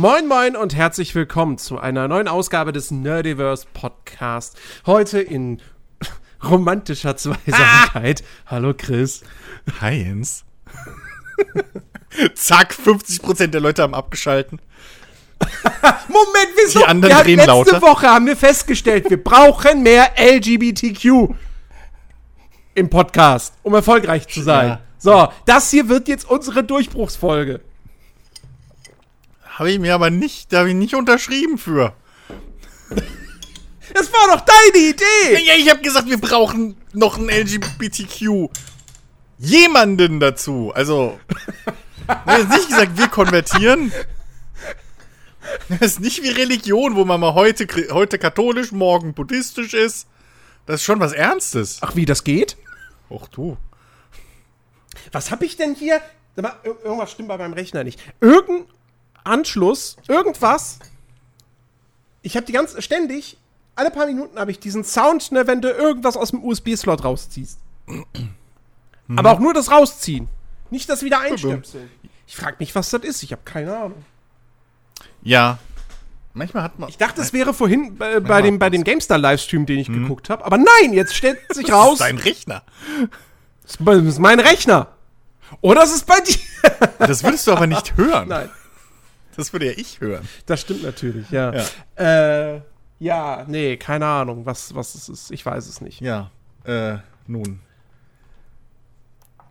Moin Moin und herzlich willkommen zu einer neuen Ausgabe des Nerdiverse Podcast. Heute in romantischer Zweisamkeit. Ah! Hallo Chris. Hi Jens. Zack, 50% der Leute haben abgeschalten. Moment, wieso? Die anderen wir drehen letzte lauter. Woche haben wir festgestellt, wir brauchen mehr LGBTQ im Podcast, um erfolgreich zu sein. Ja. So, das hier wird jetzt unsere Durchbruchsfolge. Habe ich mir aber nicht, da habe ich nicht unterschrieben für. Das war doch deine Idee. Ja, ich habe gesagt, wir brauchen noch einen LGBTQ. Jemanden dazu. Also, ich nicht gesagt, wir konvertieren. Das ist nicht wie Religion, wo man mal heute, heute katholisch, morgen buddhistisch ist. Das ist schon was Ernstes. Ach, wie das geht? Ach du. Was hab ich denn hier? Irgendwas stimmt bei meinem Rechner nicht. Irgendein Anschluss, irgendwas. Ich habe die ganze ständig alle paar Minuten habe ich diesen Sound, ne, wenn du irgendwas aus dem USB-Slot rausziehst. Aber auch nur das rausziehen, nicht das wieder einstöpseln. Ich frag mich, was das ist. Ich habe keine Ahnung. Ja. Manchmal hat man. Ich dachte, es wäre vorhin bei, bei dem bei dem GameStar Livestream, den ich geguckt habe, aber nein, jetzt stellt sich raus, Dein Rechner. das ist das ist mein Rechner. Oder es ist bei dir. Das würdest du aber nicht hören. Nein. Das würde ja ich hören. Das stimmt natürlich, ja. Ja, äh, ja nee, keine Ahnung, was, was es ist. Ich weiß es nicht. Ja, äh, nun.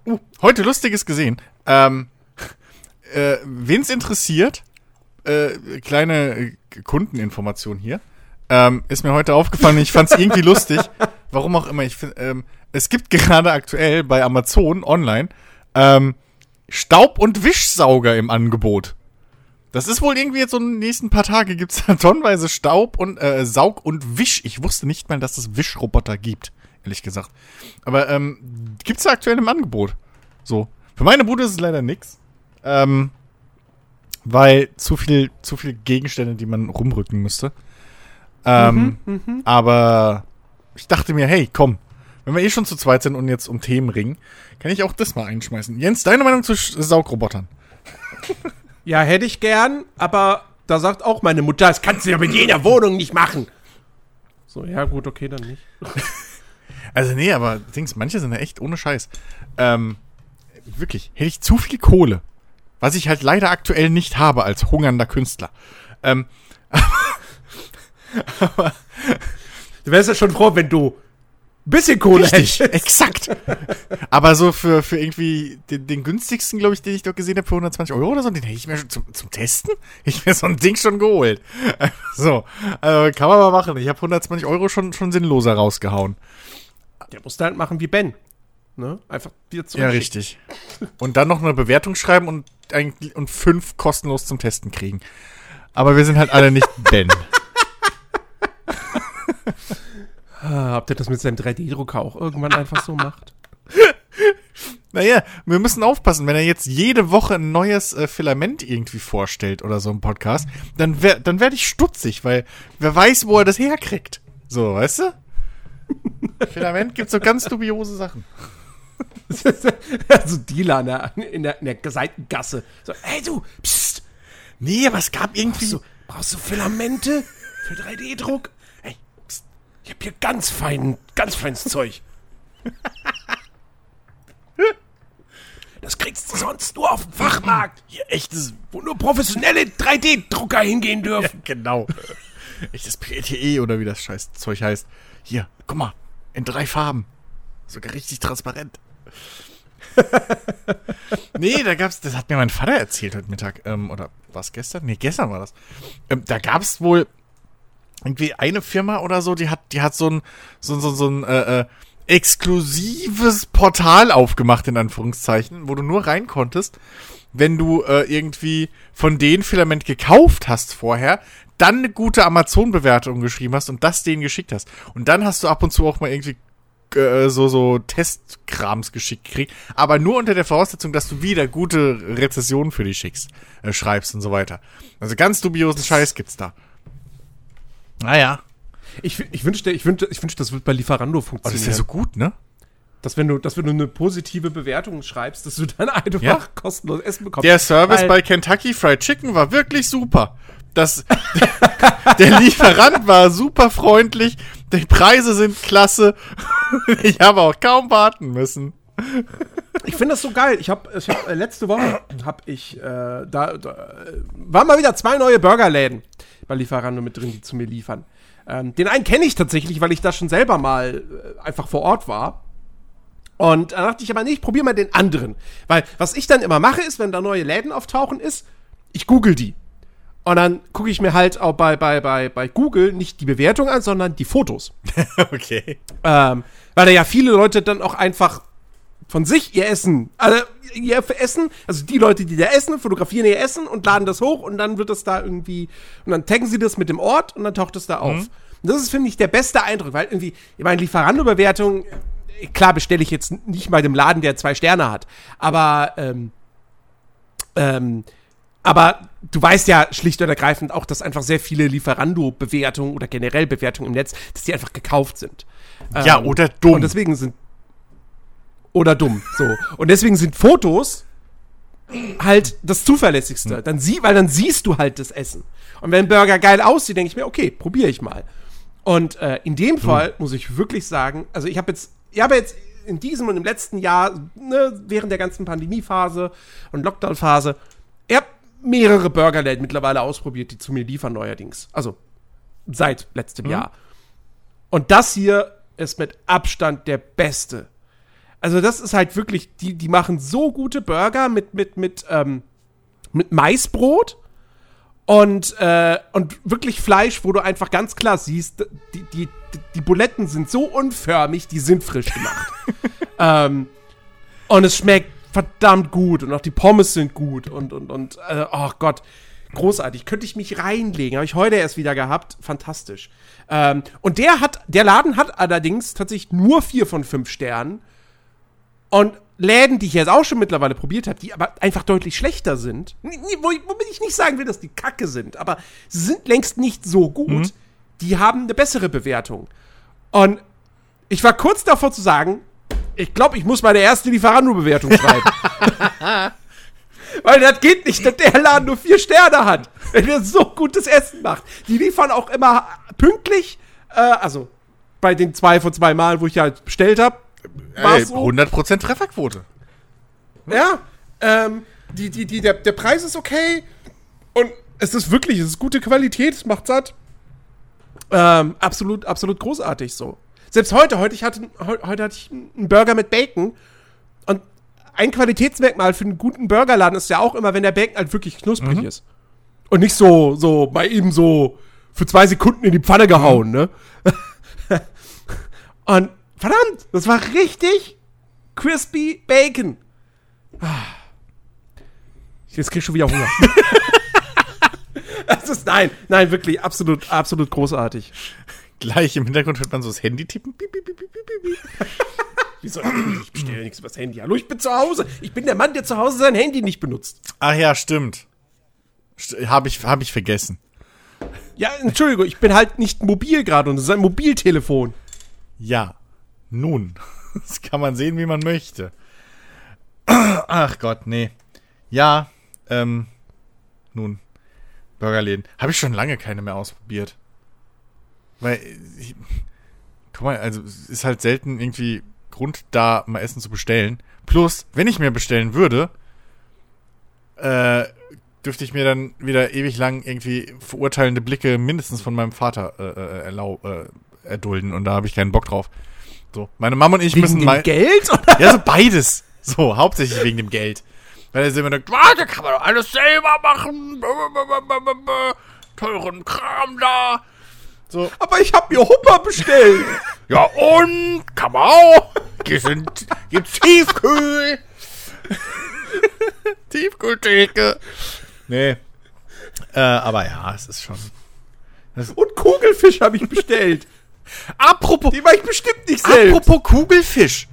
Uh, heute Lustiges gesehen. Ähm, äh, wen's interessiert, äh, kleine äh, Kundeninformation hier, ähm, ist mir heute aufgefallen, ich fand's irgendwie lustig. Warum auch immer, ich find, ähm, es gibt gerade aktuell bei Amazon online ähm, Staub- und Wischsauger im Angebot. Das ist wohl irgendwie jetzt so in den nächsten paar Tage gibt's da tonnenweise Staub und äh, Saug und Wisch. Ich wusste nicht mal, dass es Wischroboter gibt, ehrlich gesagt. Aber ähm, gibt's da aktuell im Angebot. So. Für meine Bude ist es leider nix. Ähm, weil zu viel, zu viel Gegenstände, die man rumrücken müsste. Ähm, aber ich dachte mir, hey, komm, wenn wir eh schon zu zweit sind und jetzt um Themen ringen, kann ich auch das mal einschmeißen. Jens, deine Meinung zu Saugrobotern? Ja, hätte ich gern, aber da sagt auch meine Mutter, das kannst du ja mit jeder Wohnung nicht machen. So, ja, gut, okay, dann nicht. Also nee, aber Dings, manche sind ja echt ohne Scheiß. Ähm, wirklich, hätte ich zu viel Kohle, was ich halt leider aktuell nicht habe als hungernder Künstler. Ähm, Du wärst ja schon froh, wenn du bisschen Kohle richtig, hättest. exakt. Aber so für, für irgendwie den, den günstigsten, glaube ich, den ich doch gesehen habe, für 120 Euro oder so, den hätte ich mir schon zum, zum Testen, hätte ich mir so ein Ding schon geholt. So, also kann man mal machen. Ich habe 120 Euro schon, schon sinnloser rausgehauen. Der musste halt machen wie Ben. Ne? Einfach wieder zurück. Ja, richtig. Und dann noch eine Bewertung schreiben und, eigentlich, und fünf kostenlos zum Testen kriegen. Aber wir sind halt alle nicht Ben. Ah, Habt ihr das mit seinem 3D-Drucker auch irgendwann einfach so macht? Naja, wir müssen aufpassen, wenn er jetzt jede Woche ein neues äh, Filament irgendwie vorstellt oder so im Podcast, dann, dann werde ich stutzig, weil wer weiß, wo er das herkriegt. So, weißt du? Filament gibt so ganz dubiose Sachen. so Dealer in der, in der, in der Seitengasse. So, hey du, psst, Nee, aber es gab irgendwie brauchst du, brauchst du Filamente für 3D-Druck? Ich hab hier ganz fein, ganz feines Zeug. Das kriegst du sonst nur auf dem Fachmarkt, hier echtes, wo nur professionelle 3D-Drucker hingehen dürfen. genau, echtes PETE oder wie das scheiß Zeug heißt. Hier, guck mal, in drei Farben. Sogar richtig transparent. nee, da gab's, das hat mir mein Vater erzählt heute Mittag, ähm, oder was gestern? Nee, gestern war das. Ähm, da gab's wohl irgendwie eine Firma oder so, die hat, die hat so ein, so, so, so ein, äh, äh, exklusives Portal aufgemacht, in Anführungszeichen, wo du nur rein konntest, wenn du äh, irgendwie von denen Filament gekauft hast vorher, dann eine gute Amazon-Bewertung geschrieben hast und das denen geschickt hast. Und dann hast du ab und zu auch mal irgendwie äh, so, so Testkrams geschickt gekriegt, aber nur unter der Voraussetzung, dass du wieder gute Rezessionen für die schickst, äh, schreibst und so weiter. Also ganz dubiosen Scheiß gibt's da. Naja. Ich, ich wünschte, ich wünschte, ich wünschte, das wird bei Lieferando Oh, das funktionieren. ist ja so gut, ne? Dass wenn du, dass wenn du eine positive Bewertung schreibst, dass du dann einfach Ja. kostenlos Essen bekommst. Der Service Weil- bei Kentucky Fried Chicken war wirklich super. Das, der Lieferant war super freundlich. Die Preise sind klasse. Ich habe auch kaum warten müssen. Ich finde das so geil. Ich habe ich hab, äh, letzte Woche habe ich äh, da, da äh, waren mal wieder zwei neue Burgerläden bei Lieferando mit drin, die zu mir liefern. Ähm, den einen kenne ich tatsächlich, weil ich da schon selber mal äh, einfach vor Ort war. Und da dachte ich aber, nee, ich probiere mal den anderen. Weil was ich dann immer mache, ist, wenn da neue Läden auftauchen, ist, ich google die. Und dann gucke ich mir halt auch bei, bei, bei, bei Google nicht die Bewertung an, sondern die Fotos. Okay. Ähm, weil da ja viele Leute dann auch einfach von sich ihr Essen, also ihr Essen, also die Leute, die da essen, fotografieren ihr Essen und laden das hoch und dann wird das da irgendwie, und dann taggen sie das mit dem Ort und dann taucht es da auf. Und das ist, finde ich, der beste Eindruck, weil irgendwie, ich meine, Lieferando-Bewertung, äh, klar bestelle ich jetzt nicht bei dem Laden, der zwei Sterne hat, aber, ähm, ähm, aber du weißt ja schlicht und ergreifend auch, dass einfach sehr viele Lieferando-Bewertungen oder generell Bewertungen im Netz, dass die einfach gekauft sind. Ja, Ähm, oder dumm. Und deswegen sind. Oder dumm, so. Und deswegen sind Fotos halt das Zuverlässigste. Dann sie, weil dann siehst du halt das Essen. Und wenn ein Burger geil aussieht, denke ich mir, okay, probiere ich mal. Und äh, in dem Fall muss ich wirklich sagen, also ich habe jetzt, ich habe jetzt in diesem und im letzten Jahr, ne, während der ganzen Pandemiephase und Lockdown-Phase, ich habe mehrere Burgerläden mittlerweile ausprobiert, die zu mir liefern neuerdings. Also seit letztem Jahr. Und das hier ist mit Abstand der beste. Also das ist halt wirklich, die, die machen so gute Burger mit, mit, mit, ähm, mit Maisbrot und, äh, und wirklich Fleisch, wo du einfach ganz klar siehst, die, die, die Buletten sind so unförmig, die sind frisch gemacht. ähm, und es schmeckt verdammt gut und auch die Pommes sind gut und, und, und, äh, oh Gott, großartig. Könnte ich mich reinlegen. Habe ich heute erst wieder gehabt. Fantastisch. Ähm, und der hat, der Laden hat allerdings tatsächlich nur vier von fünf Sternen. Und Läden, die ich jetzt auch schon mittlerweile probiert habe, die aber einfach deutlich schlechter sind, womit ich nicht sagen will, dass die kacke sind, aber sie sind längst nicht so gut, die haben eine bessere Bewertung. Und ich war kurz davor zu sagen, ich glaube, ich muss meine erste Lieferando-Bewertung schreiben. Weil das geht nicht, dass der Laden nur vier Sterne hat, wenn er so gutes Essen macht. Die liefern auch immer pünktlich, äh, also bei den zwei von zwei Malen, wo ich halt bestellt habe, Ey, es so. 100% Trefferquote. Ja, ähm, die, die, die, der, der Preis ist okay und es ist wirklich, es ist gute Qualität, es macht satt. Ähm, absolut, absolut großartig so. Selbst heute, heute, ich hatte, heu- heute hatte ich einen Burger mit Bacon und ein Qualitätsmerkmal für einen guten Burgerladen ist ja auch immer, wenn der Bacon halt wirklich knusprig ist. Und nicht so, so, mal eben so für zwei Sekunden in die Pfanne gehauen, ne? und verdammt, das war richtig crispy Bacon. Jetzt krieg ich schon wieder Hunger. das ist, nein, nein, wirklich absolut, absolut großartig. Gleich im Hintergrund hört man so das Handy tippen. Piep, piep, piep, piep. Wieso? Ich bestelle nichts übers Handy. Hallo, ich bin zu Hause. Ich bin der Mann, der zu Hause sein Handy nicht benutzt. Ach ja, stimmt. St Habe ich, hab ich vergessen. Ja, Entschuldigung, ich bin halt nicht mobil gerade und es ist ein Mobiltelefon. Ja. Nun. Das kann man sehen, wie man möchte. Ach Gott, nee. Ja, ähm, nun. Burgerläden. Habe ich schon lange keine mehr ausprobiert. Weil, ich, guck mal, also es ist halt selten irgendwie Grund da, mal Essen zu bestellen. Plus, wenn ich mir bestellen würde, äh, dürfte ich mir dann wieder ewig lang irgendwie verurteilende Blicke mindestens von meinem Vater äh, äh, erlau äh, erdulden und da habe ich keinen Bock drauf. So, meine Mama und ich müssen Wegen mal. dem Geld? Oder? Ja, so beides. So, hauptsächlich wegen dem Geld. Weil er immer denkt, warte, kann man doch alles selber machen. Teuren Kram da. So, Aber ich habe mir Hummer bestellt. ja und? Kann man auch. Die sind, gibt's Tiefkühl. Tiefkühltheke. Nee. Äh, aber ja, es ist schon. Und Kugelfisch habe ich bestellt. Apropos, Die mache ich bestimmt nicht selbst. Apropos Kugelfisch.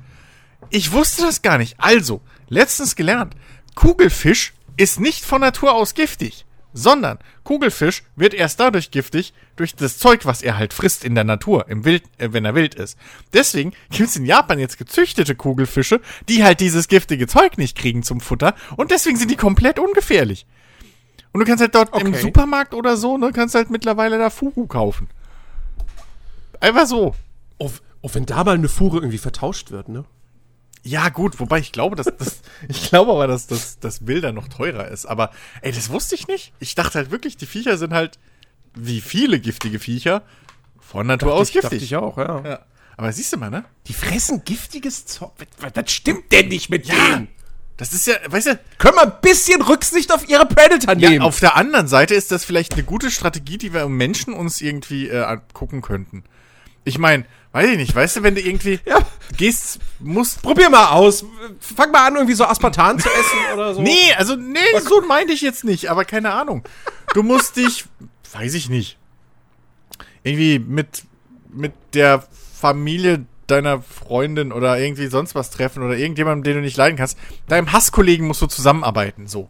Ich wusste das gar nicht. Also, letztens gelernt. Kugelfisch ist nicht von Natur aus giftig. sondern Kugelfisch wird erst dadurch giftig, durch das Zeug, was er halt frisst in der Natur, im Wild, äh, wenn er wild ist. Deswegen gibt es in Japan jetzt gezüchtete Kugelfische, die halt dieses giftige Zeug nicht kriegen zum Futter und deswegen sind die komplett ungefährlich. Und du kannst halt dort im Okay. Supermarkt oder so, ne, kannst halt mittlerweile da Fugu kaufen. Einfach so. Oh, oh, wenn da mal eine Fuhre irgendwie vertauscht wird, ne? Ja, gut, wobei ich glaube, dass das, ich glaube aber, dass das, das Wilder noch teurer ist. Aber, ey, das wusste ich nicht. Ich dachte halt wirklich, die Viecher sind halt, wie viele giftige Viecher, von Natur aus Ich- dachte giftig. ich auch, ja. Ja. Aber siehst du mal, ne? Die fressen giftiges Zeug. Was stimmt denn nicht mit Ja. denen? Das ist ja, weißt du, Können wir ein bisschen Rücksicht auf ihre Predator ja, nehmen? auf der anderen Seite ist das vielleicht eine gute Strategie, die wir Menschen uns irgendwie äh, angucken könnten. Ich meine, weiß ich nicht, weißt du, wenn du irgendwie Ja. gehst, musst. Probier mal aus. Fang mal an, irgendwie so Aspartan zu essen oder so. Nee, also, nee, so meinte ich jetzt nicht, aber keine Ahnung. Du musst dich, weiß ich nicht, irgendwie mit, mit der Familie deiner Freundin oder irgendwie sonst was treffen oder irgendjemandem, den du nicht leiden kannst. Deinem Hasskollegen musst du zusammenarbeiten, so.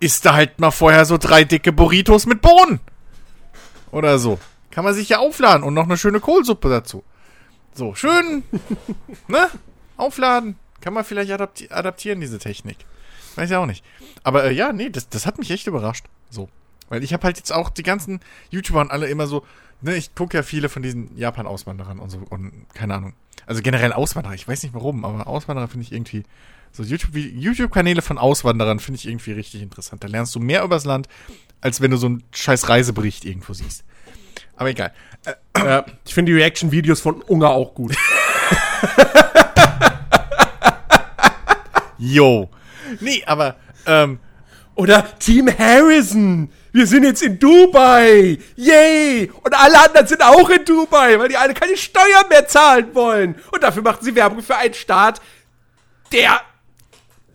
Isst da halt mal vorher so drei dicke Burritos mit Bohnen. Oder so. Kann man sich ja aufladen und noch eine schöne Kohlsuppe dazu. So, schön, ne? Aufladen. Kann man vielleicht adapti adaptieren, diese Technik. Weiß ja auch nicht. Aber äh, ja, nee, das, das hat mich echt überrascht. So. Weil ich habe halt jetzt auch die ganzen YouTuber und alle immer so, ne, ich gucke ja viele von diesen Japan-Auswanderern und so und keine Ahnung. Also generell Auswanderer, ich weiß nicht warum, aber Auswanderer finde ich irgendwie, so YouTube- YouTube-Kanäle von Auswanderern finde ich irgendwie richtig interessant. Da lernst du mehr übers Land, als wenn du so einen scheiß Reisebericht irgendwo siehst. Aber egal. Äh, ich finde die Reaction-Videos von Ungar auch gut. yo. Nee, aber, ähm, Oder Team Harrison. Wir sind jetzt in Dubai. Yay. Und alle anderen sind auch in Dubai, weil die alle keine Steuern mehr zahlen wollen. Und dafür machen sie Werbung für einen Staat, der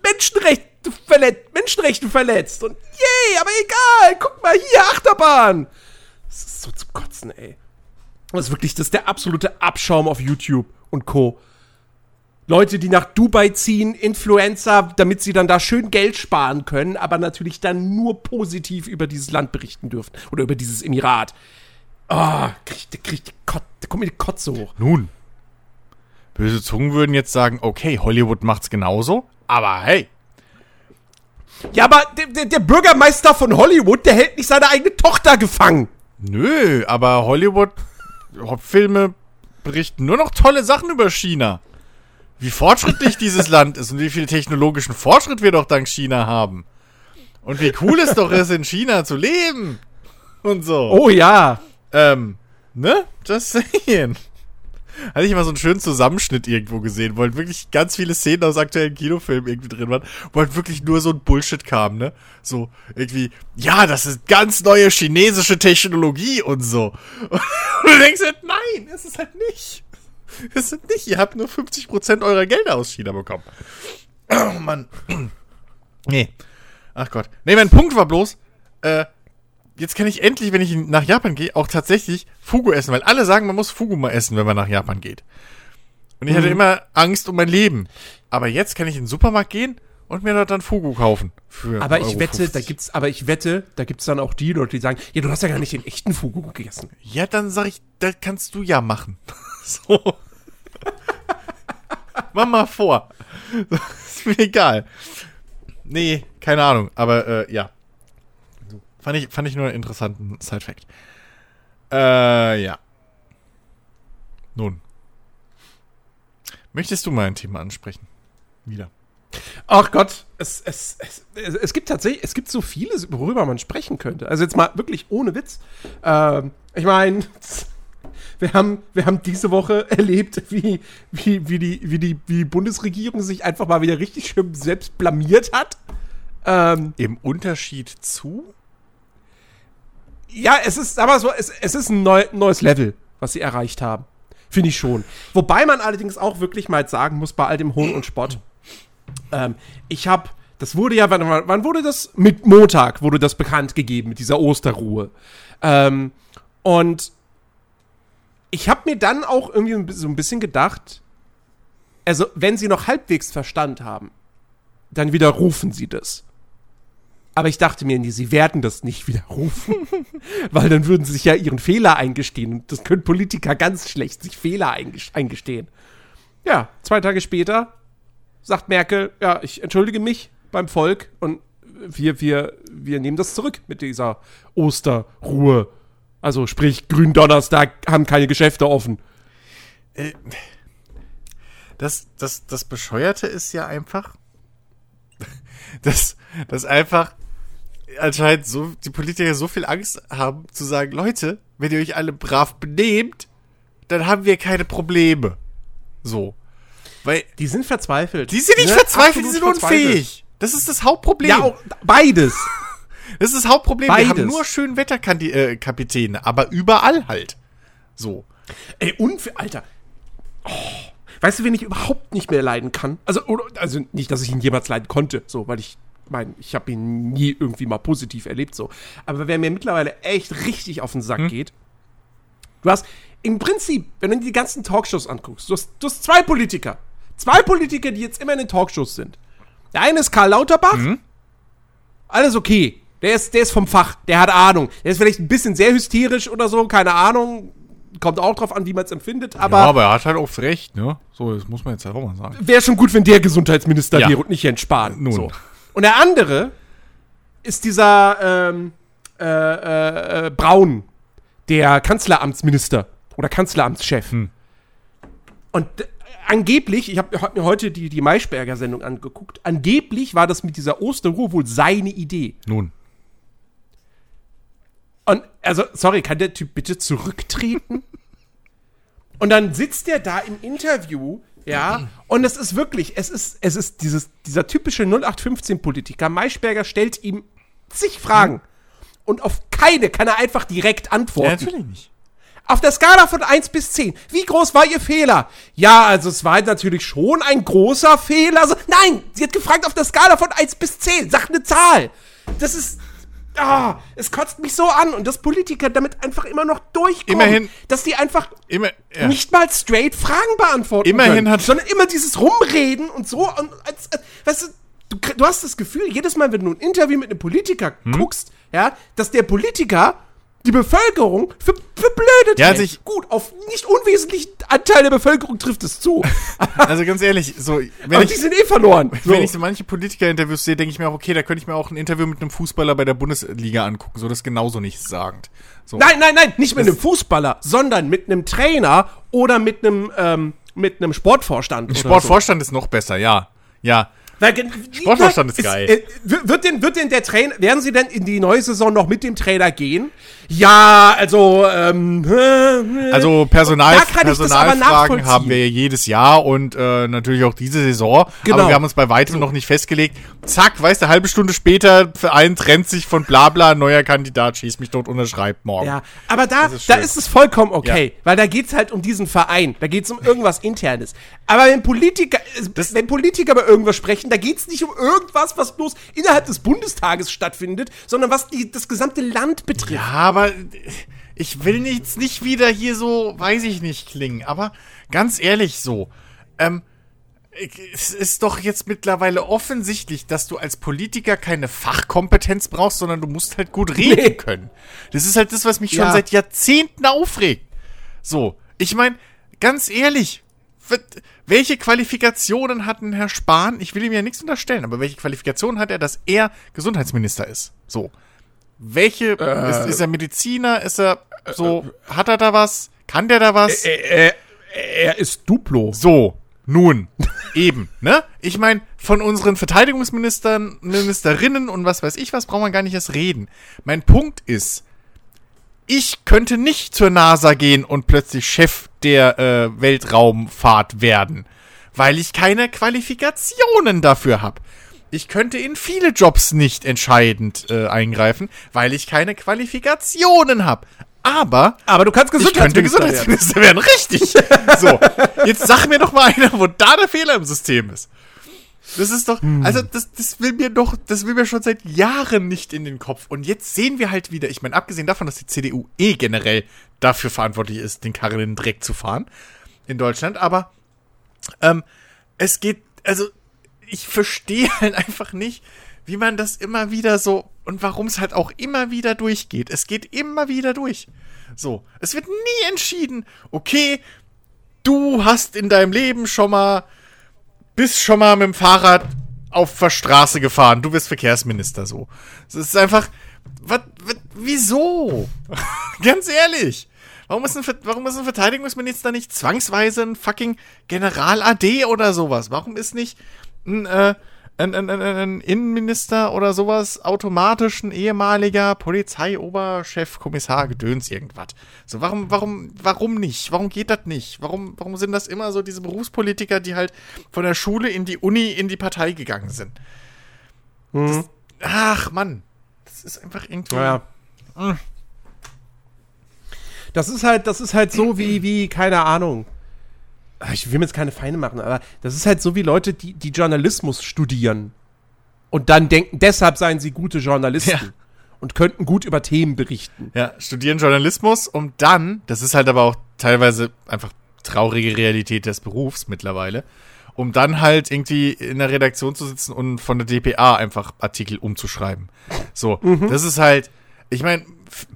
Menschenrechte verletzt. Menschenrechte verletzt. Und yay, aber egal. Guck mal hier, Achterbahn. Das ist so zum Kotzen, ey. Das ist wirklich, das ist der absolute Abschaum auf YouTube und Co. Leute, die nach Dubai ziehen, Influencer, damit sie dann da schön Geld sparen können, aber natürlich dann nur positiv über dieses Land berichten dürfen oder über dieses Emirat. Ah, krieg, da krieg Kot, da kommt mir die Kotze hoch. nun. Böse Zungen würden jetzt sagen, okay, Hollywood macht's genauso, aber hey, Ja, aber der, der, der Bürgermeister von Hollywood, der hält nicht seine eigene Tochter gefangen. Nö, aber Hollywood-Filme berichten nur noch tolle Sachen über China. Wie fortschrittlich dieses Land ist und wie viel technologischen Fortschritt wir doch dank China haben. Und wie cool es doch ist, in China zu leben. Und so. Oh ja. Ähm, ne? Just saying. Hatte ich mal so einen schönen Zusammenschnitt irgendwo gesehen, wo halt wirklich ganz viele Szenen aus aktuellen Kinofilmen irgendwie drin waren, wo halt wirklich nur so ein Bullshit kam, ne? So, irgendwie, ja, das ist ganz neue chinesische Technologie und so. Und du denkst halt, nein, ist es halt nicht. Es ist nicht, ihr habt nur 50% eurer Gelder aus China bekommen. Oh Mann. Nee. Ach Gott. Nee, mein Punkt war bloß, äh, jetzt kann ich endlich, wenn ich nach Japan gehe, auch tatsächlich Fugu essen, weil alle sagen, man muss Fugu mal essen, wenn man nach Japan geht. Und ich hatte immer Angst um mein Leben. Aber jetzt kann ich in den Supermarkt gehen und mir dort dann Fugu kaufen. Aber ich 1,50 wette, da gibt's, aber ich wette, da gibt's dann auch die Leute, die sagen, ja, du hast ja gar nicht den echten Fugu gegessen. Ja, dann sag ich, das kannst du ja machen. so. Mach mal vor. ist mir egal. Nee, keine Ahnung, aber äh, ja. Fand ich, fand ich nur einen interessanten Side-Fact. Äh, ja. Nun. Möchtest du mal ein Thema ansprechen? Wieder. Ach Gott, es, es, es, es, gibt tatsächlich, es gibt so vieles, worüber man sprechen könnte. Also jetzt mal wirklich ohne Witz. Ähm, ich meine, wir haben, wir haben diese Woche erlebt, wie, wie, wie, die, wie, die, wie die Bundesregierung sich einfach mal wieder richtig schön selbst blamiert hat. Ähm, Im Unterschied zu? Ja, es ist, aber so, es, es ist ein neu, neues Level, was sie erreicht haben. Finde ich schon. Wobei man allerdings auch wirklich mal sagen muss, bei all dem Hohn und Spott, ähm, ich habe, das wurde ja, wann, wann wurde das? Mit Montag wurde das bekannt gegeben, mit dieser Osterruhe. Ähm, und ich habe mir dann auch irgendwie so ein bisschen gedacht, also wenn sie noch halbwegs Verstand haben, dann widerrufen sie das. Aber ich dachte mir, nee, sie werden das nicht widerrufen, weil dann würden sie sich ja ihren Fehler eingestehen. Und das können Politiker ganz schlecht, sich Fehler eingestehen. Ja, zwei Tage später sagt Merkel, ja, ich entschuldige mich beim Volk und wir, wir, wir nehmen das zurück mit dieser Osterruhe. Also sprich, Gründonnerstag haben keine Geschäfte offen. Äh, das, das, das Bescheuerte ist ja einfach, dass, dass einfach anscheinend so, die Politiker so viel Angst haben zu sagen, Leute, wenn ihr euch alle brav benehmt, dann haben wir keine Probleme. So. Weil die sind verzweifelt. Die sind nicht ne? verzweifelt, die sind unfähig. Das ist das Hauptproblem. Ja, auch beides. Das ist das Hauptproblem. Beides. Wir haben nur schön Wetterkapitäne, äh, aber überall halt. So. Ey, unfair, Alter. Oh. Weißt du, wen ich überhaupt nicht mehr leiden kann? Also, oder, also nicht, dass ich ihn jemals leiden konnte, so, weil ich meine, ich habe ihn nie irgendwie mal positiv erlebt, so. Aber wer mir mittlerweile echt richtig auf den Sack hm? geht, du hast im Prinzip, wenn du dir die ganzen Talkshows anguckst, du hast, du hast zwei Politiker. Zwei Politiker, die jetzt immer in den Talkshows sind. Der eine ist Karl Lauterbach. Mhm. Alles okay. Der ist, der ist vom Fach, der hat Ahnung. Der ist vielleicht ein bisschen sehr hysterisch oder so, keine Ahnung. Kommt auch drauf an, wie man es empfindet, aber. Ja, aber er hat halt oft recht, ne? So, das muss man jetzt halt auch mal sagen. Wäre schon gut, wenn der Gesundheitsminister ja. wäre und nicht Jens Nun. So. Und der andere ist dieser ähm, äh, äh, äh, Braun, der Kanzleramtsminister oder Kanzleramtschef. Hm. Und angeblich, ich habe hab mir heute die, die Maischberger-Sendung angeguckt, angeblich war das mit dieser Osterruhe wohl seine Idee. Nun. Und, also, sorry, kann der Typ bitte zurücktreten? Und dann sitzt der da im Interview, ja, und es ist wirklich, es ist, es ist dieses, dieser typische 0815-Politiker. Maischberger stellt ihm zig Fragen. Und auf keine kann er einfach direkt antworten. Ja, natürlich nicht. Auf der Skala von 1 bis 10, wie groß war Ihr Fehler? Ja, also es war natürlich schon ein großer Fehler. Also, nein, sie hat gefragt auf der Skala von 1 bis 10. Sag eine Zahl. Das ist. Ah, es kotzt mich so an und dass Politiker damit einfach immer noch durchkommen. Immerhin. Dass die einfach immer, ja. nicht mal straight Fragen beantworten Immerhin können, hat. Sondern immer dieses Rumreden und so. Und als, als, weißt du, du, du hast das Gefühl, jedes Mal, wenn du ein Interview mit einem Politiker hm? guckst, ja, dass der Politiker die Bevölkerung für, für blöde ja, also ich, Gut, auf nicht unwesentlichen Anteil der Bevölkerung trifft es zu. also ganz ehrlich, so wenn Aber ich, die sind eh verloren. So. Wenn ich so manche Politiker-Interviews sehe, denke ich mir auch, okay, da könnte ich mir auch ein Interview mit einem Fußballer bei der Bundesliga angucken. So, das ist genauso nichtssagend. So. Nein, nein, nein, nicht mit das einem Fußballer, sondern mit einem Trainer oder mit einem, ähm, mit einem Sportvorstand. Ein Sportvorstand so. ist noch besser, ja. Ja. Weil, Sportvorstand ist, ist geil. Äh, wird, denn, wird denn der Trainer, werden sie denn in die neue Saison noch mit dem Trainer gehen? Ja, also, ähm, also Personal, Personalfragen haben wir jedes Jahr und äh, natürlich auch diese Saison. Genau. Aber wir haben uns bei weitem noch nicht festgelegt. Zack, weißt du, halbe Stunde später, Verein trennt sich von Blabla, neuer Kandidat schießt mich dort, unterschreibt morgen. Ja, aber da ist, da ist es vollkommen okay, ja. weil da geht's halt um diesen Verein, da geht's um irgendwas Internes. Aber wenn Politiker, das, wenn Politiker über irgendwas sprechen, da geht's nicht um irgendwas, was bloß innerhalb des Bundestages stattfindet, sondern was die, das gesamte Land betrifft. Ja, aber ich will jetzt nicht wieder hier so, weiß ich nicht, klingen, aber ganz ehrlich so, ähm, es ist doch jetzt mittlerweile offensichtlich, dass du als Politiker keine Fachkompetenz brauchst, sondern du musst halt gut reden nee. können. Das ist halt das, was mich schon ja. seit Jahrzehnten aufregt. So, ich meine, ganz ehrlich, welche Qualifikationen hat ein Herr Spahn? Ich will ihm ja nichts unterstellen, aber welche Qualifikationen hat er, dass er Gesundheitsminister ist? So. Welche, äh, ist, ist, er Mediziner? Ist er so, äh, hat er da was? Kann der da was? Äh, äh, er ist Duplo. So, nun, eben, ne? Ich meine, von unseren Verteidigungsministern, Ministerinnen und was weiß ich was, braucht man gar nicht erst reden. Mein Punkt ist, ich könnte nicht zur NASA gehen und plötzlich Chef der äh, Weltraumfahrt werden, weil ich keine Qualifikationen dafür habe. Ich könnte in viele Jobs nicht entscheidend äh, eingreifen, weil ich keine Qualifikationen habe. Aber, aber du kannst Gesundheitsminister, ich könnte Gesundheitsminister werden. Richtig. so, jetzt sag mir doch mal einer, wo da der Fehler im System ist. Das ist doch, hm. also das, das will mir doch, das will mir schon seit Jahren nicht in den Kopf. Und jetzt sehen wir halt wieder, ich meine, abgesehen davon, dass die CDU eh generell dafür verantwortlich ist, den Karren in den Dreck zu fahren in Deutschland, aber ähm, es geht, also ich verstehe halt einfach nicht, wie man das immer wieder so und warum es halt auch immer wieder durchgeht. Es geht immer wieder durch. So, es wird nie entschieden, okay, du hast in deinem Leben schon mal, bist schon mal mit dem Fahrrad auf der Straße gefahren, du bist Verkehrsminister so. Es ist einfach, was, was, wieso? Ganz ehrlich. Warum ist, ein, warum ist ein Verteidigungsminister nicht zwangsweise ein fucking General AD oder sowas? Warum ist nicht ein, äh, ein, ein, ein, Innenminister oder sowas automatisch ein ehemaliger Polizeioberchef, Kommissar, Gedöns, irgendwas? So, warum, warum, warum nicht? Warum geht das nicht? Warum, warum sind das immer so diese Berufspolitiker, die halt von der Schule in die Uni, in die Partei gegangen sind? Mhm. Das, ach, Mann. Das ist einfach irgendwie. Ja. Mm. Das ist halt, das ist halt so wie, wie, keine Ahnung. Ich will mir jetzt keine Feinde machen, aber das ist halt so wie Leute, die, die Journalismus studieren. Und dann denken, deshalb seien sie gute Journalisten. Ja. Und könnten gut über Themen berichten. Ja, studieren Journalismus, um dann, das ist halt aber auch teilweise einfach traurige Realität des Berufs mittlerweile, um dann halt irgendwie in der Redaktion zu sitzen und von der DPA einfach Artikel umzuschreiben. So, das ist halt, ich meine,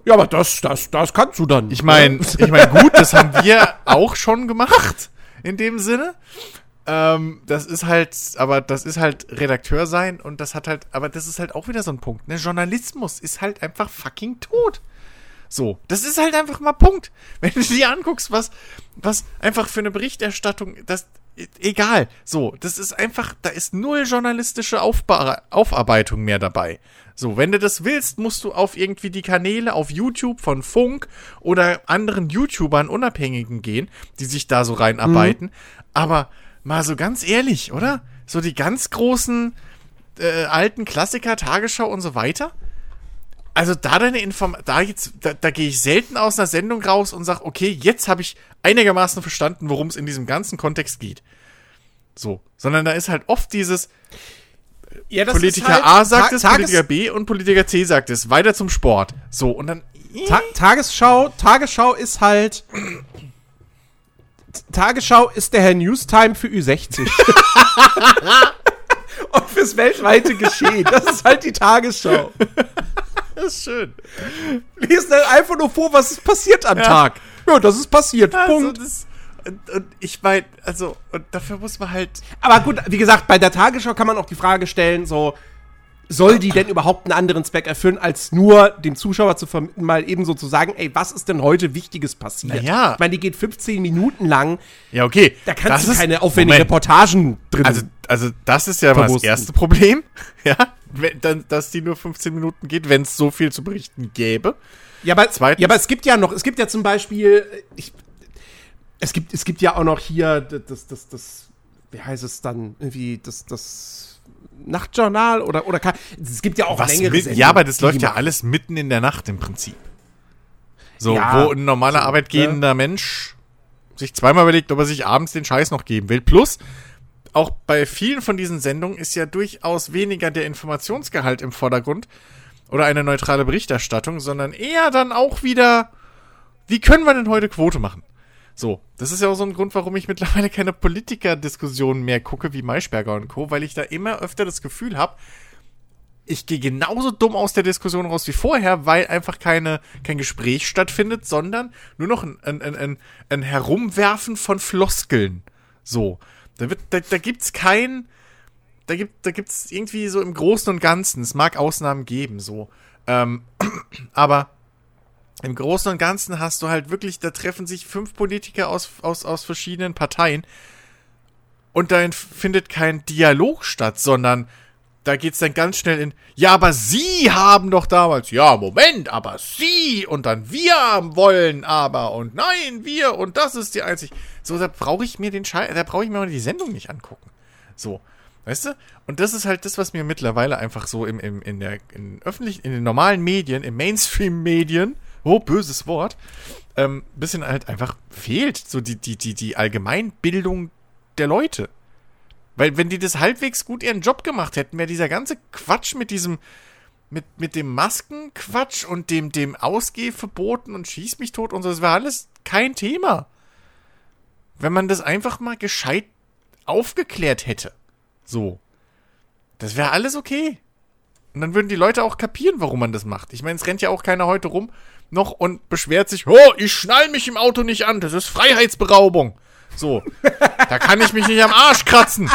Ja, aber das, das, das kannst du dann. ich meine, ich meine, gut, das haben wir auch schon gemacht, in dem Sinne. Ähm, das ist halt, aber das ist halt Redakteur sein und das hat halt, aber das ist halt auch wieder so ein Punkt. Ne? Journalismus ist halt einfach fucking tot. So, das ist halt einfach mal Punkt. Wenn du dir anguckst, was, was einfach für eine Berichterstattung, das, egal. So, das ist einfach, da ist null journalistische Aufba Aufarbeitung mehr dabei. So, wenn du das willst, musst du auf irgendwie die Kanäle auf YouTube von Funk oder anderen YouTubern, Unabhängigen gehen, die sich da so reinarbeiten. Aber mal so ganz ehrlich, oder? So die ganz großen äh, alten Klassiker, Tagesschau und so weiter. Also da deine Inform da jetzt, da, da gehe ich selten aus einer Sendung raus und sag, okay, jetzt habe ich einigermaßen verstanden, worum es in diesem ganzen Kontext geht. So, sondern da ist halt oft dieses ja, Politiker halt A sagt Ta- es, Tages- Politiker B und Politiker C sagt es. Weiter zum Sport. So, und dann. Ta Tagesschau, Tagesschau ist halt. Tagesschau ist der Herr Newstime für Ü60. Und fürs weltweite Geschehen. Das ist halt die Tagesschau. Das ist schön. Lesen dann einfach nur vor, was ist passiert am Ja. Tag. Ja, das ist passiert. Also, Punkt. das, und, und ich meine, also, und dafür muss man halt. Aber gut, wie gesagt, bei der Tagesschau kann man auch die Frage stellen, so, soll die denn überhaupt einen anderen Zweck erfüllen, als nur dem Zuschauer zu vermitteln, mal eben so zu sagen, ey, was ist denn heute Wichtiges passiert? Ja. Ich meine, die geht 15 Minuten lang, Ja, okay. da kannst das du ist- keine aufwendigen Moment. Reportagen drin. Also, also das ist ja mal das erste Problem, ja, wenn, dass die nur 15 Minuten geht, wenn es so viel zu berichten gäbe. ja, aber, zweitens- ja, aber es gibt ja noch, es gibt ja zum Beispiel, ich, es gibt, es gibt ja auch noch hier das, das, das, wie heißt es dann, irgendwie, das, das Nachtjournal oder, oder, kann- es gibt ja auch Was längere mit, Sendungen, ja, aber das läuft ja alles mitten in der Nacht im Prinzip. So, Ja, wo ein normaler so, ne? arbeitgehender Mensch sich zweimal überlegt, ob er sich abends den Scheiß noch geben will. Plus, auch bei vielen von diesen Sendungen ist ja durchaus weniger der Informationsgehalt im Vordergrund oder eine neutrale Berichterstattung, sondern eher dann auch wieder, wie können wir denn heute Quote machen? So, das ist ja auch so ein Grund, warum ich mittlerweile keine Politikerdiskussionen mehr gucke wie Maischberger und Co., weil ich da immer öfter das Gefühl habe, ich gehe genauso dumm aus der Diskussion raus wie vorher, weil einfach keine, kein Gespräch stattfindet, sondern nur noch ein, ein, ein, ein, Herumwerfen von Floskeln. So. Da, wird, da, da gibt's kein, da gibt, da gibt's irgendwie so im Großen und Ganzen, es mag Ausnahmen geben, so. Ähm, aber im Großen und Ganzen hast du halt wirklich, da treffen sich fünf Politiker aus, aus, aus verschiedenen Parteien und da findet kein Dialog statt, sondern da geht's dann ganz schnell in, ja, aber Sie haben doch damals, ja, Moment, aber Sie und dann wir wollen aber und nein, wir und das ist die einzig. So, da brauche ich mir den Scheiß, da brauche ich mir mal die Sendung nicht angucken. So, weißt du? Und das ist halt das, was mir mittlerweile einfach so im, im, in der, in öffentlich, in den normalen Medien, im Mainstream-Medien, oh, böses Wort, ähm, bisschen halt einfach fehlt, so die, die, die, die Allgemeinbildung der Leute. Weil wenn die das halbwegs gut ihren Job gemacht hätten, wäre dieser ganze Quatsch mit diesem, mit, mit dem Maskenquatsch und dem, dem Ausgehverboten und Schieß mich tot und so, das wäre alles kein Thema. Wenn man das einfach mal gescheit aufgeklärt hätte. So. Das wäre alles okay. Und dann würden die Leute auch kapieren, warum man das macht. Ich meine, es rennt ja auch keiner heute rum noch und beschwert sich, oh, ich schnall mich im Auto nicht an, das ist Freiheitsberaubung. So, da kann ich mich nicht am Arsch kratzen.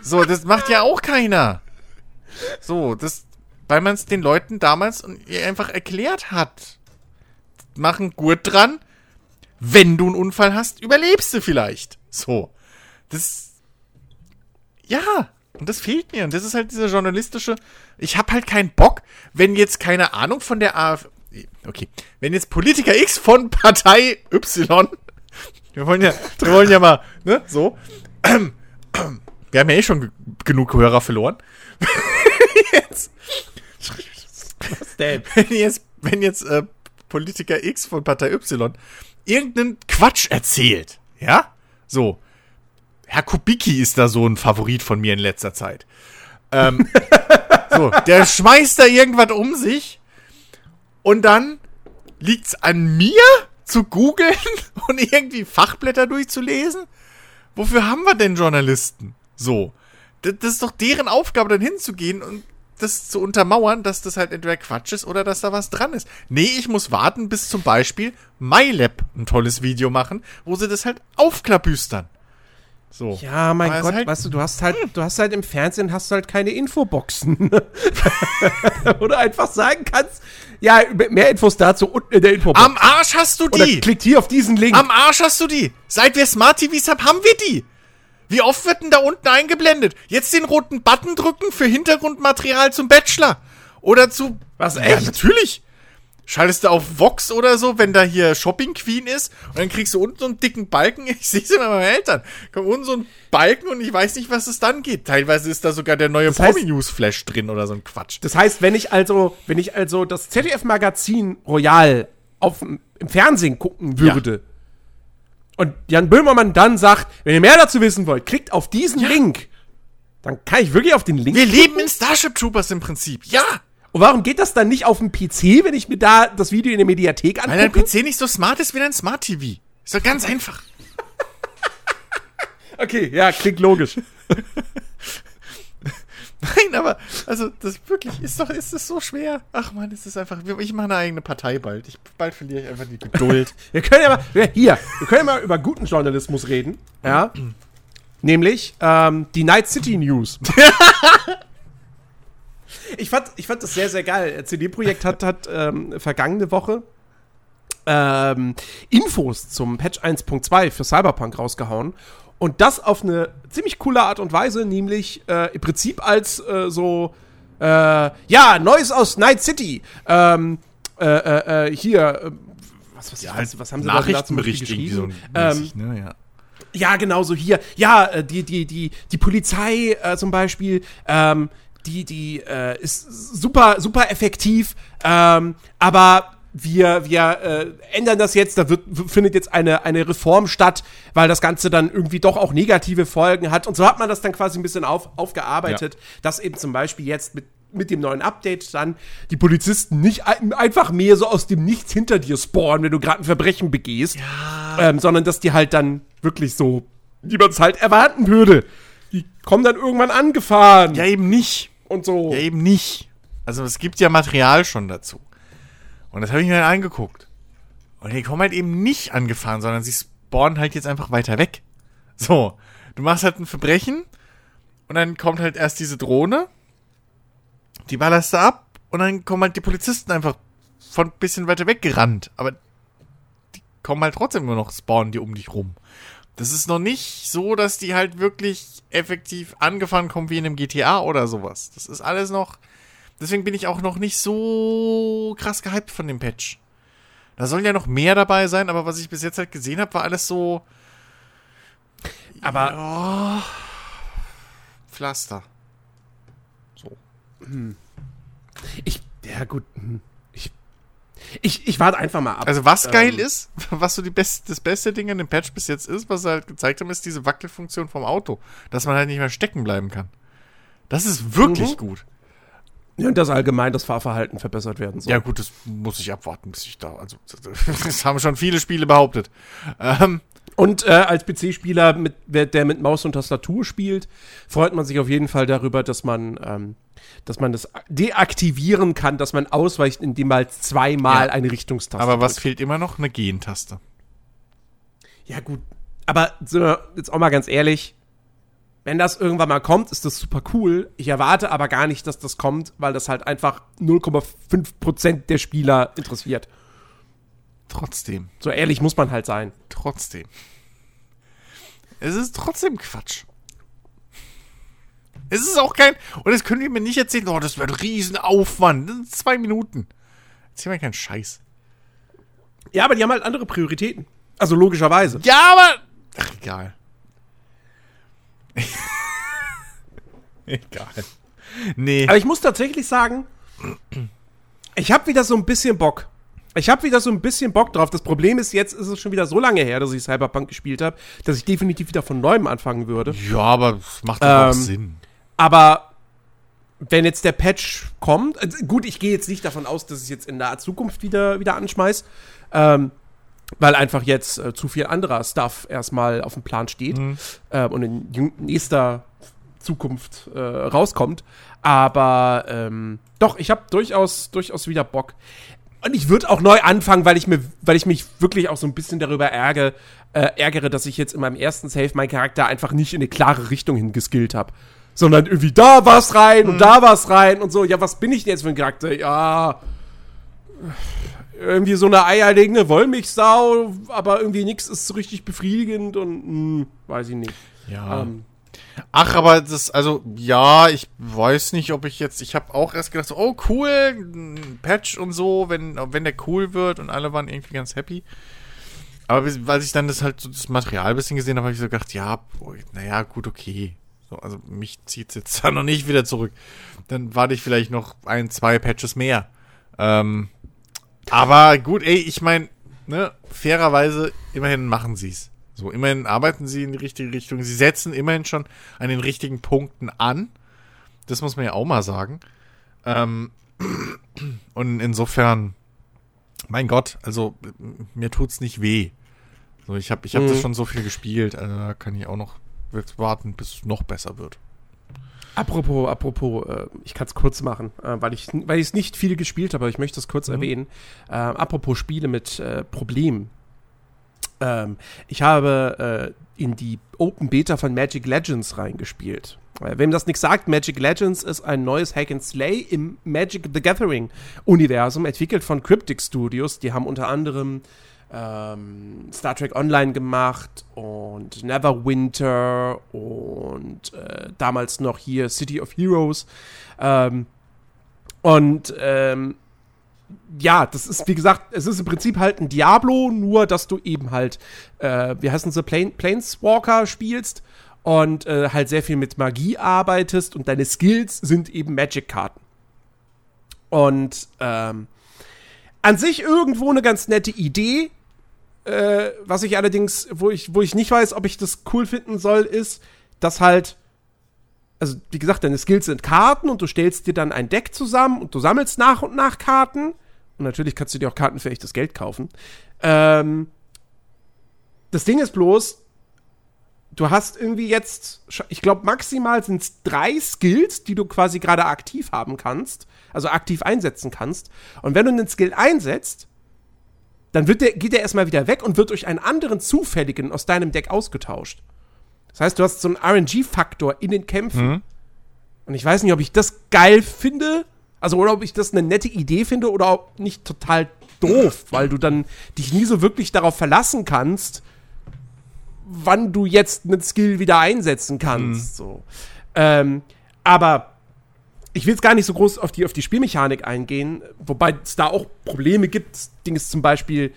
So, das macht ja auch keiner. So, das, weil man es den Leuten damals einfach erklärt hat. Machen Gurt dran. Wenn du einen Unfall hast, überlebst du vielleicht. So. Das. Ja. Und das fehlt mir. Und das ist halt dieser journalistische. Ich habe halt keinen Bock, wenn jetzt keine Ahnung von der AfD. Okay. Wenn jetzt Politiker X von Partei Y. Wir wollen ja, wir wollen ja mal, ne, so. Wir haben ja eh schon genug Hörer verloren. jetzt, Was denn? Wenn jetzt, wenn jetzt äh, Politiker X von Partei Y irgendeinen Quatsch erzählt, ja? So. Herr Kubicki ist da so ein Favorit von mir in letzter Zeit. Ähm, so, der schmeißt da irgendwas um sich und dann liegt's an mir zu googeln und irgendwie Fachblätter durchzulesen? Wofür haben wir denn Journalisten? So. Das, das ist doch deren Aufgabe, dann hinzugehen und das zu untermauern, dass das halt entweder Quatsch ist oder dass da was dran ist. Nee, ich muss warten, bis zum Beispiel MyLab ein tolles Video machen, wo sie das halt aufklabüstern. So. Ja, mein Gott, halt, weißt du, du hast halt, hm. du hast halt im Fernsehen hast du halt keine Infoboxen. Oder einfach sagen kannst, ja, mehr Infos dazu unten in der Infobox. Am Arsch hast du die. Oder klickt hier auf diesen Link. Am Arsch hast du die. Seit wir Smart TVs haben, haben wir die. Wie oft wird denn da unten eingeblendet? Jetzt den roten Button drücken für Hintergrundmaterial zum Bachelor. Oder zu. Was, echt? Ja, natürlich. Schaltest du auf Vox oder so, wenn da hier Shopping Queen ist und dann kriegst du unten so einen dicken Balken. Ich sehe es immer bei meinen Eltern. Kommt unten so ein Balken und ich weiß nicht, was es dann geht. Teilweise ist da sogar der neue Promi News Flash drin oder so ein Quatsch. Das heißt, wenn ich also, wenn ich also das ZDF Magazin Royal auf, im Fernsehen gucken würde ja. und Jan Böhmermann dann sagt, wenn ihr mehr dazu wissen wollt, klickt auf diesen ja. Link. Dann kann ich wirklich auf den Link. Wir klicken? leben in Starship Troopers im Prinzip. Ja. Und warum geht das dann nicht auf dem PC, wenn ich mir da das Video in der Mediathek angucke? Weil dein PC nicht so smart ist wie dein Smart TV. Ist doch ganz einfach. okay, ja, klingt logisch. Nein, aber, also, das wirklich, ist doch, ist es so schwer. Ach man, ist es einfach, ich mache eine eigene Partei bald. Ich, bald verliere ich einfach die Geduld. wir können ja mal, hier, wir können ja mal über guten Journalismus reden, ja. Nämlich, ähm, die Night City News. Ich, fand, ich fand das sehr, sehr geil. CD-Projekt hat, hat ähm, vergangene Woche ähm, Infos zum Patch 1.2 für Cyberpunk rausgehauen. Und das auf eine ziemlich coole Art und Weise, nämlich äh, im Prinzip als äh, so, äh, ja, Neues aus Night City. Ähm, äh, äh, äh, hier, was, was, ja, was, was haben sie Nachrichtenbericht da geschrieben? So mäßig, ähm, ne, ja. Ja, genau so hier. Ja, die, die, die, die Polizei zum Beispiel, ähm, die, die äh, ist super, super effektiv, ähm, aber wir, wir äh, ändern das jetzt, da wird, findet jetzt eine, eine Reform statt, weil das Ganze dann irgendwie doch auch negative Folgen hat. Und so hat man das dann quasi ein bisschen auf, aufgearbeitet, ja. dass eben zum Beispiel jetzt mit, mit dem neuen Update dann die Polizisten nicht ein, einfach mehr so aus dem Nichts hinter dir spawnen, wenn du gerade ein Verbrechen begehst, ja. ähm, sondern dass die halt dann wirklich so, wie man es halt erwarten würde. Die kommen dann irgendwann angefahren. Ja, eben nicht und so. Ja, eben nicht. Also es gibt ja Material schon dazu. Und das habe ich mir dann angeguckt. Und die kommen halt eben nicht angefahren, sondern sie spawnen halt jetzt einfach weiter weg. So, du machst halt ein Verbrechen und dann kommt halt erst diese Drohne, die ballerst du ab und dann kommen halt die Polizisten einfach von ein bisschen weiter weg gerannt. Aber die kommen halt trotzdem nur noch, spawnen die um dich rum. Das ist noch nicht so, dass die halt wirklich effektiv angefahren kommen wie in einem GTA oder sowas. Das ist alles noch. Deswegen bin ich auch noch nicht so krass gehypt von dem Patch. Da sollen ja noch mehr dabei sein, aber was ich bis jetzt halt gesehen habe, war alles so. Aber. Ja, Pflaster. So. Hm. Ich. Ja, gut. Ich, ich warte einfach mal ab. Also was geil ähm, ist, was so die best, das beste Ding an dem Patch bis jetzt ist, was sie halt gezeigt haben, ist diese Wackelfunktion vom Auto. Dass man halt nicht mehr stecken bleiben kann. Das ist wirklich mhm. gut. Ja, und dass allgemein das Fahrverhalten verbessert werden soll. Ja, gut, das muss ich abwarten, bis ich da. Also, das haben schon viele Spiele behauptet. Ähm, und äh, als PC-Spieler, der mit Maus und Tastatur spielt, freut man sich auf jeden Fall darüber, dass man ähm, dass man das deaktivieren kann, dass man ausweicht, indem man halt zweimal Ja. eine Richtungstaste Aber was drückt. fehlt immer noch? Eine Gen-Taste. Ja, gut. Aber jetzt auch mal ganz ehrlich, wenn das irgendwann mal kommt, ist das super cool. Ich erwarte aber gar nicht, dass das kommt, weil das halt einfach 0,5% der Spieler interessiert. Trotzdem. So ehrlich muss man halt sein. Trotzdem. Es ist trotzdem Quatsch. Es ist auch kein. Und das können wir mir nicht erzählen, oh, das wird ein Riesenaufwand. Das sind zwei Minuten. Erzähl mir keinen Scheiß. Ja, aber die haben halt andere Prioritäten. Also logischerweise. Ja, aber. Ach, egal. egal. Nee. Aber ich muss tatsächlich sagen, ich habe wieder so ein bisschen Bock. Ich habe wieder so ein bisschen Bock drauf. Das Problem ist, jetzt ist es schon wieder so lange her, dass ich Cyberpunk gespielt habe, dass ich definitiv wieder von neuem anfangen würde. Ja, aber es macht doch auch Ähm, Sinn. Aber wenn jetzt der Patch kommt, also gut, ich gehe jetzt nicht davon aus, dass ich es jetzt in naher Zukunft wieder, wieder anschmeiß, ähm, weil einfach jetzt äh, zu viel anderer Stuff erstmal auf dem Plan steht äh, und in nächster Zukunft äh, rauskommt. Aber ähm, doch, ich habe durchaus, durchaus wieder Bock. Und ich würde auch neu anfangen, weil ich mir, weil ich mich wirklich auch so ein bisschen darüber ärgere, äh, ärgere, dass ich jetzt in meinem ersten Save meinen Charakter einfach nicht in eine klare Richtung hingeskillt habe. Sondern irgendwie da was rein und da was rein und so. Ja, was bin ich denn jetzt für ein Charakter? Ja. Irgendwie so eine eierlegende Wollmilchsau, aber irgendwie nichts ist so richtig befriedigend und hm, weiß ich nicht. Ja. Ähm, Ach, aber das, also, ja, ich weiß nicht, ob ich jetzt, ich habe auch erst gedacht, so, oh cool, ein Patch und so, wenn, wenn der cool wird und alle waren irgendwie ganz happy. Aber weil ich dann das halt so das Material ein bisschen gesehen habe, habe ich so gedacht, ja, boah, naja, gut, okay. So, also mich zieht's jetzt da noch nicht wieder zurück. Dann warte ich vielleicht noch ein, zwei Patches mehr. Ähm, aber gut, ey, ich meine, ne, fairerweise, immerhin machen sie's. So, immerhin arbeiten sie in die richtige Richtung. Sie setzen immerhin schon an den richtigen Punkten an. Das muss man ja auch mal sagen. Ähm, und insofern, mein Gott, also mir tut's nicht weh. So, ich habe ich hab Mhm. das schon so viel gespielt, also da kann ich auch noch jetzt warten, bis es noch besser wird. Apropos, apropos, äh, ich kann es kurz machen, äh, weil ich weil ich es nicht viel gespielt habe, aber ich möchte es kurz erwähnen. Äh, apropos Spiele mit äh, Problemen. Ähm, ich habe äh, in die Open Beta von Magic Legends reingespielt. Äh, wem das nichts sagt, Magic Legends ist ein neues Hack and Slay im Magic the Gathering Universum, entwickelt von Cryptic Studios. Die haben unter anderem ähm, Star Trek Online gemacht und Neverwinter und äh, damals noch hier City of Heroes. Ähm, und ähm, ja, das ist, wie gesagt, es ist im Prinzip halt ein Diablo, nur dass du eben halt, äh, wie heißen sie, Plane, Planeswalker spielst und äh, halt sehr viel mit Magie arbeitest und deine Skills sind eben Magic-Karten. Und ähm, an sich irgendwo eine ganz nette Idee. Äh, was ich allerdings, wo ich, wo ich nicht weiß, ob ich das cool finden soll, ist, dass halt, also wie gesagt, deine Skills sind Karten und du stellst dir dann ein Deck zusammen und du sammelst nach und nach Karten. Und natürlich kannst du dir auch Karten für echtes Geld kaufen. Ähm, das Ding ist bloß, du hast irgendwie jetzt, ich glaube, maximal sind es drei Skills, die du quasi gerade aktiv haben kannst, also aktiv einsetzen kannst. Und wenn du einen Skill einsetzt, dann wird der, geht der erstmal wieder weg und wird durch einen anderen zufälligen aus deinem Deck ausgetauscht. Das heißt, du hast so einen RNG-Faktor in den Kämpfen. Und ich weiß nicht, ob ich das geil finde, also oder ob ich das eine nette Idee finde oder ob nicht total doof, weil du dann dich nie so wirklich darauf verlassen kannst, wann du jetzt einen Skill wieder einsetzen kannst. So. Ähm, aber ich will jetzt gar nicht so groß auf die, auf die Spielmechanik eingehen, wobei es da auch Probleme gibt. Das Ding ist zum Beispiel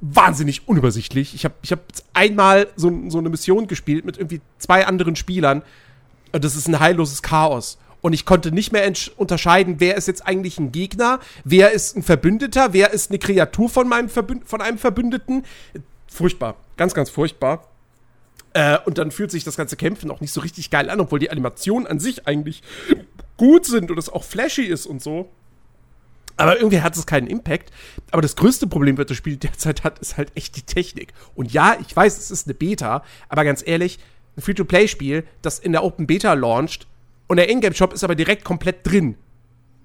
wahnsinnig unübersichtlich. Ich habe ich hab einmal so, so eine Mission gespielt mit irgendwie zwei anderen Spielern. Und das ist ein heilloses Chaos. Und ich konnte nicht mehr unterscheiden, wer ist jetzt eigentlich ein Gegner, wer ist ein Verbündeter, wer ist eine Kreatur von, meinem Verbünd von einem Verbündeten. Furchtbar. Ganz, ganz furchtbar. Äh, und dann fühlt sich das ganze Kämpfen auch nicht so richtig geil an, obwohl die Animationen an sich eigentlich gut sind und es auch flashy ist und so. Aber irgendwie hat es keinen Impact. Aber das größte Problem, was das Spiel derzeit hat, ist halt echt die Technik. Und ja, ich weiß, es ist eine Beta, aber ganz ehrlich, ein Free-to-Play-Spiel, das in der Open Beta launcht, Und der Ingame-Shop ist aber direkt komplett drin.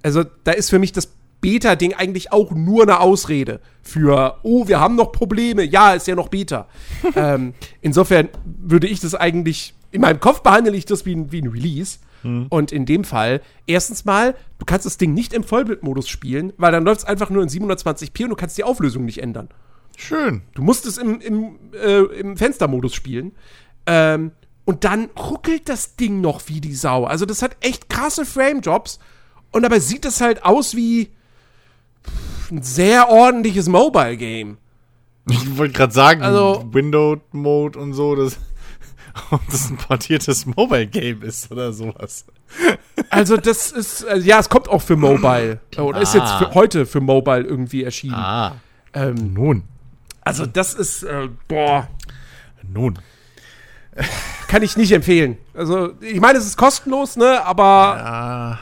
Also da ist für mich das Beta-Ding eigentlich auch nur eine Ausrede für, oh, wir haben noch Probleme. Ja, ist ja noch Beta. ähm, insofern würde ich das eigentlich, in meinem Kopf behandle ich das wie ein, wie ein Release. Und in dem Fall, erstens mal, du kannst das Ding nicht im Vollbildmodus spielen, weil dann läuft es einfach nur in 720p und du kannst die Auflösung nicht ändern. Schön. Du musst es im, im, äh, im Fenstermodus spielen. Ähm, und dann ruckelt das Ding noch wie die Sau. Also, das hat echt krasse Frame-Jobs. Und dabei sieht es halt aus wie ein sehr ordentliches Mobile-Game. Ich wollte gerade sagen, Also- Window-Mode und so, das, ob das ein portiertes Mobile-Game ist oder sowas. Also, das ist, äh, ja, es kommt auch für Mobile. Oder ist jetzt für, heute für Mobile irgendwie erschienen. Ah. Ähm, Nun, also, das ist, äh, boah, nun. kann ich nicht empfehlen. Also, ich meine, es ist kostenlos, ne, aber Ah,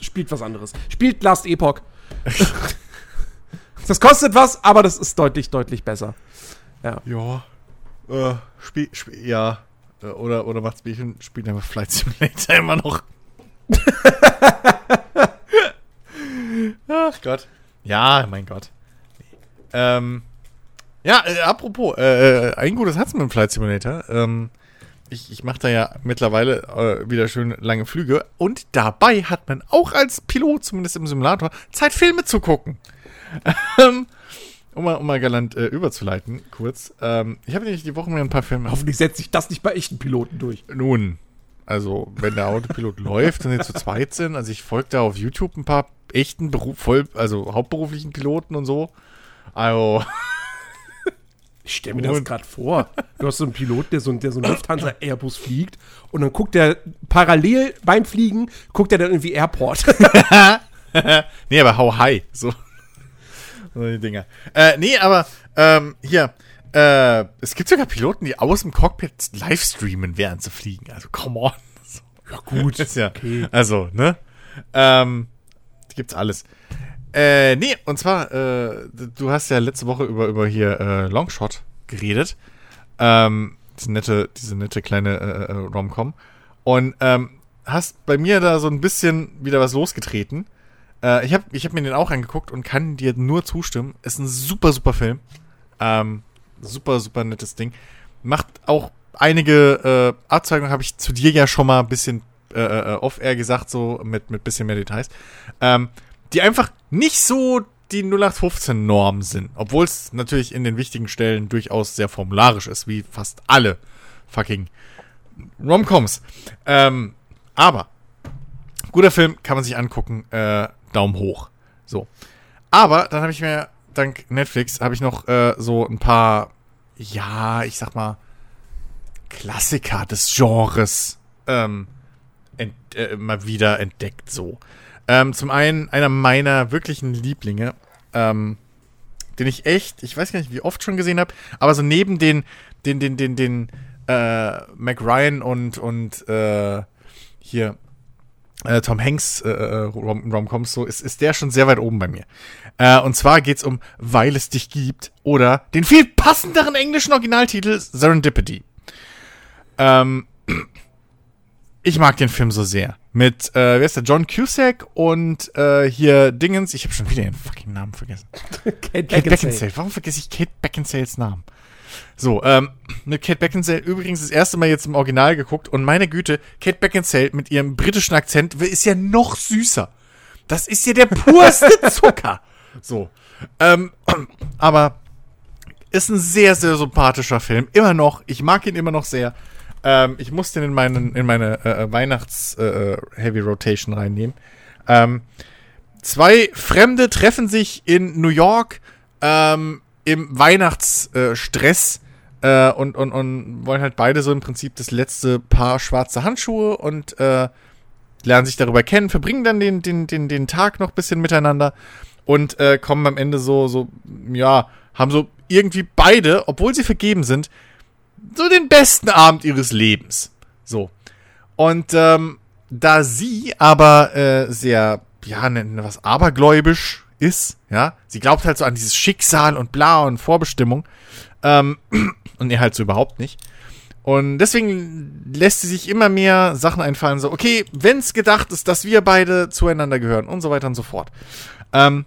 spielt was anderes. Spielt Last Epoch. das kostet was, aber das ist deutlich, deutlich besser. ja. Äh, spiel, spiel, ja. Äh, Oder, oder macht's Bierchen, spielt einfach Flight Simulator immer noch. Ach Gott. Ja, mein Gott. Ähm, ja, äh, apropos, äh, äh, ein gutes hat's mit dem Flight Simulator. Ähm, ich, ich mache da ja mittlerweile äh, wieder schön lange Flüge und dabei hat man auch als Pilot, zumindest im Simulator, Zeit, Filme zu gucken. Ähm, um, mal, um mal galant äh, überzuleiten, kurz. Ähm, ich habe nämlich die Woche mir ein paar Filme. Hoffentlich setzt sich das nicht bei echten Piloten durch. Nun, also wenn der Autopilot läuft und wir zu zweit sind, also ich folge da auf YouTube ein paar echten Beruf, voll, also hauptberuflichen Piloten und so. Also, Ich stelle mir das Und- gerade vor. Du hast so einen Pilot, der so, der so einen Lufthansa-Airbus fliegt und dann guckt der parallel beim Fliegen, guckt er dann irgendwie Airport. nee, aber how high, so. So die Dinger. Äh, nee, aber, ähm, hier, äh, es gibt sogar Piloten, die aus dem Cockpit livestreamen, während sie fliegen. Also, come on. ja, gut. ist ja, okay. also, ne? Ähm, gibt's alles. Äh, nee, und zwar, äh, du hast ja letzte Woche über, über hier äh, Longshot geredet. Ähm, diese nette, diese nette kleine äh, äh, Rom-Com. Und ähm, hast bei mir da so ein bisschen wieder was losgetreten. Äh, ich habe ich hab mir den auch angeguckt und kann dir nur zustimmen. Ist ein super, super Film. Ähm, super, super nettes Ding. Macht auch einige äh, Abzweigungen, habe ich zu dir ja schon mal ein bisschen äh, äh, off-air gesagt, so mit, mit bisschen mehr Details. Ähm, die einfach nicht so die 0815-Norm sind. Obwohl es natürlich in den wichtigen Stellen durchaus sehr formularisch ist, wie fast alle fucking Romcoms. Ähm, aber guter Film, kann man sich angucken. Äh, Daumen hoch. So. Aber dann habe ich mir, dank Netflix, habe ich noch äh, so ein paar, ja, ich sag mal, Klassiker des Genres ähm, ent, äh, mal wieder entdeckt. So. Ähm, zum einen einer meiner wirklichen Lieblinge, ähm, den ich echt, ich weiß gar nicht, wie oft schon gesehen habe, aber so neben den, den, den, den, den äh, Mac Ryan und, und äh, hier äh, Tom Hanks äh, äh, Rom Romcoms, so ist, ist der schon sehr weit oben bei mir. Äh, und zwar geht's um Weil es dich gibt oder den viel passenderen englischen Originaltitel Serendipity. Ähm, ich mag den Film so sehr. Mit, äh, wer ist der? John Cusack und äh, hier Dingens. Ich habe schon wieder den fucking Namen vergessen. Kate Kate Beckinsale. Beckinsale. Warum vergesse ich Kate Beckinsales Namen? So, ähm, mit Kate Beckinsale übrigens das erste Mal jetzt im Original geguckt und meine Güte, Kate Beckinsale mit ihrem britischen Akzent ist ja noch süßer. Das ist ja der purste Zucker. So. Ähm, aber ist ein sehr, sehr sympathischer Film. Immer noch. Ich mag ihn immer noch sehr. Ähm, ich muss den in, meinen, in meine äh, Weihnachts-Heavy Rotation reinnehmen. Ähm, zwei Fremde treffen sich in New York ähm, im Weihnachtsstress äh, und, und, und wollen halt beide so im Prinzip das letzte Paar schwarze Handschuhe und äh, lernen sich darüber kennen, verbringen dann den, den, den, den Tag noch ein bisschen miteinander und äh, kommen am Ende so, so, ja, haben so irgendwie beide, obwohl sie vergeben sind, so den besten Abend ihres Lebens. So. Und ähm, da sie aber äh, sehr, ja, nennen wir was abergläubisch ist, ja, sie glaubt halt so an dieses Schicksal und bla und Vorbestimmung, ähm, und er halt so überhaupt nicht, Und deswegen lässt sie sich immer mehr Sachen einfallen, so, okay, wenn's gedacht ist, dass wir beide zueinander gehören und so weiter und so fort. Ähm,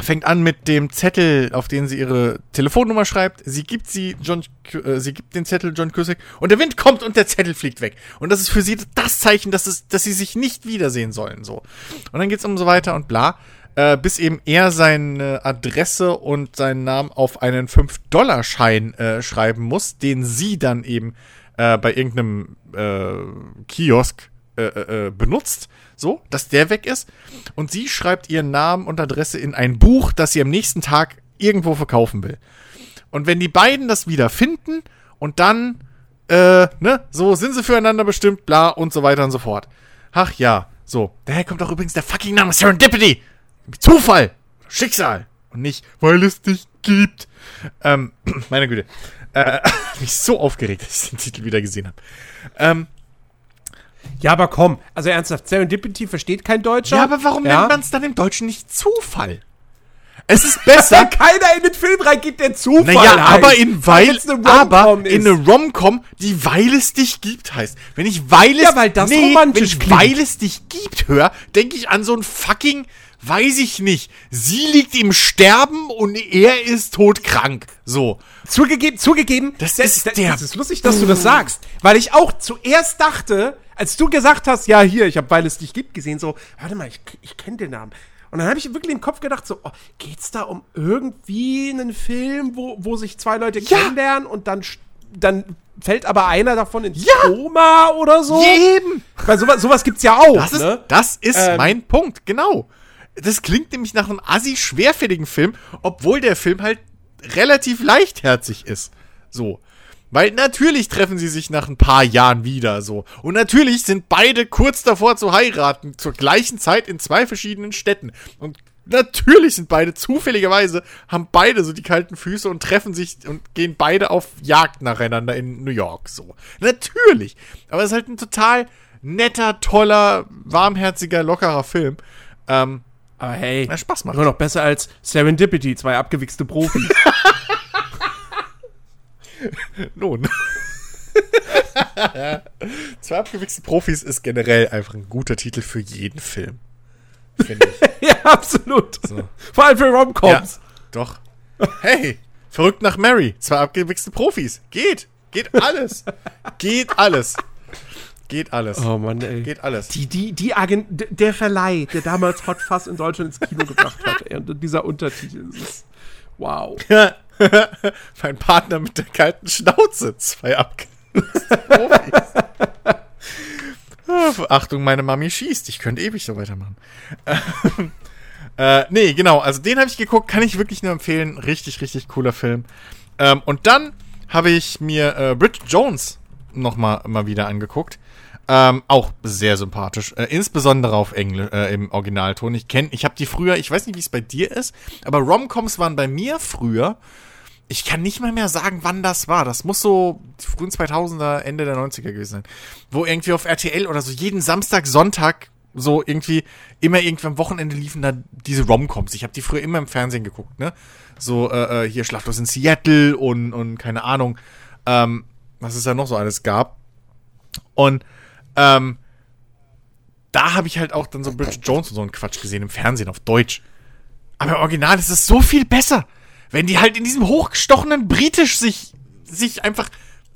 fängt an mit dem Zettel, auf den sie ihre Telefonnummer schreibt. Sie gibt sie John, äh, sie gibt den Zettel John Cusick und der Wind kommt und der Zettel fliegt weg. Und das ist für sie das Zeichen, dass es, dass sie sich nicht wiedersehen sollen, so. Und dann geht's um so weiter und bla. Äh, bis eben er seine Adresse und seinen Namen auf einen 5-Dollar-Schein äh, schreiben muss, den sie dann eben äh, bei irgendeinem äh, Kiosk äh, äh, benutzt, so, dass der weg ist. Und sie schreibt ihren Namen und Adresse in ein Buch, das sie am nächsten Tag irgendwo verkaufen will. Und wenn die beiden das wieder finden und dann, äh, ne, so sind sie füreinander bestimmt, bla und so weiter und so fort. Ach ja, so. Daher kommt auch übrigens der fucking Name Serendipity. Zufall, Schicksal und nicht, weil es dich gibt. Ähm, meine Güte. Äh, mich so aufgeregt, dass ich den Titel wieder gesehen habe. Ähm, Ja, aber komm, also ernsthaft, Serendipity versteht kein Deutscher. ja, aber warum Ja? nennt man es dann im Deutschen nicht Zufall? Es ist besser. Wenn keiner in den Film reingeht, der Zufall Naja, heißt. aber in weil, aber Rom-Com in ist. eine Rom-Com, die weil es dich gibt heißt. Wenn ich weil es, Ja, weil das wenn romantisch ich klingt. weil es dich gibt höre, denke ich an so ein fucking, weiß ich nicht. Sie liegt im Sterben und er ist todkrank. So. Zugegeben, zugegeben, Das ist der- Das ist lustig, dass du das sagst, weil ich auch zuerst dachte, als du gesagt hast, ja hier, ich habe weil es dich gibt gesehen, so, warte mal, ich, ich kenne den Namen. Und dann habe ich wirklich im Kopf gedacht, so, oh, geht's da um irgendwie einen Film, wo, wo sich zwei Leute Ja. kennenlernen und dann, dann fällt aber einer davon ins Ja. Koma oder so? Eben. Weil sowas, sowas gibt's ja auch, Das ist, ne? das ist Ähm. mein Punkt, genau. Das klingt nämlich nach einem assi schwerfälligen Film, obwohl der Film halt relativ leichtherzig ist. So. Weil natürlich treffen sie sich nach ein paar Jahren wieder so. Und natürlich sind beide kurz davor zu heiraten, zur gleichen Zeit in zwei verschiedenen Städten. Und natürlich sind beide zufälligerweise, haben beide so die kalten Füße und treffen sich und gehen beide auf Jagd nacheinander in New York. So. Natürlich. Aber es ist halt ein total netter, toller, warmherziger, lockerer Film. Ähm, Aber hey, der Spaß macht. immer noch besser als Serendipity, zwei abgewichste Profis. Nun. Zwei abgewichste Profis ist generell einfach ein guter Titel für jeden Film. Finde ich. ja, absolut. So. Vor allem für Romcoms. Ja, doch. Hey, verrückt nach Mary. Zwei abgewichste Profis. Geht. Geht alles. Geht alles. Geht alles. Oh Mann, ey. Geht alles. Die, die, die Agent, der Verleih, der damals Hot Fuzz in Deutschland ins Kino gebracht hat. ey, Und dieser Untertitel, ist, wow. mein Partner mit der kalten Schnauze. Zwei Profis. Ah, Achtung, meine Mami schießt. Ich könnte ewig so weitermachen. Äh, nee, genau. Also den habe ich geguckt. Kann ich wirklich nur empfehlen. Richtig, richtig cooler Film. Ähm, und dann habe ich mir äh, Bridget Jones noch mal, mal wieder angeguckt. Ähm, auch sehr sympathisch. Äh, insbesondere auf Englisch, äh, im Originalton. Ich kenne, ich habe die früher, ich weiß nicht, wie es bei dir ist, aber Romcoms waren bei mir früher. Ich kann nicht mal mehr sagen, wann das war. Das muss so die frühen 2000er, Ende der 90er gewesen sein. Wo irgendwie auf RTL oder so jeden Samstag, Sonntag so irgendwie immer irgendwie am Wochenende liefen da diese Romcoms. Ich habe die früher immer im Fernsehen geguckt, ne? So äh, äh, hier Schlachthaus in Seattle und und keine Ahnung, ähm, was es da noch so alles gab. Und ähm, da habe ich halt auch dann so Bridget Jones und so einen Quatsch gesehen im Fernsehen auf Deutsch. Aber im Original ist es so viel besser, wenn die halt in diesem hochgestochenen Britisch sich, sich einfach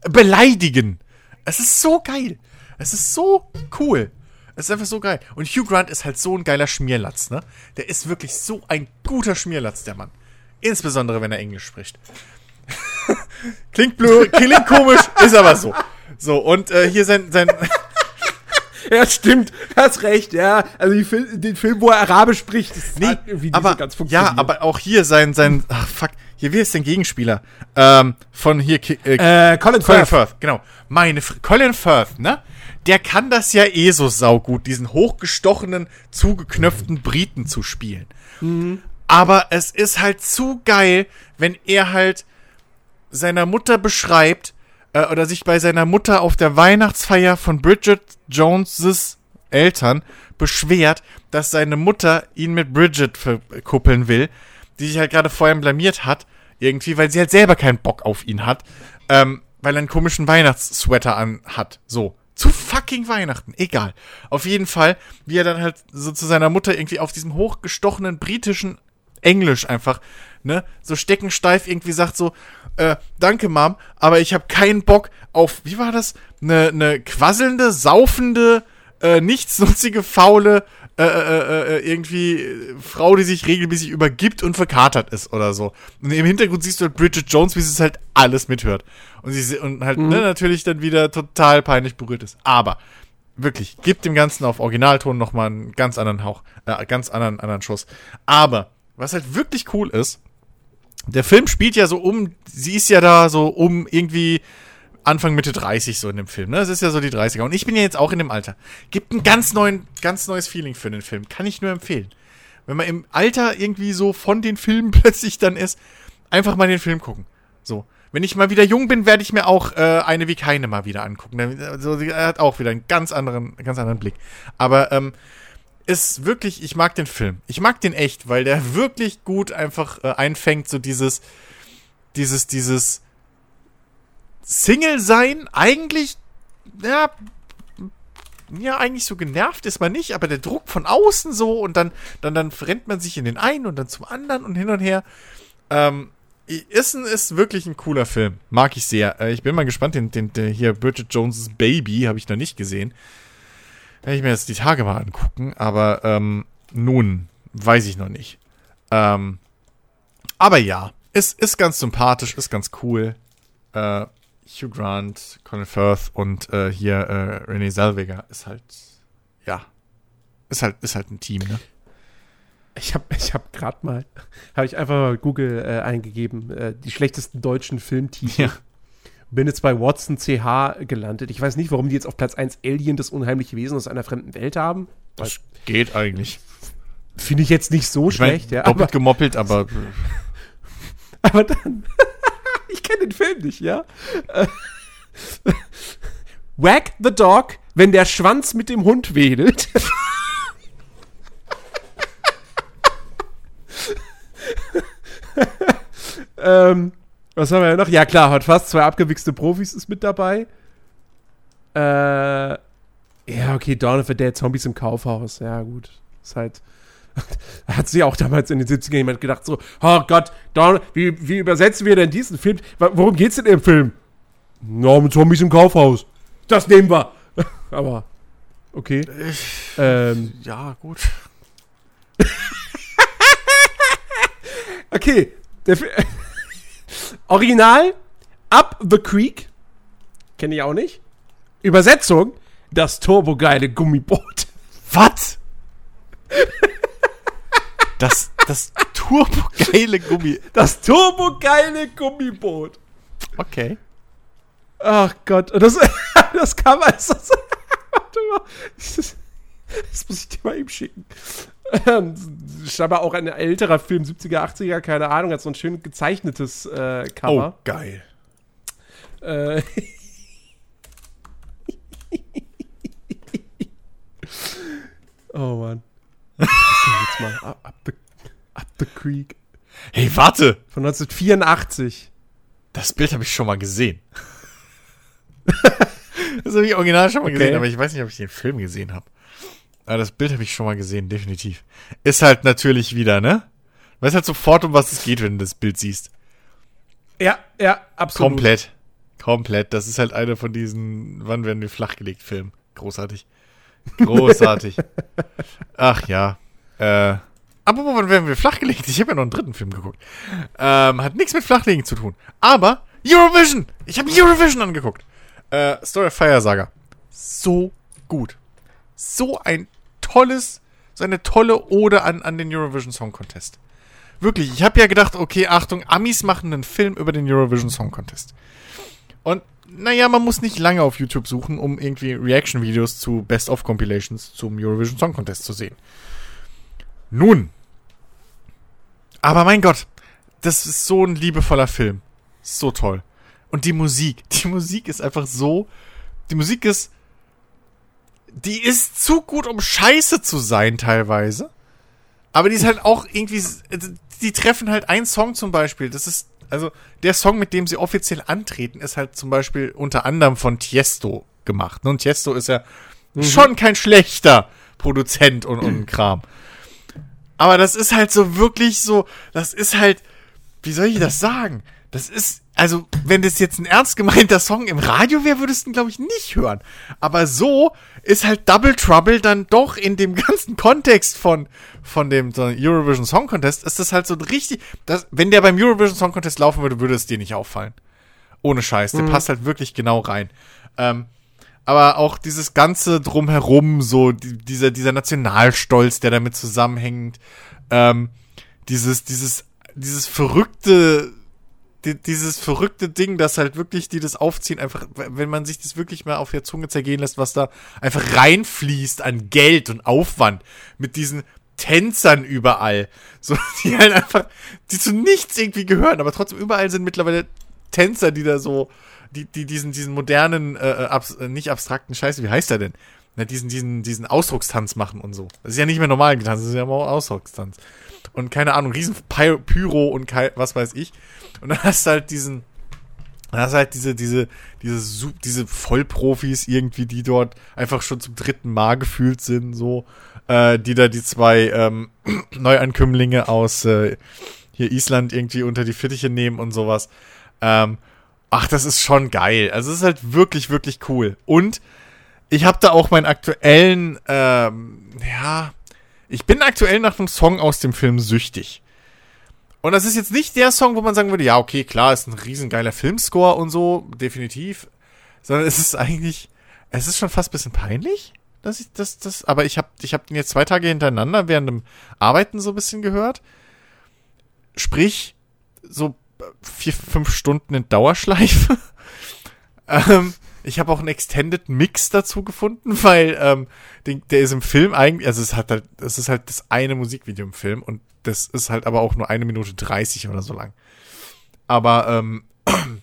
beleidigen. Es ist so geil. Es ist so cool. Es ist einfach so geil. Und Hugh Grant ist halt so ein geiler Schmierlatz, ne? Der ist wirklich so ein guter Schmierlatz, der Mann. Insbesondere, wenn er Englisch spricht. klingt blöd, klingt komisch, ist aber so. So, und äh, hier sein, sein, Ja, stimmt. Hast recht, ja. Also die Fil den Film, wo er Arabisch spricht, das Nee, irgendwie nicht aber, so ganz funktioniert. ja, aber auch hier sein, sein, ach fuck, hier, wie ist denn Gegenspieler? Ähm, von hier, äh, Äh, Colin, Colin Firth. Firth, genau. Meine, Fr Colin Firth, ne? Der kann das ja eh so saugut, diesen hochgestochenen, zugeknöpften Briten zu spielen. Aber es ist halt zu geil, wenn er halt seiner Mutter beschreibt, äh, oder sich bei seiner Mutter auf der Weihnachtsfeier von Bridget Joneses Eltern beschwert, dass seine Mutter ihn mit Bridget verkuppeln will, die sich halt gerade vorher blamiert hat, irgendwie, weil sie halt selber keinen Bock auf ihn hat. Ähm, weil er einen komischen Weihnachtssweater an hat. So. Zu fucking Weihnachten. Egal. Auf jeden Fall, wie er dann halt so zu seiner Mutter irgendwie auf diesem hochgestochenen britischen Englisch einfach, ne, so steckensteif irgendwie sagt so, äh, danke Mom, aber ich habe keinen Bock auf, wie war das? Eine ne quasselnde, saufende, äh, nichtsnutzige, faule, äh, äh, äh, irgendwie Frau, die sich regelmäßig übergibt und verkatert ist oder so. Und im Hintergrund siehst du halt Bridget Jones, wie sie es halt alles mithört. Und sie und halt mhm. ne, natürlich dann wieder total peinlich berührt ist. Aber wirklich, gibt dem Ganzen auf Originalton nochmal einen ganz anderen Hauch, äh, ganz anderen, anderen Schuss. Aber was halt wirklich cool ist, der Film spielt ja so um, sie ist ja da so um irgendwie Anfang Mitte 30 so in dem Film, ne? Das ist ja so die 30er. Und ich bin ja jetzt auch in dem Alter. Gibt ein ganz neuen, ganz neues Feeling für den Film. Kann ich nur empfehlen. Wenn man im Alter irgendwie so von den Filmen plötzlich dann ist, einfach mal den Film gucken. So. Wenn ich mal wieder jung bin, werde ich mir auch äh, eine wie keine mal wieder angucken. Also, er hat auch wieder einen ganz anderen, ganz anderen Blick. Aber ähm, ist wirklich, ich mag den Film. Ich mag den echt, weil der wirklich gut einfach äh, einfängt, so dieses, dieses, dieses Single sein, eigentlich, ja, ja, eigentlich so genervt ist man nicht, aber der Druck von außen so und dann, dann, dann rennt man sich in den einen und dann zum anderen und hin und her. Ähm, ist, ist wirklich ein cooler Film. Mag ich sehr. Äh, ich bin mal gespannt, den, den, den hier Bridget Jones' Baby habe ich noch nicht gesehen. Werde ich mir jetzt die Tage mal angucken, aber ähm, nun, weiß ich noch nicht. Ähm, aber ja, ist, ist ganz sympathisch, ist ganz cool. Äh, Hugh Grant, Colin Firth und äh, hier äh, Renee Zellweger ist halt, ja, ist halt, ist halt ein Team, ne? Ich habe ich hab gerade mal, habe ich einfach mal Google äh, eingegeben, äh, die schlechtesten deutschen Filmtitel. Ja bin jetzt bei Watson CH gelandet. Ich weiß nicht, warum die jetzt auf Platz 1 Alien, das unheimliche Wesen aus einer fremden Welt haben. Das geht eigentlich. Finde ich jetzt nicht so ich schlecht, mein, ja. Doppelt aber, gemoppelt, aber. aber dann. ich kenne den Film nicht, ja. Wag the Dog, wenn der Schwanz mit dem Hund wedelt. ähm, was haben wir ja noch? Ja, klar, hat fast zwei abgewichste Profis ist mit dabei. Äh, ja, okay, Dawn of the Dead, Zombies im Kaufhaus. Ja, gut. Ist halt. hat sich auch damals in den 70ern jemand gedacht, so, oh Gott, Dawn, wie, wie übersetzen wir denn diesen Film? Worum geht's denn im Film? Na, mit Zombies im Kaufhaus. Das nehmen wir. Aber, okay. Ich, ähm, ja, gut. okay, der Film. Original Up the Creek. Kenne ich auch nicht. Übersetzung: Das turbogeile Gummiboot. Was? Das, das turbogeile Gummi. Das turbogeile Gummiboot. Okay. Ach Gott. Das, das kam als. Das, warte mal. Das, das muss ich dir mal eben schicken. Ähm, scheinbar auch ein älterer Film, 70er, 80er, keine Ahnung, hat so ein schön gezeichnetes äh, Cover. Oh, geil. Äh. oh Mann. jetzt mal up, up, the, up the Creek. Hey, warte! Von 1984. Das Bild habe ich schon mal gesehen. das habe ich original schon mal okay. gesehen, aber ich weiß nicht, ob ich den Film gesehen habe. Ah, das Bild habe ich schon mal gesehen, definitiv. Ist halt natürlich wieder, ne? Weißt halt sofort, um was es geht, wenn du das Bild siehst. Ja, ja, absolut. Komplett. Komplett. Das ist halt einer von diesen Wann werden wir flachgelegt Filmen. Großartig. Großartig. Ach ja. Äh. Aber wann werden wir flachgelegt? Ich habe ja noch einen dritten Film geguckt. Ähm, hat nichts mit Flachlegen zu tun. Aber Eurovision! Ich habe Eurovision angeguckt. Äh, Story of Fire Saga. So gut. So ein tolles, so eine tolle Ode an, an den Eurovision Song Contest. Wirklich, ich habe ja gedacht, okay, Achtung, Amis machen einen Film über den Eurovision Song Contest. Und naja, man muss nicht lange auf YouTube suchen, um irgendwie Reaction-Videos zu Best-of-Compilations zum Eurovision Song Contest zu sehen. Nun. Aber mein Gott, das ist so ein liebevoller Film. So toll. Und die Musik, die Musik ist einfach so, die Musik ist die ist zu gut, um scheiße zu sein, teilweise. Aber die ist halt auch irgendwie, die treffen halt einen Song zum Beispiel. Das ist also der Song, mit dem sie offiziell antreten, ist halt zum Beispiel unter anderem von Tiesto gemacht. Und Tiesto ist ja mhm. schon kein schlechter Produzent und, und Kram. Aber das ist halt so wirklich so, das ist halt, wie soll ich das sagen? Das ist, also, wenn das jetzt ein ernst gemeinter Song im Radio wäre, würdest du ihn, glaube ich, nicht hören. Aber so ist halt Double Trouble dann doch in dem ganzen Kontext von, von dem so Eurovision Song Contest, ist das halt so richtig, das, wenn der beim Eurovision Song Contest laufen würde, würde es dir nicht auffallen. Ohne Scheiß. Der mhm. passt halt wirklich genau rein. Ähm, aber auch dieses ganze drumherum, so die, dieser, dieser Nationalstolz, der damit zusammenhängt, ähm, dieses, dieses, dieses verrückte, dieses verrückte Ding, dass halt wirklich die das aufziehen, einfach, wenn man sich das wirklich mal auf der Zunge zergehen lässt, was da einfach reinfließt an Geld und Aufwand mit diesen Tänzern überall, so, die halt einfach, die zu nichts irgendwie gehören, aber trotzdem überall sind mittlerweile Tänzer, die da so, die, die diesen, diesen modernen, äh, äh abs äh, nicht abstrakten Scheiße, wie heißt der denn? Na, diesen, diesen, diesen Ausdruckstanz machen und so. Das ist ja nicht mehr normal getanzt, das ist ja immer Ausdruckstanz. Und keine Ahnung, riesen Pyro und was weiß ich. Und dann hast du halt diesen, dann hast du halt diese, diese, diese, diese Vollprofis irgendwie, die dort einfach schon zum dritten Mal gefühlt sind, so, äh, die da die zwei ähm, Neuankömmlinge aus äh, hier Island irgendwie unter die Fittiche nehmen und sowas. Ähm, ach, das ist schon geil. Also es ist halt wirklich, wirklich cool. Und ich habe da auch meinen aktuellen, ähm, ja, ich bin aktuell nach einem Song aus dem Film süchtig. Und das ist jetzt nicht der Song, wo man sagen würde, ja, okay, klar, ist ein riesengeiler Filmscore und so, definitiv. Sondern es ist eigentlich, es ist schon fast ein bisschen peinlich, dass ich das, das, aber ich habe ich hab den jetzt zwei Tage hintereinander während dem Arbeiten so ein bisschen gehört. Sprich, so vier, fünf Stunden in Dauerschleife. ähm, ich habe auch einen Extended Mix dazu gefunden, weil ähm, den, der ist im Film eigentlich, also es hat halt, es ist halt das eine Musikvideo im Film und das ist halt aber auch nur eine Minute dreißig oder so lang. Aber ähm,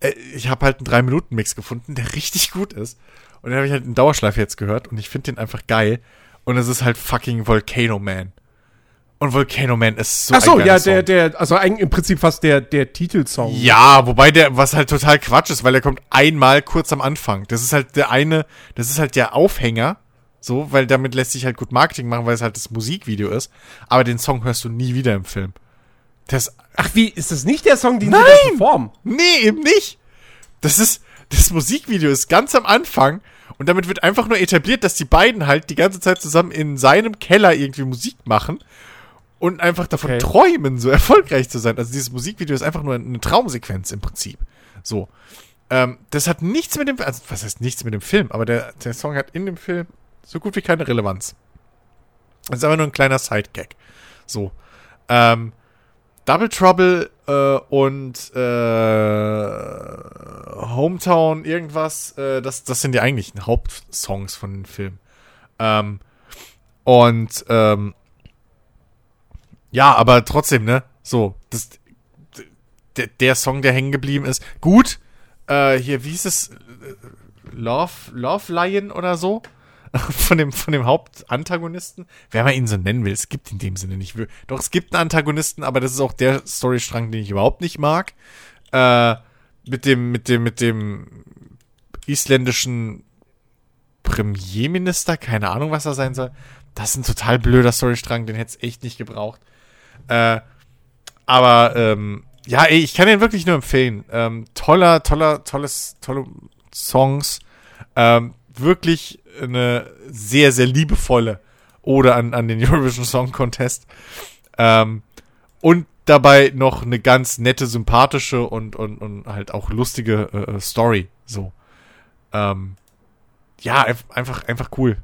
äh, ich habe halt einen drei Minuten Mix gefunden, der richtig gut ist und den habe ich halt in Dauerschleife jetzt gehört und ich finde den einfach geil und es ist halt fucking Volcano Man. Und Volcano Man ist so Ach so, ja, der, der, also eigentlich im Prinzip fast der, der Titelsong. Ja, wobei der, was halt total Quatsch ist, weil der kommt einmal kurz am Anfang. Das ist halt der eine, das ist halt der Aufhänger, so, weil damit lässt sich halt gut Marketing machen, weil es halt das Musikvideo ist. Aber den Song hörst du nie wieder im Film. Das, Ach, wie, ist das nicht der Song, den Nein! sie performen? Nee, eben nicht. Das ist, das Musikvideo ist ganz am Anfang und damit wird einfach nur etabliert, dass die beiden halt die ganze Zeit zusammen in seinem Keller irgendwie Musik machen und einfach davon okay. träumen, so erfolgreich zu sein. Also dieses Musikvideo ist einfach nur eine Traumsequenz im Prinzip. So. Ähm, das hat nichts mit dem, also was heißt nichts mit dem Film, aber der, der Song hat in dem Film so gut wie keine Relevanz. Das ist einfach nur ein kleiner Sidegag. So. Ähm, Double Trouble äh, und äh, Hometown, irgendwas, äh, das, das sind die eigentlichen Hauptsongs von dem Film. Ähm, und ähm, ja, aber trotzdem, ne? So, das, der, der Song, der hängen geblieben ist. Gut, äh, hier, wie hieß es? Love, Love Lion oder so? von dem, von dem Hauptantagonisten. Wer man ihn so nennen will, es gibt in dem Sinne nicht. Doch, es gibt einen Antagonisten, aber das ist auch der Storystrang, den ich überhaupt nicht mag. Äh, mit dem, mit dem, mit dem isländischen Premierminister, keine Ahnung, was er sein soll. Das ist ein total blöder Storystrang, den hätte es echt nicht gebraucht. Äh, aber ähm, ja, ey, ich kann den wirklich nur empfehlen. Ähm, toller, toller, tolles, tolle Songs. Ähm, wirklich eine sehr, sehr liebevolle Ode an, an den Eurovision Song Contest. Ähm, und dabei noch eine ganz nette, sympathische und, und, und halt auch lustige äh, äh Story. So. Ähm, ja, einfach, einfach cool.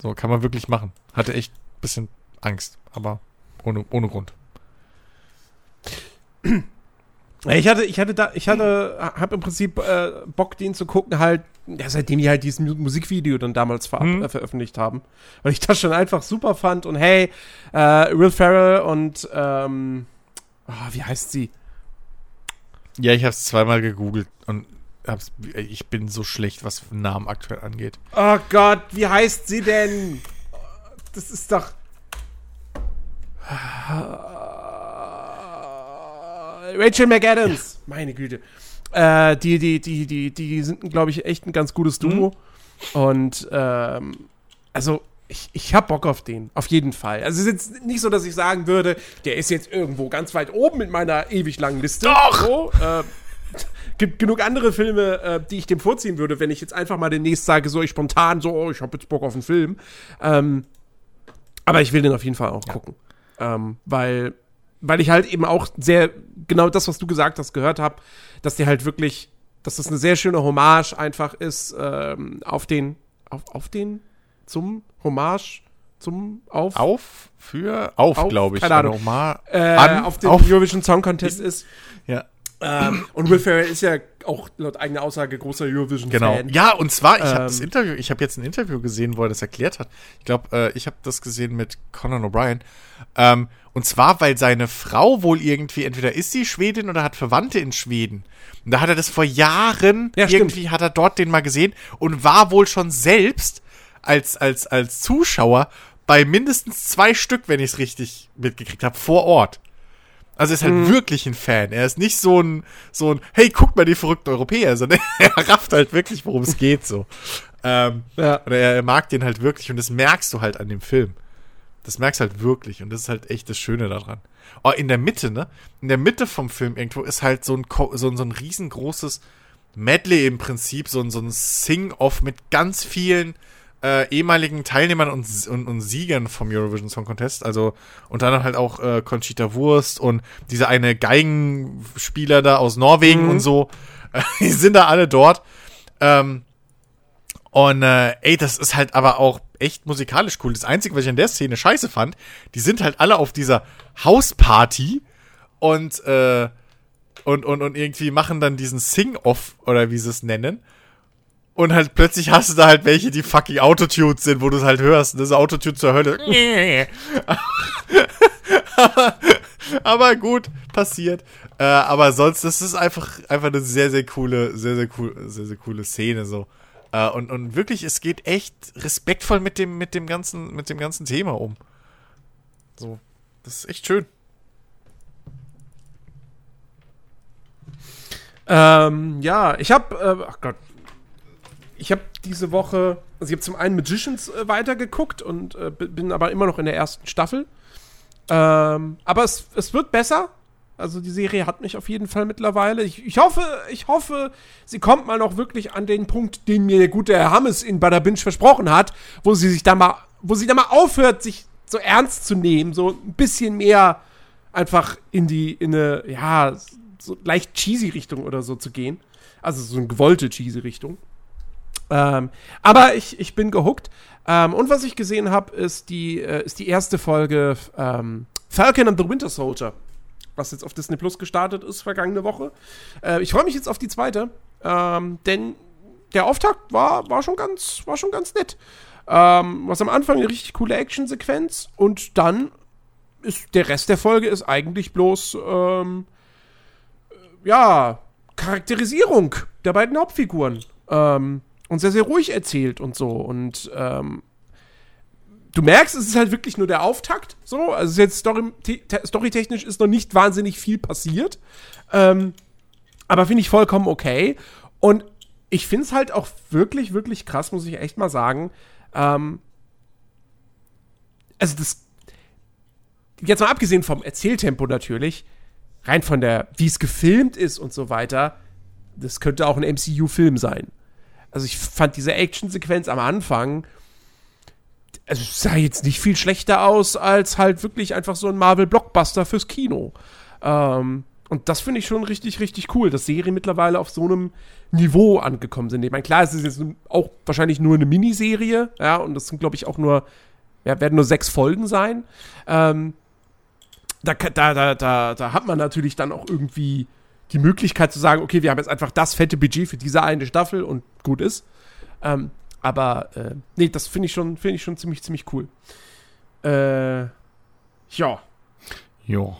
So, kann man wirklich machen. Hatte echt ein bisschen Angst, aber ohne, ohne Grund. Ich hatte, ich hatte da, ich hatte, hab im Prinzip äh, Bock, den zu gucken, halt, ja, seitdem die halt dieses Musikvideo dann damals ver mhm. äh, veröffentlicht haben. Weil ich das schon einfach super fand und hey, äh, Will Ferrell und, ähm, oh, wie heißt sie? Ja, ich hab's zweimal gegoogelt und hab's, ich bin so schlecht, was Namen aktuell angeht. Oh Gott, wie heißt sie denn? Das ist doch. Rachel McAdams, meine Güte. Äh, die, die, die, die, die sind, glaube ich, echt ein ganz gutes Duo. Mhm. Und ähm, also ich, ich hab Bock auf den, auf jeden Fall. Also es ist jetzt nicht so, dass ich sagen würde, der ist jetzt irgendwo ganz weit oben in meiner ewig langen Liste. Doch! So, äh, gibt genug andere Filme, äh, die ich dem vorziehen würde, wenn ich jetzt einfach mal demnächst sage, so ich spontan, so, oh, ich hab jetzt Bock auf einen Film. Ähm, aber ich will den auf jeden Fall auch ja. gucken. Ähm, weil, weil ich halt eben auch sehr, genau das, was du gesagt hast, gehört habe, dass der halt wirklich, dass das eine sehr schöne Hommage einfach ist ähm, auf den, auf, auf den, zum Hommage, zum Auf. Auf, für, auf, auf glaube ich. Keine Ahnung. Hommage, äh, an, auf den auf, Eurovision Song Contest ist. Ja. Ähm, und Will Ferrell ist ja auch laut eigener Aussage großer Eurovision-Fan. Genau. Ja, und zwar, ich ähm, habe das Interview, ich habe jetzt ein Interview gesehen, wo er das erklärt hat. Ich glaube, äh, ich habe das gesehen mit Conan O'Brien. Ähm, und zwar, weil seine Frau wohl irgendwie, entweder ist sie Schwedin oder hat Verwandte in Schweden. Und da hat er das vor Jahren, ja, irgendwie hat er dort den mal gesehen und war wohl schon selbst als, als, als Zuschauer bei mindestens zwei Stück, wenn ich es richtig mitgekriegt habe, vor Ort. Also er ist halt mhm. wirklich ein Fan. Er ist nicht so ein, so ein, hey, guck mal die verrückten Europäer, sondern er rafft halt wirklich, worum es geht, so. Ähm, ja. Oder er, er mag den halt wirklich und das merkst du halt an dem Film. Das merkst du halt wirklich und das ist halt echt das Schöne daran. Oh, in der Mitte, ne? In der Mitte vom Film irgendwo ist halt so ein, so ein, so ein riesengroßes Medley im Prinzip, so ein, so ein Sing-Off mit ganz vielen äh, ehemaligen Teilnehmern und, und, und, Siegern vom Eurovision Song Contest. Also unter anderem halt auch äh, Conchita Wurst und dieser eine Geigenspieler da aus Norwegen mhm. und so. die sind da alle dort. Ähm, und äh, ey, das ist halt aber auch echt musikalisch cool. Das Einzige, was ich an der Szene scheiße fand, die sind halt alle auf dieser Hausparty und, äh, und, und, und irgendwie machen dann diesen Sing-Off oder wie sie es nennen. Und halt plötzlich hast du da halt welche, die fucking Autotunes sind, wo du es halt hörst. Das ist Autotune zur Hölle. aber, aber, gut, passiert. Äh, aber sonst, das ist einfach, einfach eine sehr, sehr coole, sehr, sehr cool, sehr, sehr coole Szene so. Äh, und, und wirklich, es geht echt respektvoll mit dem, mit dem ganzen, mit dem ganzen Thema um. So, das ist echt schön. Ähm, ja, ich hab, äh, ach Gott, ich habe diese Woche, also ich habe zum einen Magicians äh, weitergeguckt und äh, bin aber immer noch in der ersten Staffel. Ähm, aber es, es wird besser. Also die Serie hat mich auf jeden Fall mittlerweile. Ich, ich, hoffe, ich hoffe, sie kommt mal noch wirklich an den Punkt, den mir der gute Herr Hammes in Bada Binge versprochen hat, wo sie sich da mal, wo sie da mal aufhört, sich so ernst zu nehmen, so ein bisschen mehr einfach in die, in eine, ja, so leicht cheesy Richtung oder so zu gehen. Also so eine gewollte cheesy Richtung. Ähm, aber ich, ich bin gehuckt. Ähm, und was ich gesehen habe, ist, die, äh, ist die erste Folge ähm, Falcon and the Winter Soldier, was jetzt auf Disney Plus gestartet ist vergangene Woche. Äh, ich freue mich jetzt auf die zweite, ähm, denn der Auftakt war, war, schon, ganz, war schon ganz nett. Ähm, was am Anfang eine richtig coole Actionsequenz und dann ist der Rest der Folge ist eigentlich bloß ähm, ja Charakterisierung der beiden Hauptfiguren. Ähm, und sehr, sehr ruhig erzählt und so. Und ähm, du merkst, es ist halt wirklich nur der Auftakt. So, also jetzt story, storytechnisch ist noch nicht wahnsinnig viel passiert. Ähm, aber finde ich vollkommen okay. Und ich finde es halt auch wirklich, wirklich krass, muss ich echt mal sagen. Ähm, also das, jetzt mal abgesehen vom Erzähltempo natürlich, rein von der, wie es gefilmt ist und so weiter, das könnte auch ein MCU-Film sein. Also ich fand diese Actionsequenz am Anfang, also sah jetzt nicht viel schlechter aus als halt wirklich einfach so ein Marvel-Blockbuster fürs Kino. Ähm, und das finde ich schon richtig, richtig cool, dass Serien mittlerweile auf so einem Niveau angekommen sind. Ich meine, klar, es ist jetzt auch wahrscheinlich nur eine Miniserie, ja, und das sind, glaube ich, auch nur, ja, werden nur sechs Folgen sein. Ähm, da, da, da, da, da hat man natürlich dann auch irgendwie die Möglichkeit zu sagen, okay, wir haben jetzt einfach das fette Budget für diese eine Staffel und gut ist. Ähm, aber äh, nee, das finde ich schon, finde ich schon ziemlich, ziemlich cool. Äh, ja. Ja.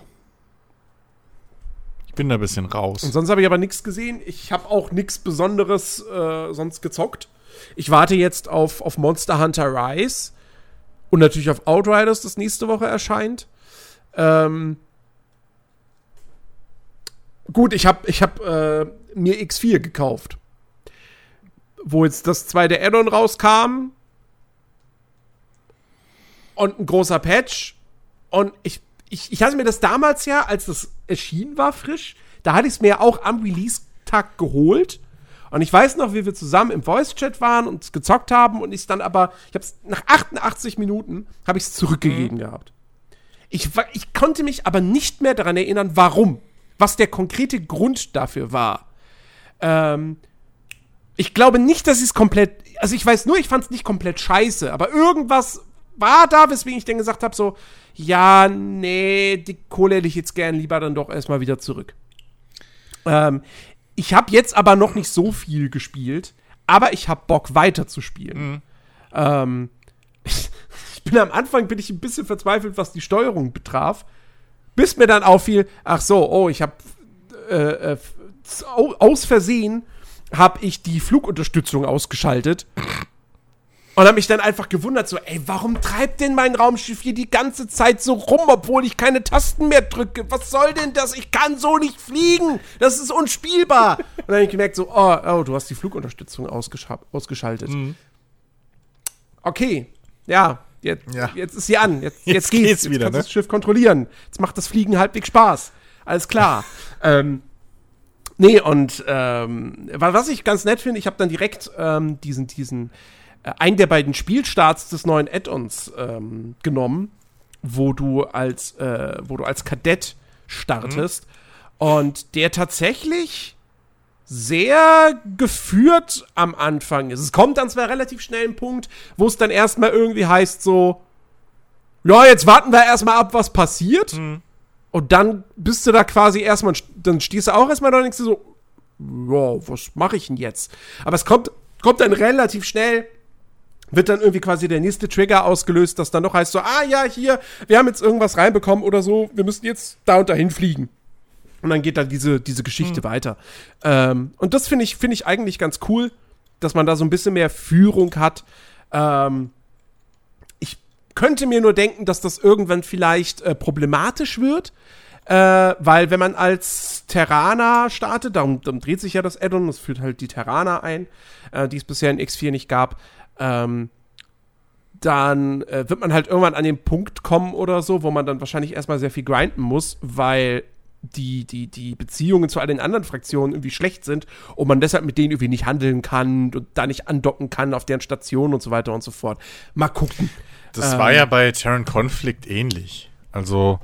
Ich bin da ein bisschen raus. Und sonst habe ich aber nichts gesehen. Ich habe auch nichts Besonderes äh, sonst gezockt. Ich warte jetzt auf, auf Monster Hunter Rise und natürlich auf Outriders, das nächste Woche erscheint. Ähm, gut, ich habe ich hab, äh, mir X4 gekauft. Wo jetzt das zweite Addon rauskam. Und ein großer Patch. Und ich, ich, ich hatte mir das damals ja, als das erschienen war, frisch, da hatte ich es mir auch am Release-Tag geholt. Und ich weiß noch, wie wir zusammen im Voice-Chat waren und gezockt haben und ich dann aber, ich habe es nach 88 Minuten, habe ich es zurückgegeben mhm. gehabt. Ich, ich konnte mich aber nicht mehr daran erinnern, warum. Was der konkrete Grund dafür war. Ähm, ich glaube nicht, dass ich es komplett. Also ich weiß nur, ich fand es nicht komplett scheiße, aber irgendwas war da, weswegen ich dann gesagt habe: so, ja, nee, die Kohle hätte ich jetzt gern lieber dann doch erstmal wieder zurück. Ähm, ich habe jetzt aber noch nicht so viel gespielt, aber ich habe Bock weiter zu spielen. Mhm. Ähm, ich bin am Anfang bin ich ein bisschen verzweifelt, was die Steuerung betraf, bis mir dann auffiel, ach so, oh, ich habe äh, äh, aus Versehen habe ich die Flugunterstützung ausgeschaltet und habe mich dann einfach gewundert, so, ey, warum treibt denn mein Raumschiff hier die ganze Zeit so rum, obwohl ich keine Tasten mehr drücke? Was soll denn das? Ich kann so nicht fliegen. Das ist unspielbar. und dann habe ich gemerkt, so, oh, oh, du hast die Flugunterstützung ausgeschaltet. Mhm. Okay, ja, jetzt, ja. jetzt ist sie an. Jetzt, jetzt, jetzt geht's. geht's wieder. Jetzt kannst ne? das Schiff kontrollieren. Jetzt macht das Fliegen halbwegs Spaß. Alles klar. ähm, nee, und ähm, was ich ganz nett finde, ich habe dann direkt ähm, diesen, diesen äh, einen der beiden Spielstarts des neuen Add-ons ähm, genommen, wo du als, äh, wo du als Kadett startest. Mhm. Und der tatsächlich sehr geführt am Anfang ist. Es kommt dann zwar relativ schnell ein Punkt, wo es dann erstmal irgendwie heißt so, ja, jetzt warten wir erstmal ab, was passiert. Mhm. Und dann bist du da quasi erstmal, dann stehst du auch erstmal da und denkst du so, ja, was mache ich denn jetzt? Aber es kommt, kommt dann relativ schnell wird dann irgendwie quasi der nächste Trigger ausgelöst, das dann noch heißt so, ah ja, hier, wir haben jetzt irgendwas reinbekommen oder so, wir müssen jetzt da und dahin fliegen. Und dann geht dann diese, diese Geschichte mhm. weiter. Ähm, und das finde ich, finde ich eigentlich ganz cool, dass man da so ein bisschen mehr Führung hat. Ähm, ich könnte mir nur denken, dass das irgendwann vielleicht äh, problematisch wird. Äh, weil wenn man als Terraner startet, darum, darum dreht sich ja das Addon, das führt halt die Terraner ein, äh, die es bisher in X4 nicht gab ähm, dann äh, wird man halt irgendwann an den Punkt kommen oder so, wo man dann wahrscheinlich erstmal sehr viel grinden muss, weil die, die, die Beziehungen zu all den anderen Fraktionen irgendwie schlecht sind und man deshalb mit denen irgendwie nicht handeln kann und da nicht andocken kann auf deren Station und so weiter und so fort. Mal gucken. Das ähm, war ja bei Terran Conflict ähnlich. Also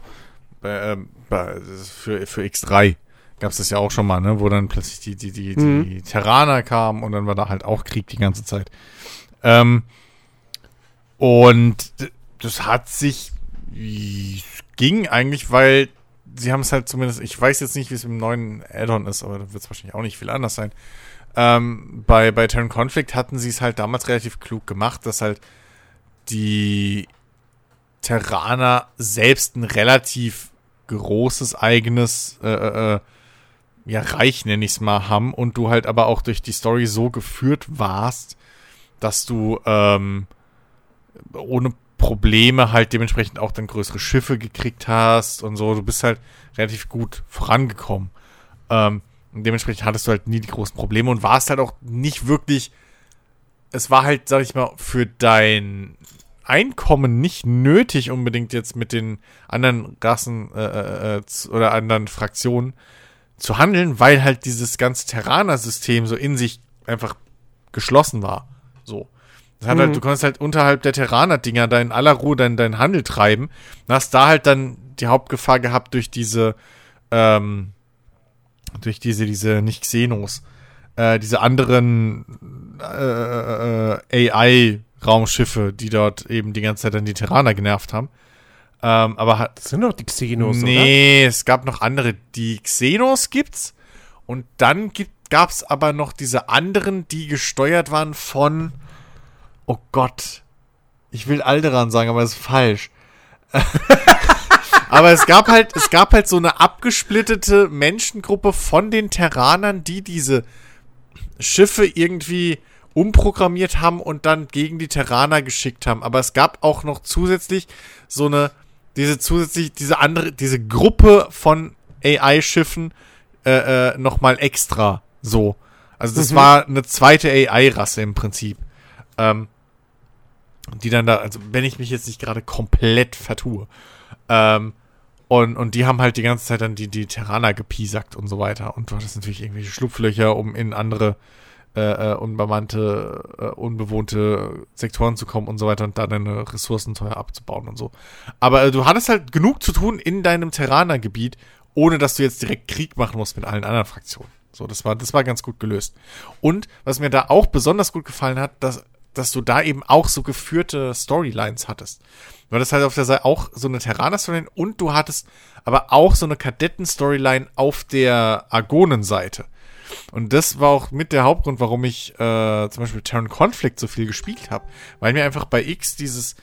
bei, äh, bei, für, für X3 gab es das ja auch schon mal, ne? wo dann plötzlich die, die, die, mhm. die Terraner kamen und dann war da halt auch Krieg die ganze Zeit. Ähm, und das hat sich ging eigentlich, weil sie haben es halt zumindest, ich weiß jetzt nicht, wie es im neuen Add-on ist, aber da wird es wahrscheinlich auch nicht viel anders sein. Ähm, bei, bei Terran Conflict hatten sie es halt damals relativ klug gemacht, dass halt die Terraner selbst ein relativ großes eigenes äh, äh, äh ja, Reich, nenne ich es mal, haben und du halt aber auch durch die Story so geführt warst, dass du ähm, ohne Probleme halt dementsprechend auch dann größere Schiffe gekriegt hast und so. Du bist halt relativ gut vorangekommen. Ähm, und dementsprechend hattest du halt nie die großen Probleme und warst halt auch nicht wirklich. Es war halt, sag ich mal, für dein Einkommen nicht nötig, unbedingt jetzt mit den anderen Rassen äh, äh, äh oder anderen Fraktionen zu handeln, weil halt dieses ganze Terraner-System so in sich einfach geschlossen war. So. Hat halt, mhm. halt, du konntest halt unterhalb der Terraner-Dinger da in aller Ruhe deinen dein Handel treiben. Und hast da halt dann die Hauptgefahr gehabt durch diese, ähm, durch diese, diese, nicht Xenos, äh, diese anderen äh, äh, AI-Raumschiffe, die dort eben die ganze Zeit dann die Terraner genervt haben. Ähm, aber das sind doch die Xenos, nee, oder? es gab noch andere. Die Xenos gibt's. Und dann gibt gab es aber noch diese anderen, die gesteuert waren von. Oh Gott. Ich will Alderan sagen, aber das ist falsch. aber es gab halt, es gab halt so eine abgesplittete Menschengruppe von den Terranern, die diese Schiffe irgendwie umprogrammiert haben und dann gegen die Terraner geschickt haben. Aber es gab auch noch zusätzlich so eine, diese zusätzlich, diese andere, diese Gruppe von AI-Schiffen, äh, äh, nochmal extra so. Also das Mhm. war eine zweite AI-Rasse im Prinzip. Ähm, die dann da, also wenn ich mich jetzt nicht gerade komplett vertue. Ähm, und, und die haben halt die ganze Zeit dann die, die Terraner gepiesackt und so weiter. Und du hattest natürlich irgendwelche Schlupflöcher, um in andere äh, äh, unbemannte, äh, unbewohnte Sektoren zu kommen und so weiter und da deine Ressourcen teuer abzubauen und so. Aber äh, du hattest halt genug zu tun in deinem Terraner-Gebiet, ohne dass du jetzt direkt Krieg machen musst mit allen anderen Fraktionen. So, das war, das war ganz gut gelöst. Und was mir da auch besonders gut gefallen hat, dass, dass du da eben auch so geführte Storylines hattest. Du hattest halt auf der Seite auch so eine Terraner-Storyline und du hattest aber auch so eine Kadetten-Storyline auf der Argonen-Seite. Und das war auch mit der Hauptgrund, warum ich äh, zum Beispiel Terran Conflict so viel gespielt habe. Weil mir einfach bei X dieses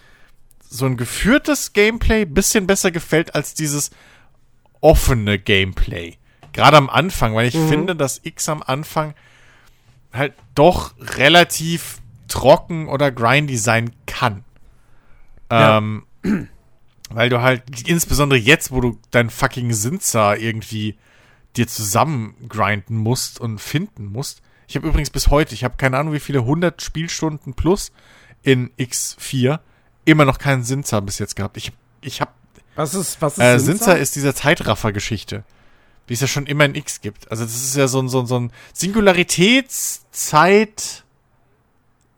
so ein geführtes Gameplay bisschen besser gefällt als dieses offene Gameplay. Gerade am Anfang, weil ich finde, dass X am Anfang halt doch relativ trocken oder grindy sein kann. Ja. Ähm, weil du halt, insbesondere jetzt, wo du dein fucking Sinza irgendwie dir zusammen grinden musst und finden musst. Ich habe übrigens bis heute, ich habe keine Ahnung wie viele 100 Spielstunden plus in X4 immer noch keinen Sinza bis jetzt gehabt. Ich, ich habe Was ist, was ist äh? Sinza ist diese Zeitraffer-Geschichte, die es ja schon immer in X gibt. Also das ist ja so ein, so ein, so ein Singularitätszeit.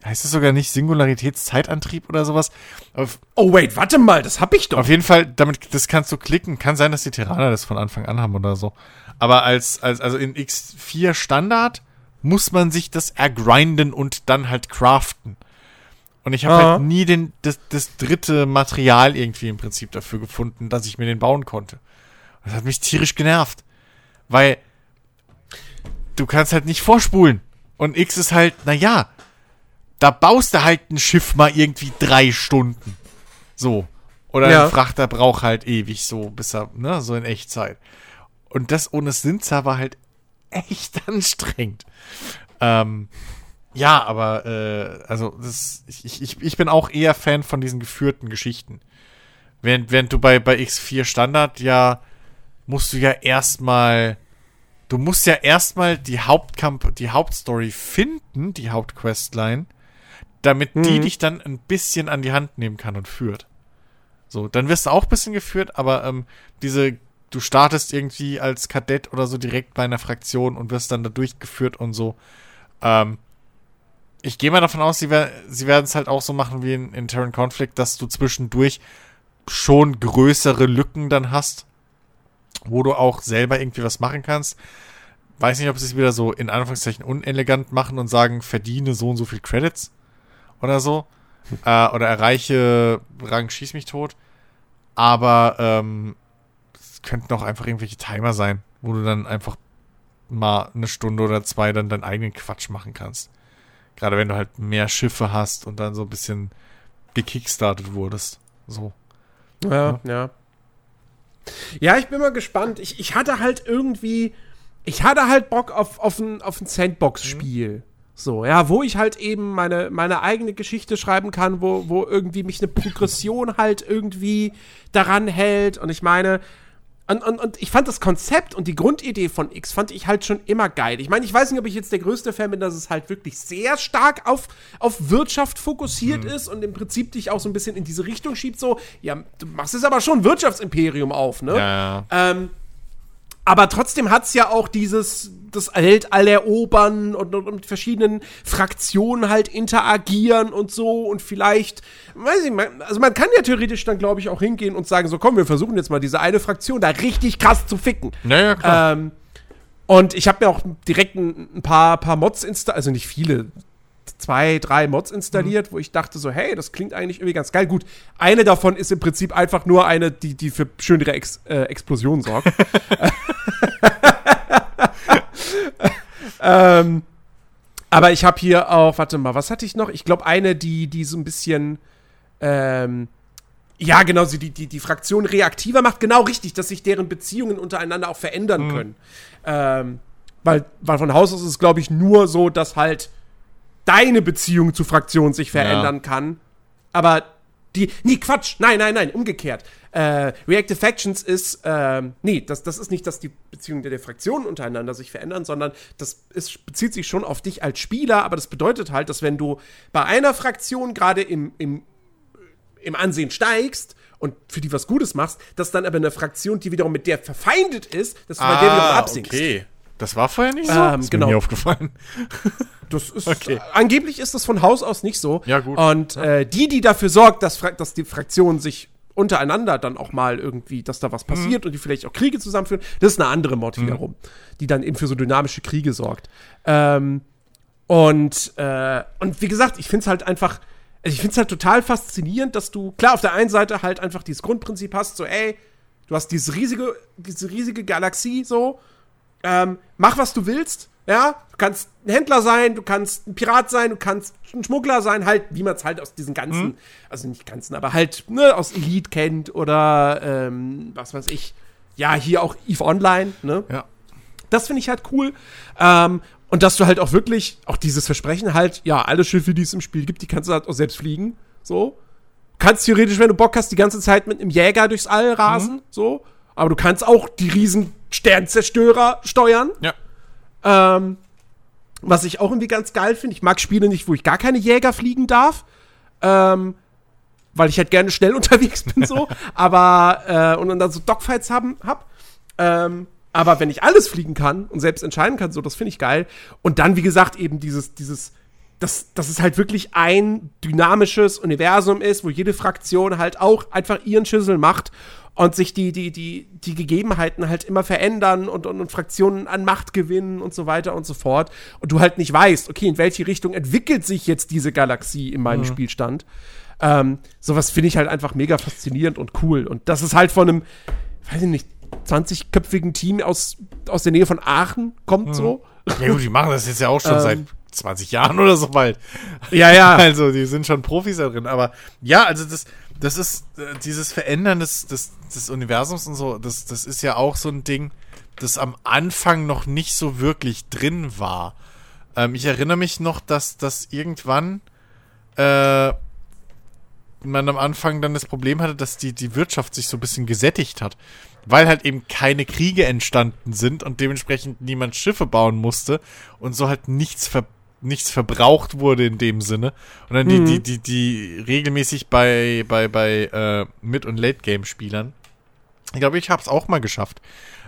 Heißt es sogar nicht Singularitätszeitantrieb oder sowas? Auf, Oh, wait, warte mal, das hab ich doch. auf jeden Fall, damit, das kannst du klicken. Kann sein, dass die Terraner das von Anfang an haben oder so. Aber als, als, also in X4 Standard muss man sich das ergrinden und dann halt craften. Und ich habe halt nie den, das, das dritte Material irgendwie im Prinzip dafür gefunden, dass ich mir den bauen konnte. Das hat mich tierisch genervt. Weil du kannst halt nicht vorspulen. Und X ist halt, na ja, da baust du halt ein Schiff mal irgendwie drei Stunden. So. Oder Ja. ein Frachter braucht halt ewig so, bis er, ne, so in Echtzeit. Und das ohne Sinza war halt echt anstrengend. Ähm, ja, aber, äh, also, das, ich, ich, ich bin auch eher Fan von diesen geführten Geschichten. Während, während du bei, bei X4 Standard ja, musst du ja erstmal, du musst ja erstmal die Hauptkamp, die Hauptstory finden, die Hauptquestline, damit die Mhm. dich dann ein bisschen an die Hand nehmen kann und führt. So, dann wirst du auch ein bisschen geführt, aber ähm, diese, du startest irgendwie als Kadett oder so direkt bei einer Fraktion und wirst dann da durchgeführt und so. Ähm, ich gehe mal davon aus, sie, wer sie werden es halt auch so machen wie in, in Terran Conflict, dass du zwischendurch schon größere Lücken dann hast, wo du auch selber irgendwie was machen kannst. Weiß nicht, ob sie es wieder so in Anführungszeichen unelegant machen und sagen, verdiene so und so viel Credits oder so. äh, oder erreiche Rang Schieß mich tot. Aber ähm, es könnten auch einfach irgendwelche Timer sein, wo du dann einfach mal eine Stunde oder zwei dann deinen eigenen Quatsch machen kannst. Gerade wenn du halt mehr Schiffe hast und dann so ein bisschen gekickstartet wurdest. So. Ja, ja. Ja, ich bin mal gespannt. Ich, ich hatte halt irgendwie, ich hatte halt Bock auf, auf ein, auf ein Sandbox-Spiel. So, ja, wo ich halt eben meine, meine eigene Geschichte schreiben kann, wo, wo irgendwie mich eine Progression halt irgendwie daran hält. Und ich meine, und, und, und ich fand das Konzept und die Grundidee von X fand ich halt schon immer geil. Ich meine, ich weiß nicht, ob ich jetzt der größte Fan bin, dass es halt wirklich sehr stark auf, auf Wirtschaft fokussiert ist und im Prinzip dich auch so ein bisschen in diese Richtung schiebt, so, ja, du machst jetzt aber schon Wirtschaftsimperium auf, ne? Ja, Ähm, aber trotzdem hat's ja auch dieses, das Weltall erobern und, und, mit verschiedenen Fraktionen halt interagieren und so und vielleicht, weiß ich, man, also man kann ja theoretisch dann, glaube ich, auch hingehen und sagen, so komm, wir versuchen jetzt mal diese eine Fraktion da richtig krass zu ficken. ja, ja klar. Ähm, und ich habe mir auch direkt ein, ein paar, paar Mods installiert, also nicht viele, zwei, drei Mods installiert, wo ich dachte so, hey, das klingt eigentlich irgendwie ganz geil. Gut, eine davon ist im Prinzip einfach nur eine, die, die für schönere Ex äh, Explosionen sorgt. ähm, aber ich habe hier auch, warte mal, was hatte ich noch? Ich glaube, eine, die, die so ein bisschen, ähm, ja, genau, die, die, die Fraktion reaktiver macht. Genau richtig, dass sich deren Beziehungen untereinander auch verändern können. Ähm, weil, weil von Haus aus ist es, glaube ich, nur so, dass halt deine Beziehung zu Fraktionen sich verändern kann. Aber Die, nee, Quatsch, nein, nein, nein, umgekehrt. Äh, Reactive Factions ist, ähm, nee, das, das ist nicht, dass die Beziehungen der, der Fraktionen untereinander sich verändern, sondern das ist, bezieht sich schon auf dich als Spieler, aber das bedeutet halt, dass wenn du bei einer Fraktion gerade im, im, im Ansehen steigst und für die was Gutes machst, dass dann aber eine Fraktion, die wiederum mit der verfeindet ist, dass du bei der wiederum absinkst. okay. Das war vorher nicht so? Ähm, ist genau. mir aufgefallen. Das ist, Okay. angeblich ist das von Haus aus nicht so. Ja, gut. Und äh, die, die dafür sorgt, dass, dass die Fraktionen sich untereinander dann auch mal irgendwie, dass da was Mhm. passiert und die vielleicht auch Kriege zusammenführen, das ist eine andere Mod wiederum, die dann eben für so dynamische Kriege sorgt. Ähm, und, äh, und wie gesagt, ich finde es halt einfach, also ich finde es halt total faszinierend, dass du, klar, auf der einen Seite halt einfach dieses Grundprinzip hast, so, ey, du hast diese riesige, diese riesige Galaxie, so, ähm, mach, was du willst. Ja, du kannst ein Händler sein, du kannst ein Pirat sein, du kannst ein Schmuggler sein, halt, wie man es halt aus diesen ganzen, also nicht ganzen, aber halt, ne, aus Elite kennt oder ähm, was weiß ich. Ja, hier auch EVE Online, ne? Ja. Das finde ich halt cool. Ähm, und dass du halt auch wirklich, auch dieses Versprechen halt, ja, alle Schiffe, die es im Spiel gibt, die kannst du halt auch selbst fliegen. So. Du kannst theoretisch, wenn du Bock hast, die ganze Zeit mit einem Jäger durchs All rasen. So. Aber du kannst auch die riesen Sternzerstörer steuern. Ja. Ähm, was ich auch irgendwie ganz geil finde. Ich mag Spiele nicht, wo ich gar keine Jäger fliegen darf. Ähm, weil ich halt gerne schnell unterwegs bin, so. aber, äh, und dann so Dogfights haben, hab. Ähm, aber wenn ich alles fliegen kann und selbst entscheiden kann, so, das finde ich geil. Und dann, wie gesagt, eben dieses, dieses, dass, dass es halt wirklich ein dynamisches Universum ist, wo jede Fraktion halt auch einfach ihren Schüssel macht und sich die, die, die, die Gegebenheiten halt immer verändern und, und, und Fraktionen an Macht gewinnen und so weiter und so fort. Und du halt nicht weißt, okay, in welche Richtung entwickelt sich jetzt diese Galaxie in meinem Spielstand. Ähm, sowas finde ich halt einfach mega faszinierend und cool. Und das ist halt von einem, weiß ich nicht, 20-köpfigen Team aus, aus der Nähe von Aachen kommt so. Ja gut, die machen das jetzt ja auch schon Ähm. seit 20 Jahren oder so bald. Ja, ja. Also, die sind schon Profis da drin. Aber ja, also das, das ist äh, dieses Verändern des, des, des Universums und so, das, das ist ja auch so ein Ding, das am Anfang noch nicht so wirklich drin war. Ähm, ich erinnere mich noch, dass das irgendwann äh, man am Anfang dann das Problem hatte, dass die, die Wirtschaft sich so ein bisschen gesättigt hat. Weil halt eben keine Kriege entstanden sind und dementsprechend niemand Schiffe bauen musste und so halt nichts ver nichts verbraucht wurde in dem Sinne. Und dann die, die, die, die regelmäßig bei, bei, bei äh, Mid- und Late-Game-Spielern. Ich glaube, ich habe es auch mal geschafft.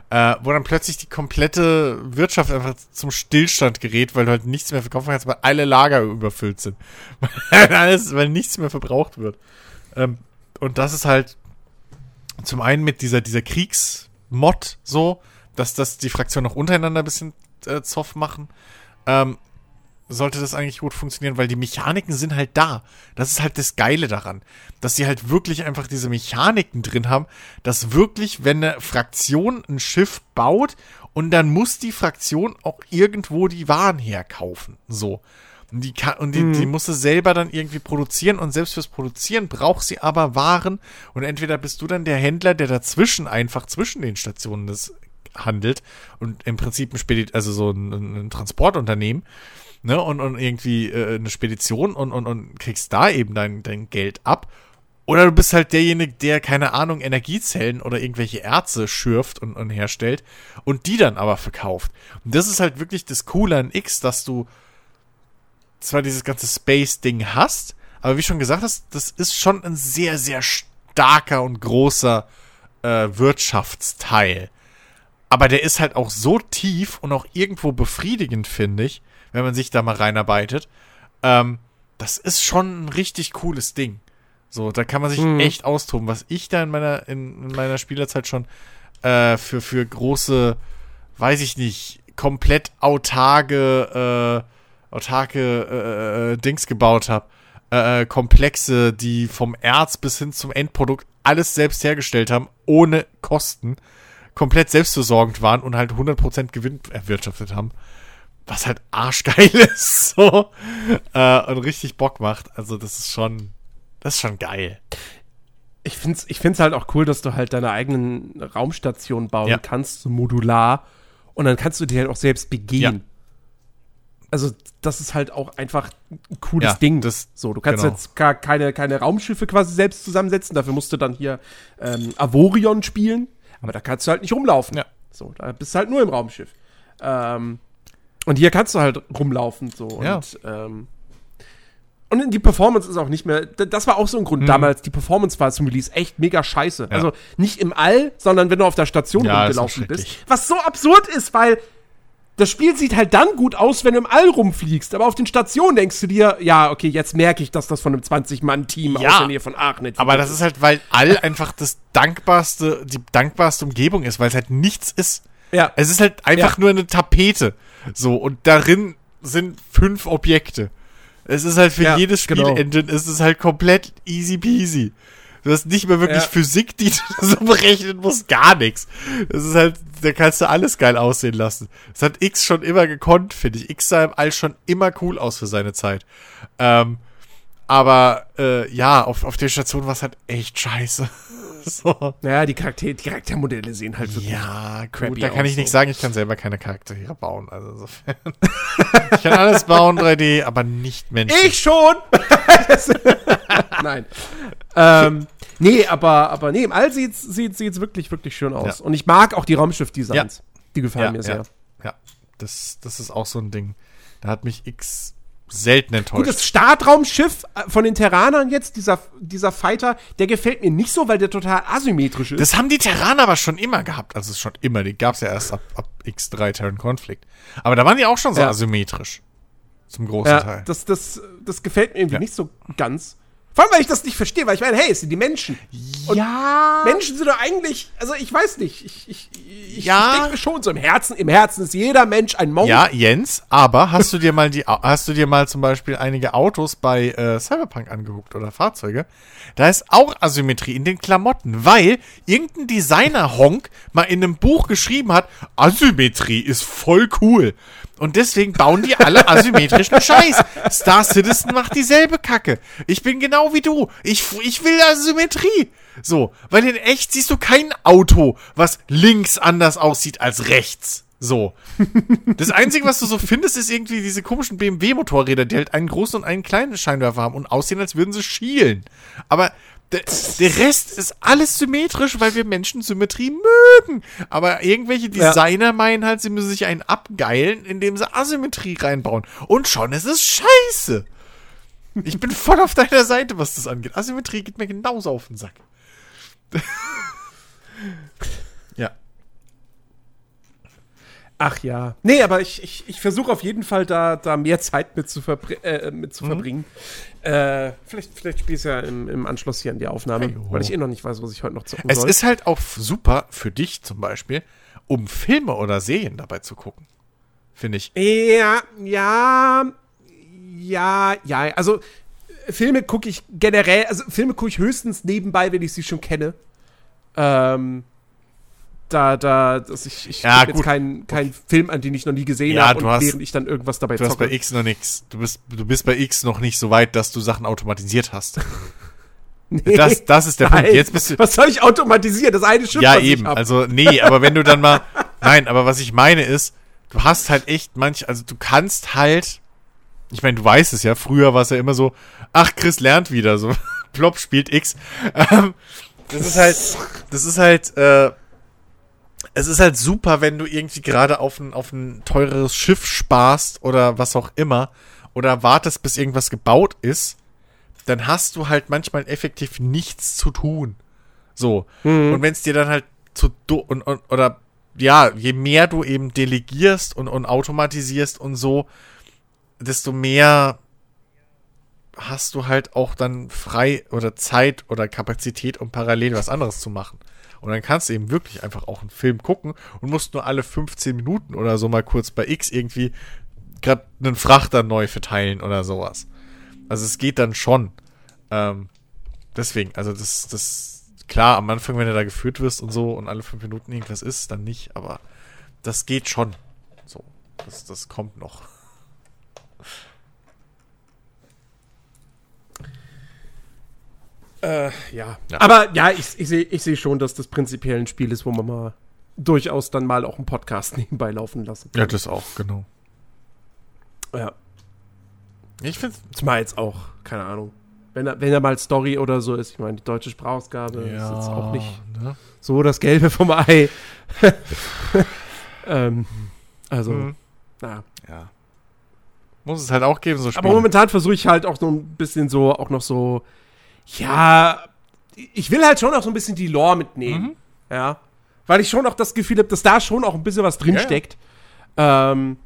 Äh, wo dann plötzlich die komplette Wirtschaft einfach zum Stillstand gerät, weil du halt nichts mehr verkaufen kannst, weil alle Lager überfüllt sind. weil, alles, weil nichts mehr verbraucht wird. Ähm, und das ist halt zum einen mit dieser, dieser Kriegsmod so, dass das die Fraktionen auch untereinander ein bisschen äh, Zoff machen. Ähm, sollte das eigentlich gut funktionieren, weil die Mechaniken sind halt da. Das ist halt das Geile daran, dass sie halt wirklich einfach diese Mechaniken drin haben, dass wirklich, wenn eine Fraktion ein Schiff baut und dann muss die Fraktion auch irgendwo die Waren herkaufen. So. Und die, kann, und die, die musst du selber dann irgendwie produzieren und selbst fürs Produzieren braucht sie aber Waren und entweder bist du dann der Händler, der dazwischen einfach zwischen den Stationen das handelt und im Prinzip ein Spedit, also so ein, ein Transportunternehmen, ne, und, und irgendwie äh, eine Spedition und, und, und kriegst da eben dein, dein Geld ab. Oder du bist halt derjenige, der, keine Ahnung, Energiezellen oder irgendwelche Erze schürft und, und herstellt und die dann aber verkauft. Und das ist halt wirklich das Coole an X, dass du zwar dieses ganze Space-Ding hast, aber wie schon gesagt hast, das ist schon ein sehr, sehr starker und großer äh, Wirtschaftsteil. Aber der ist halt auch so tief und auch irgendwo befriedigend, finde ich, wenn man sich da mal reinarbeitet. Ähm, das ist schon ein richtig cooles Ding. So, da kann man sich echt austoben. Was ich da in meiner, in, in meiner Spielerzeit schon äh, für, für große, weiß ich nicht, komplett autarke, äh, autarke äh, äh, Dings gebaut habe. Äh, Komplexe, die vom Erz bis hin zum Endprodukt alles selbst hergestellt haben, ohne Kosten, komplett selbstversorgend waren und halt 100% Gewinn erwirtschaftet haben. Was halt arschgeil ist, so. Äh, und richtig Bock macht. Also, das ist schon, das ist schon geil. ich finde es ich find's halt auch cool, dass du halt deine eigenen Raumstation bauen Ja. kannst, so modular. Und dann kannst du die halt auch selbst begehen. also das ist halt auch einfach ein cooles Ja, Ding. das- so, du kannst genau. jetzt gar keine, keine Raumschiffe quasi selbst zusammensetzen. Dafür musst du dann hier ähm, Avorion spielen. Aber da kannst du halt nicht rumlaufen. Ja. So, da bist du halt nur im Raumschiff. Ähm, und hier kannst du halt rumlaufen. So. Und, Ja. ähm, und die Performance ist auch nicht mehr. Das war auch so ein Grund damals. Die Performance war zum Release echt mega scheiße. Mhm. Ja. Also nicht im All, sondern wenn du auf der Station Ja, ist rumgelaufen bist. Was so absurd ist, weil das Spiel sieht halt dann gut aus, wenn du im All rumfliegst. Aber auf den Stationen denkst du dir, ja, okay, jetzt merke ich, dass das von einem 20-Mann-Team Ja. aus der Nähe von Aachen entwickelt Aber das ist halt, weil all einfach das dankbarste, die dankbarste Umgebung ist, weil es halt nichts ist. Ja. Es ist halt einfach Ja. nur eine Tapete. So, und darin sind fünf Objekte. Es ist halt für Ja, jedes genau. Spielengine, es ist halt komplett easy peasy. Du hast nicht mehr wirklich Ja. Physik, die du so berechnen musst, gar nichts. Das ist halt, da kannst du alles geil aussehen lassen. Das hat X schon immer gekonnt, finde ich. X sah im All schon immer cool aus für seine Zeit. Ähm, aber äh, ja, auf, auf der Station war es halt echt scheiße. so. Naja, die, Charakter die Charaktermodelle sehen halt wirklich. Ja, crappy gut, da kann ich nicht so. sagen, ich kann selber keine Charaktere bauen. Also insofern. ich kann alles bauen 3D, aber nicht menschlich. Ich schon! Nein. ähm, nee, aber, aber nee, im All sieht es sieht, sieht's wirklich, wirklich schön aus. Ja. Und ich mag auch die Raumschiff-Designs. Die gefallen ja, mir sehr. ja, ja. Das, das ist auch so ein Ding. Da hat mich X selten enttäuscht. Gut, das Startraumschiff äh, von den Terranern jetzt, dieser, dieser Fighter, der gefällt mir nicht so, weil der total asymmetrisch ist. Das haben die Terraner aber schon immer gehabt. Also schon immer. Die gab es ja erst ab, ab X3 Terran Conflict. Aber da waren die auch schon so Ja. asymmetrisch. Zum großen ja, Teil. das, das, das gefällt mir irgendwie Ja. nicht so ganz. Vor allem, weil ich das nicht verstehe, weil ich meine, hey, es sind die Menschen. ja. Menschen sind doch eigentlich, also ich weiß nicht, ich, ich, ich, Ja. ich denke schon so im Herzen, im Herzen ist jeder Mensch ein Monk. Ja, Jens, aber hast du dir mal die, hast du dir mal zum Beispiel einige Autos bei äh, Cyberpunk angeguckt oder Fahrzeuge? Da ist auch Asymmetrie in den Klamotten, weil irgendein Designer-Honk mal in einem Buch geschrieben hat, Asymmetrie ist voll cool. Und deswegen bauen die alle asymmetrischen Scheiß. Star Citizen macht dieselbe Kacke. Ich bin genau wie du. Ich, ich will Asymmetrie. So, weil in echt siehst du kein Auto, was links anders aussieht als rechts. So. Das Einzige, was du so findest, ist irgendwie diese komischen BMW-Motorräder, die halt einen großen und einen kleinen Scheinwerfer haben und aussehen, als würden sie schielen. Aber der, der Rest ist alles symmetrisch, weil wir Menschen Symmetrie mögen. Aber irgendwelche Ja. Designer meinen halt, sie müssen sich einen abgeilen, indem sie Asymmetrie reinbauen. Und schon ist es scheiße. Ich bin voll auf deiner Seite, was das angeht. Asymmetrie geht mir genauso auf den Sack. Ach ja. Nee, aber ich, ich, ich versuche auf jeden Fall da, da mehr Zeit mit zu, verbr äh, mit Mhm. zu verbringen. Äh, vielleicht vielleicht spiele ich ja im, im Anschluss hier an die Aufnahme, Hey, weil ich eh noch nicht weiß, was ich heute noch zocken Es soll. ist halt auch super für dich zum Beispiel, um Filme oder Serien dabei zu gucken. Finde ich. Ja, ja, ja, ja. Also äh, Filme gucke ich generell, also Filme gucke ich höchstens nebenbei, wenn ich sie schon kenne. Ähm, da, da, dass ich, ich Ja, jetzt keinen keinen Film an, den ich noch nie gesehen Ja, habe du und hast- während ich dann irgendwas dabei Du hast zocke. bei X noch nichts. Du bist, du bist bei X noch nicht so weit, dass du Sachen automatisiert hast. Nee. Das, das ist der Nein, Punkt. Jetzt bist du. Was soll ich automatisieren? Das eine Schiff, Ja, eben. Also, nee, aber wenn du dann mal. Nein, aber was ich meine ist, du hast halt echt manch, also du kannst halt. Ich meine, du weißt es ja, früher war es ja immer so, ach, Chris lernt wieder, so, Plop spielt X. Ähm, das ist halt, das ist halt, äh, es ist halt super, wenn du irgendwie gerade auf ein, auf ein teureres Schiff sparst oder was auch immer oder wartest, bis irgendwas gebaut ist, dann hast du halt manchmal effektiv nichts zu tun. So. Und wenn es dir dann halt zu do und, und, oder ja, je mehr du eben delegierst und, und automatisierst und so, desto mehr hast du halt auch dann frei oder Zeit oder Kapazität, um parallel was anderes zu machen. Und dann kannst du eben wirklich einfach auch einen Film gucken und musst nur alle 15 Minuten oder so mal kurz bei X irgendwie gerade einen Frachter neu verteilen oder sowas. Also es geht dann schon. Ähm, deswegen, also das, das, klar, am Anfang, wenn du da geführt wirst und so und alle fünf Minuten irgendwas ist, dann nicht, aber das geht schon. So, das, das kommt noch. Äh, ja. Ja. Aber ja, ich, ich sehe ich seh schon, dass das prinzipiell ein Spiel ist, wo man mal durchaus dann mal auch einen Podcast nebenbei laufen lassen kann. Ja, das auch, genau. Ja. Ich finde Zumal jetzt auch, keine Ahnung. Wenn er, wenn er mal Story oder so ist, ich meine, die deutsche Sprachausgabe ist jetzt auch nicht Ne? so das Gelbe vom Ei. ähm, also, Mhm. na. Ja. Muss es halt auch geben, so Aber Spiele. momentan versuche ich halt auch so ein bisschen so, auch noch so, ja, ich will halt schon auch so ein bisschen die Lore mitnehmen. Mhm. Ja. Weil ich schon auch das Gefühl habe, dass da schon auch ein bisschen was drin Ja. Ähm,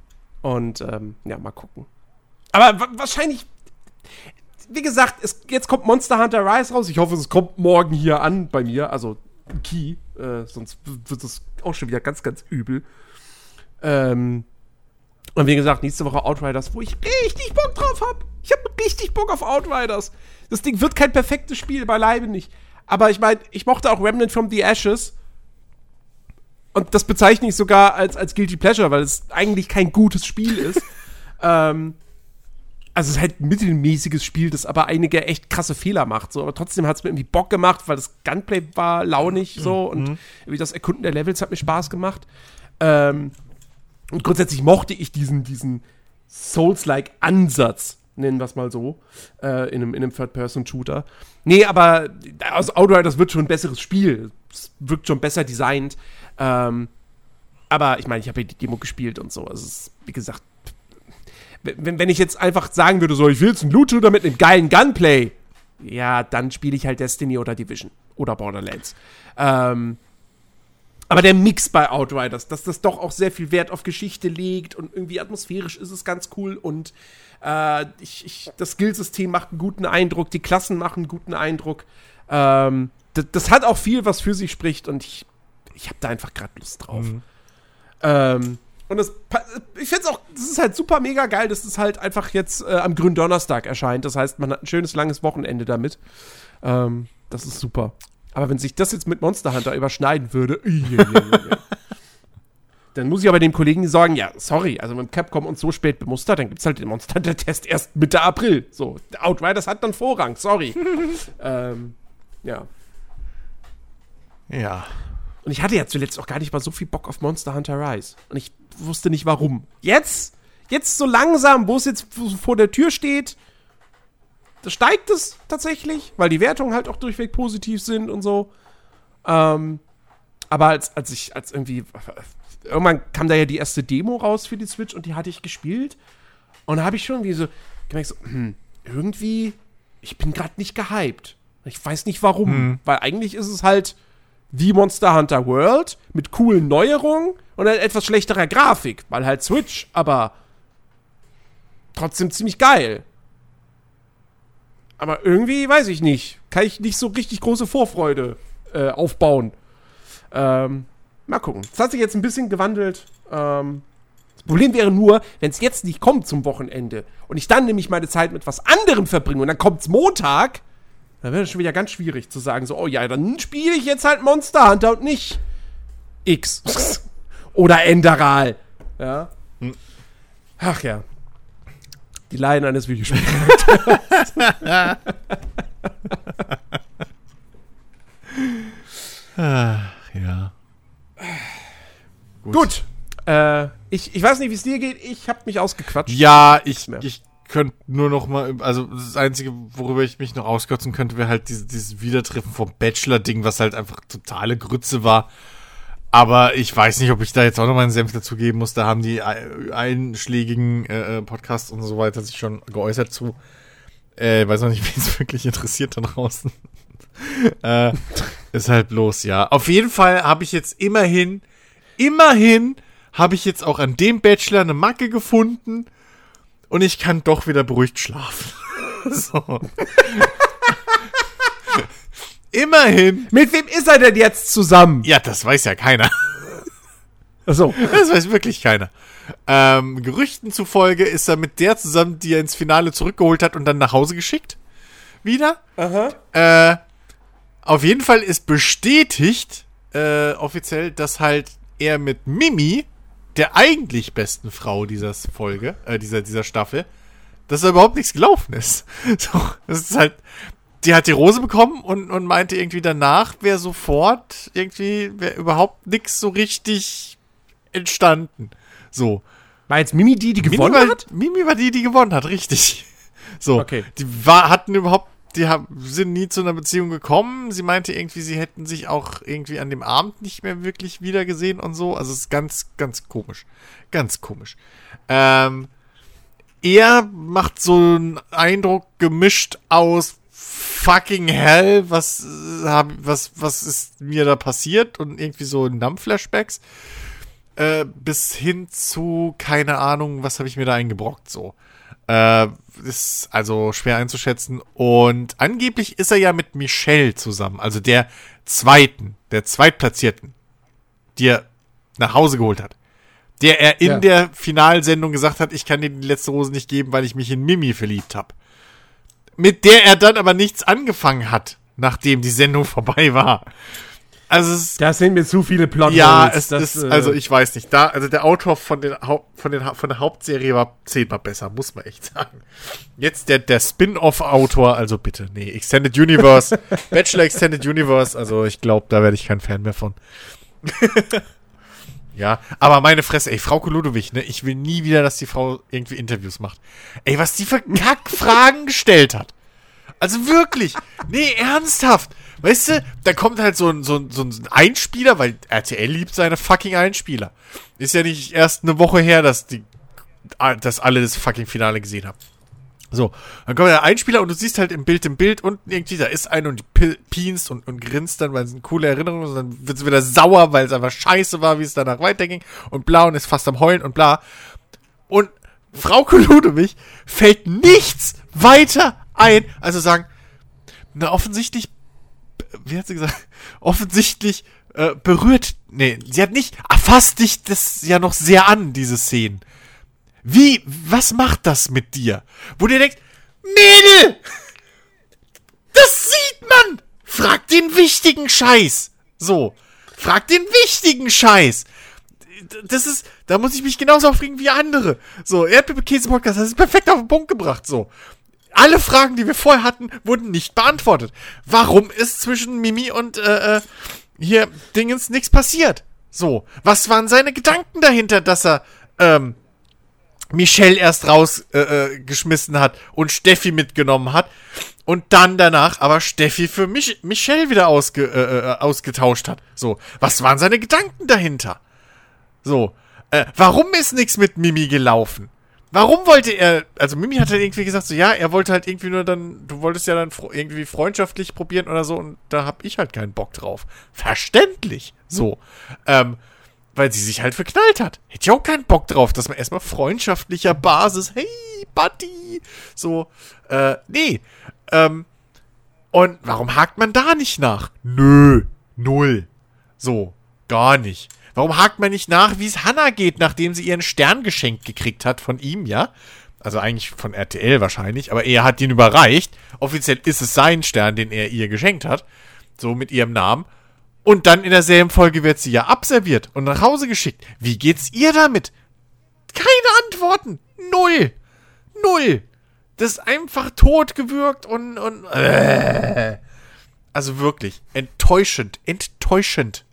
und ähm, ja, mal gucken. Aber wa wahrscheinlich, wie gesagt, es, jetzt kommt Monster Hunter Rise raus. Ich hoffe, es kommt morgen hier an bei mir. Also Key. Äh, sonst wird es auch schon wieder ganz, ganz übel. Ähm, und wie gesagt, nächste Woche Outriders, wo ich richtig Bock drauf habe. Ich habe richtig Bock auf Outriders. Das Ding wird kein perfektes Spiel, beileibe nicht. Aber ich meine, ich mochte auch Remnant from the Ashes. Und das bezeichne ich sogar als, als Guilty Pleasure, weil es eigentlich kein gutes Spiel ist. ähm, also es ist halt ein mittelmäßiges Spiel, das aber einige echt krasse Fehler macht. So. Aber trotzdem hat es mir irgendwie Bock gemacht, weil das Gunplay war launig so und irgendwie das Erkunden der Levels hat mir Spaß gemacht. Ähm, und grundsätzlich mochte ich diesen, diesen Souls-like-Ansatz, nennen wir es mal so, äh, in einem, in einem Third-Person-Shooter. Nee, aber aus Outriders wird schon ein besseres Spiel. Es wirkt schon besser designt. Ähm, aber ich meine, ich habe ja die Demo gespielt und so. Also es ist, wie gesagt, wenn, wenn ich jetzt einfach sagen würde, so, ich will jetzt einen Loot-Shooter mit einem geilen Gunplay, ja, dann spiele ich halt Destiny oder Division oder Borderlands. Ähm, aber der Mix bei Outriders, dass das doch auch sehr viel Wert auf Geschichte legt und irgendwie atmosphärisch ist es ganz cool und äh, ich, ich, das Skillsystem macht einen guten Eindruck, die Klassen machen einen guten Eindruck. Ähm, das, das hat auch viel, was für sich spricht und ich, ich habe da einfach gerade Lust drauf. Ähm, und das, ich finde es auch, das ist halt super mega geil, dass es halt einfach jetzt äh, am Gründonnerstag erscheint. Das heißt, man hat ein schönes langes Wochenende damit. Ähm, das ist super. Aber wenn sich das jetzt mit Monster Hunter überschneiden würde, dann muss ich aber dem Kollegen sagen, ja, sorry, also wenn Capcom uns so spät bemustert, dann gibt's halt den Monster Hunter Test erst Mitte April. So, Outriders hat dann Vorrang, sorry. ähm, ja. Ja. Und ich hatte ja zuletzt auch gar nicht mal so viel Bock auf Monster Hunter Rise. Und ich wusste nicht warum. Jetzt, jetzt so langsam, wo es jetzt vor der Tür steht, steigt es tatsächlich, weil die Wertungen halt auch durchweg positiv sind und so. Ähm, aber als, als ich, als irgendwie, irgendwann kam da ja die erste Demo raus für die Switch und die hatte ich gespielt. Und da habe ich schon wie so gemerkt, so, hm, irgendwie, ich bin gerade nicht gehypt. Ich weiß nicht warum, weil eigentlich ist es halt wie Monster Hunter World mit coolen Neuerungen und halt etwas schlechterer Grafik, weil halt Switch, aber trotzdem ziemlich geil. Aber irgendwie, weiß ich nicht, kann ich nicht so richtig große Vorfreude äh, aufbauen. Ähm, mal gucken. Es hat sich jetzt ein bisschen gewandelt. Ähm, das Problem wäre nur, wenn es jetzt nicht kommt zum Wochenende und ich dann nämlich meine Zeit mit was anderem verbringe und dann kommt's Montag, dann wäre es schon wieder ganz schwierig zu sagen, so, oh ja, dann spiele ich jetzt halt Monster Hunter und nicht X. Oder Enderal. Ja. Ach ja. Die Laien eines Videospiels. Ja. Gut. Äh, ich, ich weiß nicht, wie es dir geht. Ich habe mich ausgequatscht. Ja, ich, ich könnte nur noch mal, also das Einzige, worüber ich mich noch auskotzen könnte, wäre halt diese, dieses Wiedertreffen vom Bachelor-Ding, was halt einfach totale Grütze war. Aber ich weiß nicht, ob ich da jetzt auch noch meinen Senf dazugeben muss. Da haben die ei- einschlägigen äh, äh, Podcasts und so weiter sich schon geäußert zu. Äh, weiß noch nicht, wen es wirklich interessiert da draußen. äh, ist halt bloß, ja. Auf jeden Fall habe ich jetzt immerhin, immerhin habe ich jetzt auch an dem Bachelor eine Macke gefunden und ich kann doch wieder beruhigt schlafen. so. immerhin. Mit wem ist er denn jetzt zusammen? Ja, das weiß ja keiner. Achso. Das weiß wirklich keiner. Ähm, Gerüchten zufolge ist er mit der zusammen, die er ins Finale zurückgeholt hat und dann nach Hause geschickt. Wieder. Aha. Äh, auf jeden Fall ist bestätigt, äh, offiziell, dass halt er mit Mimi, der eigentlich besten Frau dieser Folge, äh, dieser, dieser Staffel, dass da überhaupt nichts gelaufen ist. So, das ist halt, die hat die Rose bekommen und, und meinte irgendwie danach wäre sofort irgendwie, wäre überhaupt nichts so richtig entstanden. So. War jetzt Mimi die, die Mimi gewonnen war, hat? Mimi war die, die gewonnen hat, richtig. So. Okay. Die war, hatten überhaupt, die haben, sind nie zu einer Beziehung gekommen. Sie meinte irgendwie, sie hätten sich auch irgendwie an dem Abend nicht mehr wirklich wiedergesehen und so. Also es ist ganz, ganz komisch. Ganz komisch. Ähm, er macht so einen Eindruck gemischt aus fucking hell, was, äh, was, was ist mir da passiert und irgendwie so Numb-Flashbacks äh, bis hin zu, keine Ahnung, was habe ich mir da eingebrockt, so. Äh, ist also schwer einzuschätzen. Und angeblich ist er ja mit Michelle zusammen, also der zweiten, der zweitplatzierten, die er nach Hause geholt hat. Der er in Ja. der Finalsendung gesagt hat, ich kann dir die letzte Rose nicht geben, weil ich mich in Mimi verliebt habe. Mit der er dann aber nichts angefangen hat, nachdem die Sendung vorbei war. Also es ist Da sind mir zu viele Plot ja, es das, ist, äh, also ich weiß nicht. Da, also der Autor von, den Haupt, von, den, von der Hauptserie war zehnmal besser, muss man echt sagen. Jetzt der, der Spin-off-Autor, also bitte, nee, Extended Universe, Bachelor Extended Universe, also ich glaube, da werde ich kein Fan mehr von. ja, aber meine Fresse, ey, Frau Ludowig, ne, ich will nie wieder, dass die Frau irgendwie Interviews macht. Ey, was die für Kackfragen gestellt hat. Also wirklich. Nee, ernsthaft. Weißt du, da kommt halt so ein, so, ein, so ein Einspieler, weil RTL liebt seine fucking Einspieler. Ist ja nicht erst eine Woche her, dass die, dass alle das fucking Finale gesehen haben. So, dann kommt der Einspieler und du siehst halt im Bild im Bild unten irgendwie, da ist einer und die pi- pinst und, und grinst dann, weil es eine coole Erinnerung ist und dann wird sie wieder sauer, weil es einfach scheiße war, wie es danach weiterging und bla und ist fast am Heulen und bla. Und Frau Ludewig fällt nichts weiter ein, also sagen, na offensichtlich, wie hat sie gesagt, offensichtlich äh, berührt, nee, sie hat nicht, erfasst dich das ja noch sehr an, diese Szenen. Wie, was macht das mit dir? Wo du denkst, Mädel, das sieht man! Frag den wichtigen Scheiß. So, frag den wichtigen Scheiß das ist, da muss ich mich genauso aufregen wie andere. So, Erdbeerkäse-Podcast, das ist perfekt auf den Punkt gebracht, so. Alle Fragen, die wir vorher hatten, wurden nicht beantwortet. Warum ist zwischen Mimi und, äh, äh, hier Dingens nichts passiert? So, was waren seine Gedanken dahinter, dass er, ähm, Michelle erst rausgeschmissen äh, äh, hat und Steffi mitgenommen hat und dann danach aber Steffi für Mich Michelle wieder ausge äh, äh, ausgetauscht hat. So, was waren seine Gedanken dahinter? So, äh, warum ist nichts mit Mimi gelaufen? Warum wollte er, also Mimi hat halt irgendwie gesagt, so ja, er wollte halt irgendwie nur dann, du wolltest ja dann irgendwie freundschaftlich probieren oder so und da hab ich halt keinen Bock drauf. Verständlich. So. Ähm, weil sie sich halt verknallt hat. Hätte ich auch keinen Bock drauf, dass man erstmal freundschaftlicher Basis, hey, Buddy, so, äh, nee. Ähm, und warum hakt man da nicht nach? Nö, null. So, gar nicht. Warum hakt man nicht nach, wie es Hannah geht, nachdem sie ihren Stern geschenkt gekriegt hat von ihm, ja? Also eigentlich von RTL wahrscheinlich, aber er hat ihn überreicht. Offiziell ist es sein Stern, den er ihr geschenkt hat. So mit ihrem Namen. Und dann in derselben Folge wird sie ja abserviert und nach Hause geschickt. Wie geht's ihr damit? Keine Antworten. Null. Null. Das ist einfach totgewürgt und, und äh. Also wirklich, enttäuschend, enttäuschend,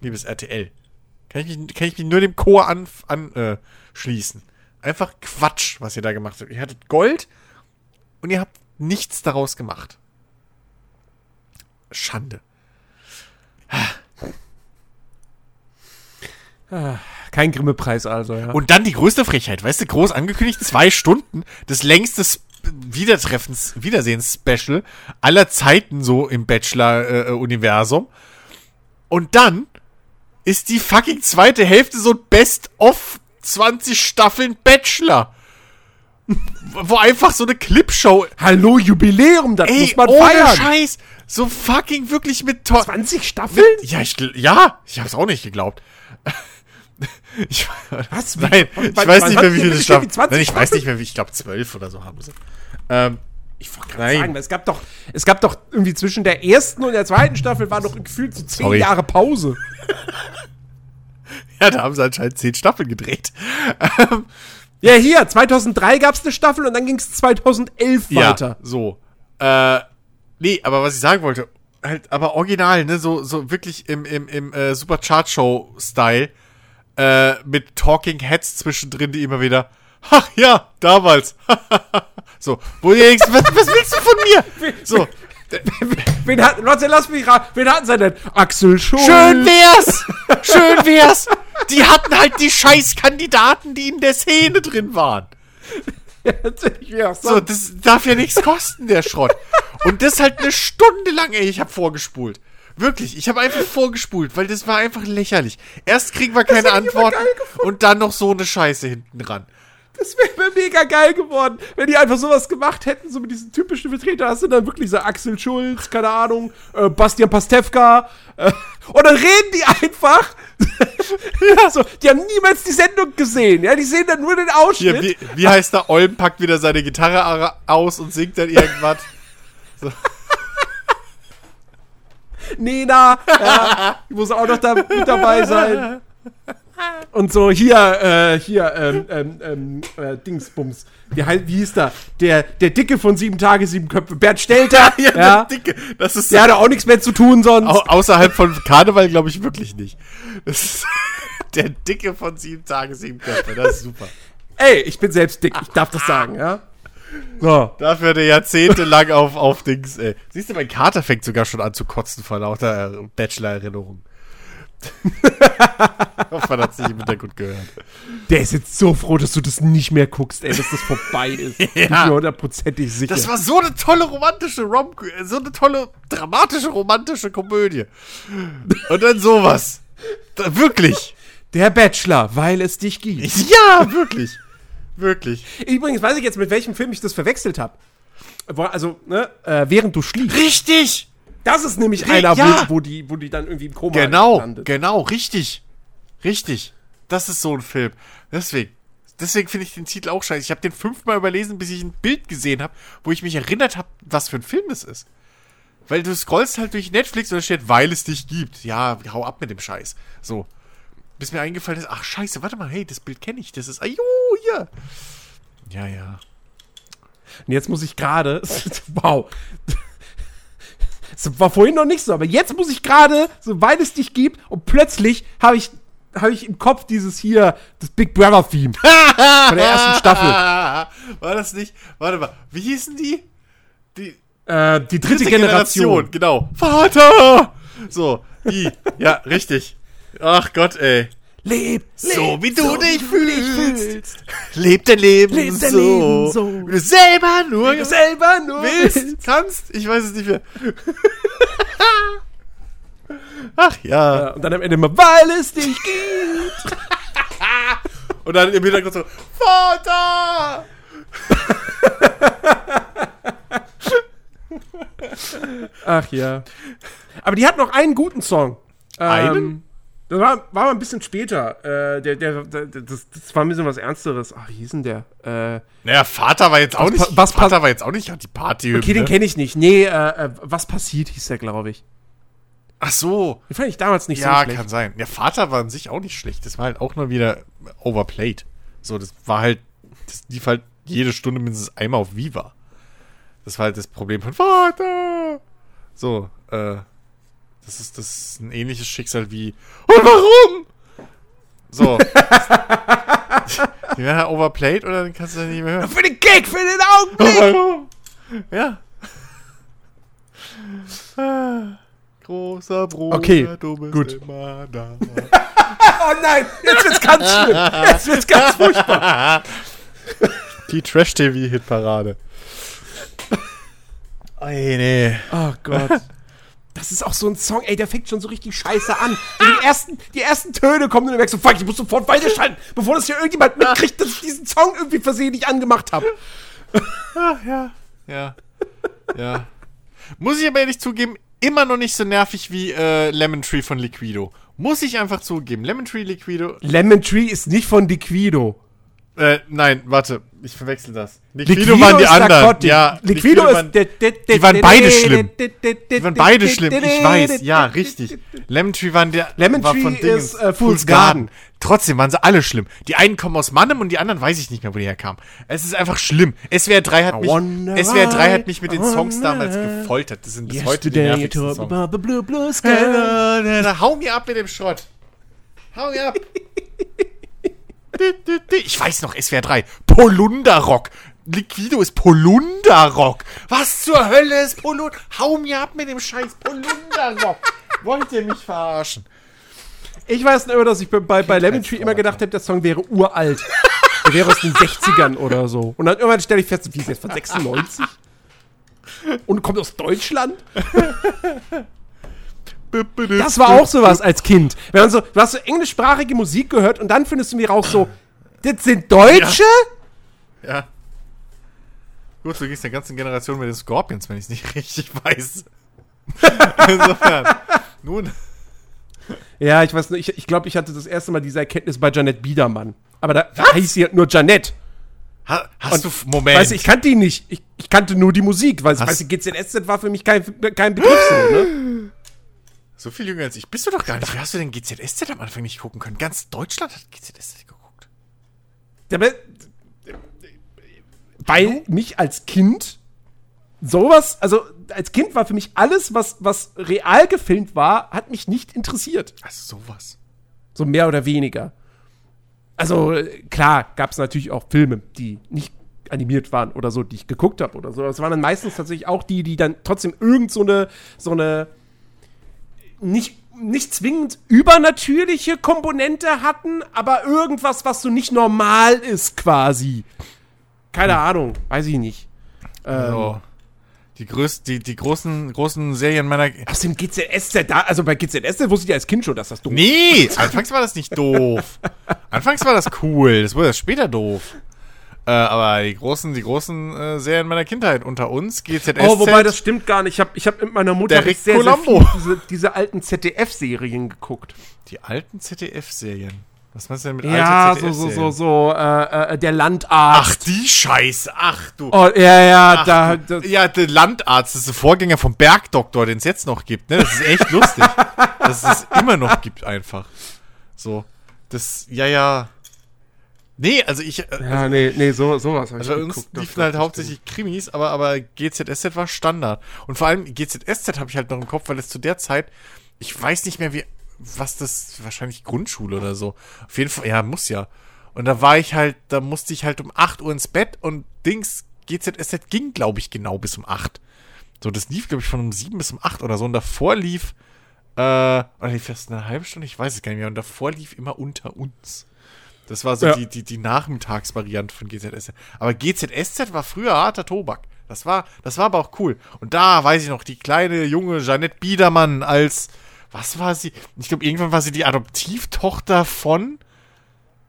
liebes RTL. Kann ich mich, kann ich mich nur dem Chor anschließen. An, äh. Einfach Quatsch, was ihr da gemacht habt. Ihr hattet Gold und ihr habt nichts daraus gemacht. Schande. Kein Grimme-Preis also, ja. Und dann die größte Frechheit, weißt du, groß angekündigt, zwei Stunden, das längste Wiedertreffens, Wiedersehens-Special aller Zeiten so im Bachelor-Universum. Und dann ist die fucking zweite Hälfte so ein Best-of 20 Staffeln Bachelor. Wo einfach so eine Clipshow, Hallo, Jubiläum, das ey, muss man ohne feiern. Scheiß, so fucking wirklich mit to 20 Staffeln? Ja, ich, ja, ich hab's auch nicht geglaubt. Ich, Was? Nein, ich weiß nicht mehr, wie viele Staffeln. die 20 Nein, ich weiß nicht mehr, wie ich glaube zwölf oder so haben sie. Ähm, ich wollte Sagen, Nein. es gab doch, es gab doch irgendwie zwischen der ersten und der zweiten Staffel war doch gefühlt so zehn Sorry. Jahre Pause. Ja, da haben sie anscheinend zehn Staffeln gedreht. Ja, hier, 2003 gab es eine Staffel und dann ging es 2011 weiter. Ja, so. Äh, nee, aber was ich sagen wollte, halt, aber original, ne, so, so wirklich im, im, im äh, Super Chart Show Style. äh, mit Talking Heads zwischendrin, die immer wieder, ach ja, damals. so, denkst, was, was willst du von mir? So, Wen hat, warte, lass mich raten. Wen hatten sie denn? Axel Schulz. schön wär's, schön wär's. Die hatten halt die scheiß Kandidaten, die in der Szene drin waren. ja, So, das darf ja nichts kosten, der Schrott. Und das halt eine Stunde lang, ey, ich hab vorgespult. Wirklich, ich habe einfach vorgespult, weil das war einfach lächerlich. Erst kriegen wir keine Antworten und dann noch so eine Scheiße hinten ran. Das wäre mega geil geworden, wenn die einfach sowas gemacht hätten, so mit diesen typischen Vertreter. Hast du dann wirklich so Axel Schulz, keine Ahnung, äh, Bastian Pastewka. Äh, und dann reden die einfach. ja. so, die haben niemals die Sendung gesehen. Ja, die sehen dann nur den Ausschnitt. Hier, wie, wie heißt der? Olm packt wieder seine Gitarre aus und singt dann irgendwas. Nena, ja, die muss auch noch da mit dabei sein. Und so, hier, äh, hier, ähm, ähm, ähm, äh, Dingsbums. Wie, wie hieß da? Der, der Dicke von sieben Tage, sieben Köpfe. Bert Stelter. ja, ja. der Dicke. Das ist Der hatte auch nichts mehr zu tun sonst. au außerhalb von Karneval, glaube ich, wirklich nicht. Das ist der Dicke von sieben Tage, sieben Köpfe. Das ist super. Ey, ich bin selbst dick, ich darf das sagen, ja? So. Dafür hat er jahrzehntelang auf, auf Dings, ey. Siehst du, mein Kater fängt sogar schon an zu kotzen vor lauter äh, hoffe, man hat es nicht im Hintergrund gehört. Der ist jetzt so froh, dass du das nicht mehr guckst, ey, dass das vorbei ist. Bin ich mir hundertprozentig sicher. Das war so eine tolle romantische Rom so eine tolle dramatische romantische Komödie. Und dann sowas. Da, wirklich. der Bachelor, weil es dich gibt. Ja, wirklich. Wirklich. Übrigens weiß ich jetzt, mit welchem Film ich das verwechselt habe. Also, ne, äh, während du schliefst. Richtig. Das ist nämlich Ri- einer, ja. wo, die, wo die dann irgendwie im Koma Genau, landet. genau, richtig. Richtig. Das ist so ein Film. Deswegen. Deswegen finde ich den Titel auch scheiße. Ich habe den fünfmal überlesen, bis ich ein Bild gesehen habe, wo ich mich erinnert habe, was für ein Film das ist. Weil du scrollst halt durch Netflix und da steht, weil es dich gibt. Ja, hau ab mit dem Scheiß. So. Bis mir eingefallen ist, ach scheiße, warte mal, hey, das Bild kenne ich. Das ist, ah, jo, hier. Ja, ja. Und jetzt muss ich gerade, wow. Das war vorhin noch nicht so, aber jetzt muss ich gerade, soweit es dich gibt, und plötzlich habe ich, habe ich im Kopf dieses hier, das Big Brother Theme von der ersten Staffel. War das nicht? Warte mal, wie hießen die? Die Äh, die dritte, Generation. Genau. Vater! So, die. ja, richtig. Ach Gott, ey. Leb, So leb, wie du dich wie fühlst. Leb dein Leben Leb dein so. Leben so. Wie du selber nur Wie du selber nur willst, kannst. Ich weiß es nicht mehr. Ach ja. Ja, und dann am Ende mal, weil es dich gibt. Und dann im Hintergrund so, Vater! Ach ja. Aber die hat noch einen guten Song. Einen? Das war, war mal ein bisschen später. Äh, der, der, der, das, das war ein bisschen was Ernsteres. Ach, wie hieß denn der? Äh, Naja, Vater war jetzt auch nicht. was Vater war jetzt auch nicht die Party. okay, den kenne ich nicht. Nee, äh, äh, was passiert, hieß der, glaube ich. Ach so. Den fand ich damals nicht Ja, so schlecht. kann sein. Der Vater war an sich auch nicht schlecht. Das war halt auch nur wieder overplayed. So, das war halt, das lief halt jede Stunde mindestens einmal auf Viva. Das war halt das Problem von Vater. So, äh, das ist, das ist ein ähnliches Schicksal wie, und warum? So. Die werden halt overplayed oder dann kannst du dann nicht mehr hören. Für den Gag, für den Augenblick! Warum? Ja. Ah, Großer Bruder, Okay, du bist gut. immer da. Oh nein, jetzt wird's ganz schlimm. Jetzt wird's ganz furchtbar. Die Trash-TV-Hitparade. Ey, nee. Oh Gott. Das ist auch so ein Song, ey, der fängt schon so richtig scheiße an. So die, ersten, die ersten Töne kommen und du merkst so, fuck, ich muss sofort weiterschalten, bevor das hier irgendjemand mitkriegt, dass ich diesen Song irgendwie versehentlich angemacht habe. Ja. Ja. Ja. Muss ich aber ehrlich zugeben, immer noch nicht so nervig wie äh, Lemon Tree von Liquido. Muss ich einfach zugeben. Lemon Tree, Liquido. Lemon Tree ist nicht von Liquido. Äh, nein, warte. Ich verwechsel das. Liquido, waren die anderen. Narcotic. Ja, Liquido, waren- ist. die waren beide schlimm. Die waren beide schlimm, ich weiß. Ja, richtig. Lemon Tree waren der. Lemon war Tree ist, äh, Fool's Garden. Trotzdem waren sie alle schlimm. Die einen kommen aus Mannem und die anderen weiß ich nicht mehr, wo die herkamen. Es ist einfach schlimm. SWR 3 hat mich, SWR 3 why, hat mich mit den Songs damals gefoltert. Das sind bis heute die nervigsten Songs. blue, blue Hau mir ab mit dem Schrott. Hau mir ab. Ich weiß noch, SWR 3. Polunderrock. Liquido ist Polunderrock. Was zur Hölle ist Polunderrock? Hau mir ab mit dem scheiß Polunderrock. Wollt ihr mich verarschen? Ich weiß nur, dass ich bei, bei, bei Lemon Tree immer gedacht habe, der Song wäre uralt. der wäre aus den 60ern oder so. Und dann irgendwann stelle ich fest, wie ist jetzt von 96? Und kommt aus Deutschland? Das war auch sowas als Kind. Wenn man so, du hast so englischsprachige Musik gehört und dann findest du mir raus so, das sind Deutsche? Ja. Gut, du gehst der ganzen Generation mit den Scorpions, wenn ich es nicht richtig weiß. Insofern. Nun. Ja, ich weiß nicht, ich, ich glaube, ich hatte das erste Mal diese Erkenntnis bei Janette Biedermann. Aber da, da hieß sie halt nur Janette. Ha, hast Und, du. Moment. Weißt du, ich kannte die nicht. Ich, ich kannte nur die Musik, weil Hast- weißt du, GZSZ war für mich kein, kein Begriff so, ne? so viel jünger als ich. Bist du doch gar nicht. Wie hast du denn GZSZ am Anfang nicht gucken können? Ganz Deutschland hat GZSZ geguckt. Der, be- weil mich als Kind sowas, also als Kind war für mich alles, was, was real gefilmt war, hat mich nicht interessiert. Also sowas. So mehr oder weniger. Also äh, klar, gab es natürlich auch Filme, die nicht animiert waren oder so, die ich geguckt habe oder so. Das waren dann meistens tatsächlich auch die, die dann trotzdem irgend so eine, so eine nicht, nicht zwingend übernatürliche Komponente hatten, aber irgendwas, was so nicht normal ist quasi. Keine Ahnung, weiß ich nicht. Ähm, So. Die, größ, die, die großen, großen Serien meiner. Außerdem GZSZ, da, also bei GZSZ wusste ich als Kind schon, dass das doof Nee, anfangs war das nicht doof. Anfangs war das cool. Das wurde erst später doof. Äh, aber die großen, die großen äh, Serien meiner Kindheit unter uns, GZSZ. Oh, wobei das stimmt gar nicht. Ich habe ich hab mit meiner Mutter sehr, sehr viel diese, diese alten ZDF-Serien geguckt. Die alten ZDF-Serien. Was meinst du denn mit Ja, alten so, so, so, so, äh, äh, der Landarzt. Ach, die Scheiße. Ach, du. Oh, ja, ja, Ach, da, da, ja, der Landarzt, das ist der Vorgänger vom Bergdoktor, den es jetzt noch gibt. Ne? Das ist echt lustig. dass es immer noch gibt, einfach. So. Das, ja, ja. Nee, also ich. äh, ja, nee, nee, so, sowas habe ich Also bei uns geguckt. das liefen halt hauptsächlich Krimis, aber, aber GZSZ war Standard. Und vor allem GZSZ habe ich halt noch im Kopf, weil es zu der Zeit, ich weiß nicht mehr, wie, was das, wahrscheinlich Grundschule oder so. Auf jeden Fall, ja, muss ja. Und da war ich halt, da musste ich halt um 8 Uhr ins Bett und Dings, GZSZ ging, glaube ich, genau bis um 8. So, das lief, glaube ich, von um 7 bis um 8 oder so. Und davor lief, äh, oder lief erst eine halbe Stunde, ich weiß es gar nicht mehr. Und davor lief immer unter uns. Das war so Ja. die, die, die Nachmittagsvariante von GZSZ. Aber GZSZ war früher harter Tobak. Das war, das war aber auch cool. Und da weiß ich noch, die kleine junge Jeanette Biedermann als, was war sie? Ich glaube, irgendwann war sie die Adoptivtochter von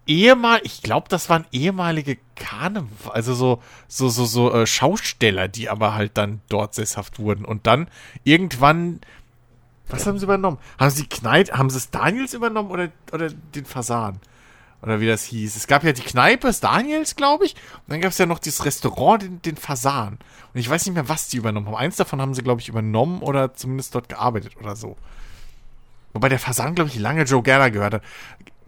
ehemal, ich glaube, das waren ehemalige Karneval, also so, so, so, so äh, Schausteller, die aber halt dann dort sesshaft wurden. Und dann irgendwann, was haben sie übernommen? Haben sie Kneipp, haben sie es Daniels übernommen oder, oder den Fasan? Oder wie das hieß. Es gab ja die Kneipe, das Daniels, glaube ich. Und dann gab es ja noch dieses Restaurant, den, den Fasan. Und ich weiß nicht mehr, was die übernommen haben. Eins davon haben sie, glaube ich, übernommen oder zumindest dort gearbeitet oder so. Wobei der Fasan, glaube ich, lange Joe Gerner gehört hat.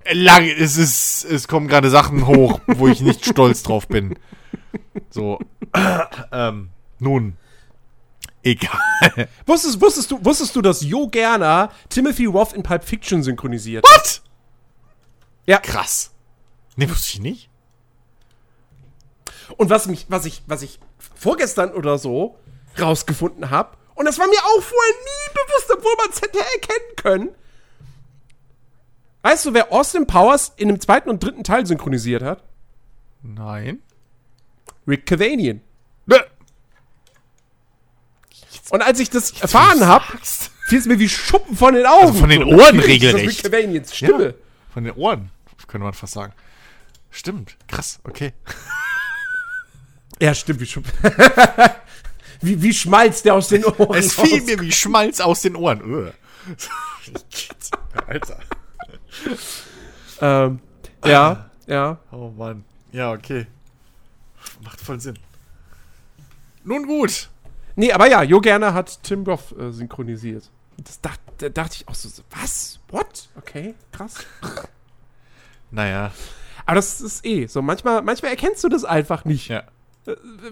Lange, es ist, es kommen gerade Sachen hoch, wo ich nicht stolz drauf bin. So, ähm, nun, egal. Wusstest, wusstest, du, wusstest du, dass Jo Gerner Timothy Roth in Pulp Fiction synchronisiert? What? Ja. Krass. Nee, wusste ich nicht. Und was mich, was ich, was ich vorgestern oder so rausgefunden habe, und das war mir auch vorher nie bewusst, obwohl man es hätte erkennen können. Weißt du, wer Austin Powers in dem zweiten und dritten Teil synchronisiert hat? Nein. Rick Cavanian. Bäh. Und als ich das erfahren habe, fiel es mir wie Schuppen von den Augen. Also von den Ohren ist das regelrecht. Rick Cavanians Stimme. Von den Ohren, könnte man fast sagen. Stimmt. Krass, okay. Ja, stimmt, wie Schuppen. wie, wie Schmalz, der aus den Ohren Es fiel raus- mir wie Schmalz aus den Ohren. Alter. Ähm, ja, ja. Oh Mann. Ja, okay. Macht voll Sinn. Nun gut. Nee, aber ja, Jo Gerner hat Tim Roth äh, synchronisiert. Das dacht, da dachte ich auch so, was? What? Okay, krass. Naja, Aber das ist eh so. Manchmal, manchmal erkennst du das einfach nicht. ja.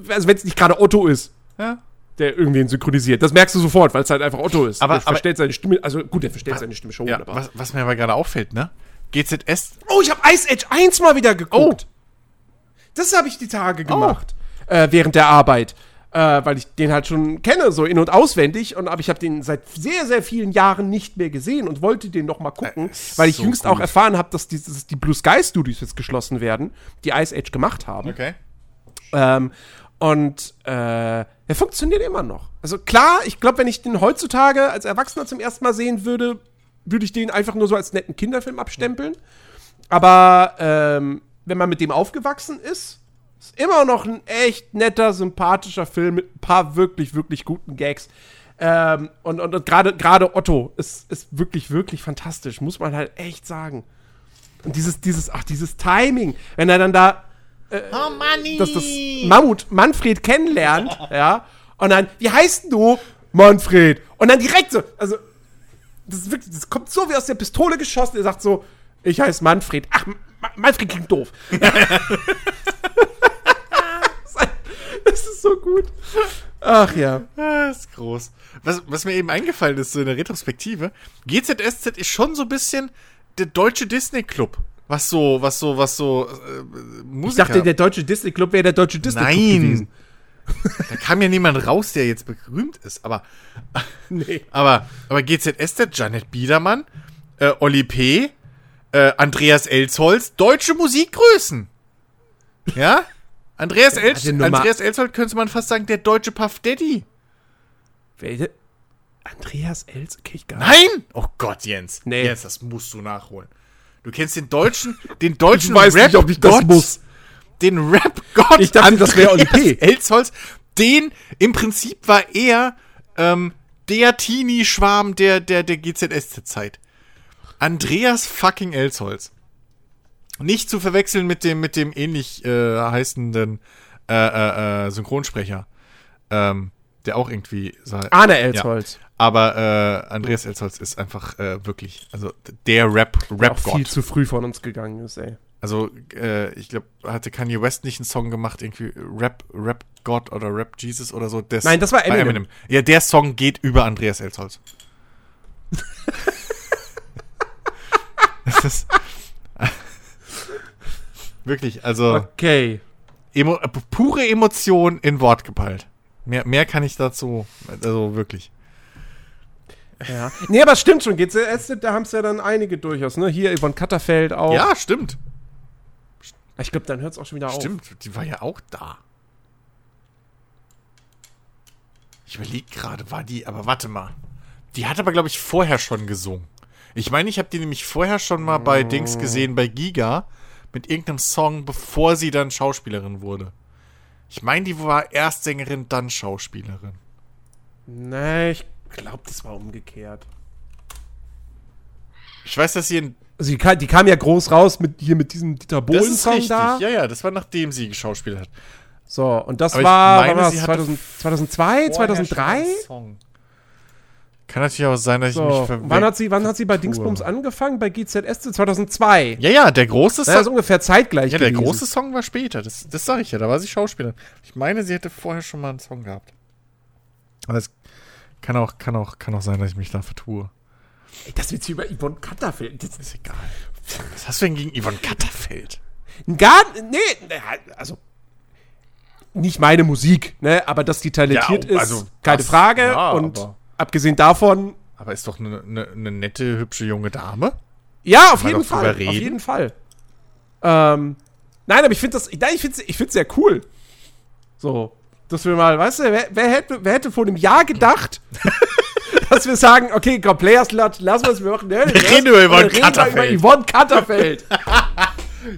Also wenn es nicht gerade Otto ist, Ja. der irgendwen synchronisiert. Das merkst du sofort, weil es halt einfach Otto ist. Aber- der verstellt seine Stimme, also gut, der verstellt seine Stimme schon, ja aber. was, was mir aber gerade auffällt, ne? GZS. Oh, ich habe Ice Age 1 mal wieder geguckt. Das habe ich die Tage gemacht. Äh, während der Arbeit. Äh, weil ich den halt schon kenne, so in- und auswendig. Und, aber ich habe den seit sehr, sehr vielen Jahren nicht mehr gesehen und wollte den noch mal gucken, ist weil ich so jüngst gut. auch erfahren habe, dass die, dass die Blue Sky Studios jetzt geschlossen werden, die Ice Age gemacht haben. Okay. Ähm, und äh, er funktioniert immer noch. Also klar, ich glaube, wenn ich den heutzutage als Erwachsener zum ersten Mal sehen würde, würde ich den einfach nur so als netten Kinderfilm abstempeln. Aber ähm, wenn man mit dem aufgewachsen ist, ist immer noch ein echt netter, sympathischer Film mit ein paar wirklich, wirklich guten Gags. Ähm, und und, und gerade Otto ist, ist wirklich, wirklich fantastisch, muss man halt echt sagen. Und dieses, dieses, ach, dieses Timing, wenn er dann da Oh, Manni! dass das Mammut Manfred kennenlernt, ja, und dann, wie heißt denn du? Manfred. Und dann direkt so, also, das wirklich, das kommt so wie aus der Pistole geschossen, er sagt so, ich heiße Manfred. Ach, Ma Manfred klingt doof. das ist so gut. Ach ja. Ah, ist groß. Was, was mir eben eingefallen ist, so in der Retrospektive, GZSZ ist schon so ein bisschen der deutsche Disney-Club. Was so, was so, was so, äh, Musiker. Ich dachte, der deutsche Disney Club wäre der deutsche Disney Club Nein. gewesen. Da kam ja niemand raus, der jetzt berühmt ist, aber, Nee. aber, aber GZSZ, Janet Biedermann, äh, Olli P., äh, Andreas Elsholz, deutsche Musikgrößen. Ja? Andreas, Der Els hatte Nummer- Andreas Elsholz könnte man fast sagen, der deutsche Puff Daddy. Welche? Andreas Els? Okay, ich gar nicht. Nein! Oh Gott, Jens. Nee. Jens, das musst du nachholen. Du kennst den deutschen, den deutschen Ich weiß nicht, ob ich das Rap-Gott, muss. Den Rap-Gott. Ich dachte, das wäre Oli P. Elsholz. Den, im Prinzip war er, ähm, der Teenie-Schwarm der, der, der GZSZ-Zeit. Andreas fucking Elsholz. Nicht zu verwechseln mit dem, mit dem ähnlich äh, heißenden äh, äh, äh, Synchronsprecher. Ähm, der auch irgendwie. so- Arne Elsholz. aber äh, Andreas Elsholz ist einfach äh, wirklich, also der Rap, Der auch Rap-Gott. viel zu früh von uns gegangen ist, ey. Also ich glaube, hatte Kanye West nicht einen Song gemacht, irgendwie Rap, Rap God oder Rap Jesus oder so. Das Nein, das war Eminem. Ja, der Song geht über Andreas Elsholz. das ist wirklich, also Okay. emo äh, pure Emotion in Wort gepeilt. Mehr, mehr kann ich dazu, also wirklich. Ja. Nee, aber es stimmt schon. GZS, da haben es ja dann einige durchaus, ne? Hier Yvonne Katterfeld auch. Ja, stimmt. Ich glaube, dann hört es auch schon wieder auf. Stimmt, die war ja auch da. Ich überlege gerade, war die, aber warte mal. Die hat aber, glaube ich, vorher schon gesungen. Ich meine, ich habe die nämlich vorher schon mal bei Dings gesehen, bei Giga, mit irgendeinem Song, bevor sie dann Schauspielerin wurde. Ich meine, die war erst Sängerin, dann Schauspielerin. Nee, ich glaube, das war umgekehrt. Ich weiß, dass sie in. Also die, kam- die kam ja groß raus mit hier mit diesem Dieter Das ist Bohlen-Song richtig. da. Ja, ja, das war nachdem sie geschauspielt hat. So, und das Aber ich war, meine, war das, hatte 2000, 2002, Vorher schon 2003? Song. Kann natürlich auch sein, dass ich So, mich verwechsel. wann hat sie, wann hat sie bei Dingsbums angefangen? Bei GZS 2002. Ja, ja, der große Das ist Song. ungefähr zeitgleich Ja, der gewesen. große Song war später. Das, das sage ich ja. Da war sie Schauspielerin. Ich meine, sie hätte vorher schon mal einen Song gehabt. Aber es kann auch, kann auch, kann auch sein, dass ich mich da vertue. Ey, das wird hier über Yvonne Katterfeld. Das Ist egal. Was hast du denn gegen Yvonne Katterfeld? Gar, nee, nee, also nicht meine Musik, ne, aber dass die talentiert Ja, oh, ist, also keine das- Frage. ja, und aber- abgesehen davon, Aber ist doch eine ne, ne nette, hübsche junge Dame. ja, auf jeden Fall, auf jeden Fall. Ähm, nein, aber ich finde das, nein, ich finde ich find's sehr cool. So, dass wir mal, weißt du, wer, wer, hätte, wer hätte vor einem Jahr gedacht, dass wir sagen, okay, komm, Players lassen wir es, wir machen wir reden über Yvonne Katterfeld. Über Yvonne Katterfeld.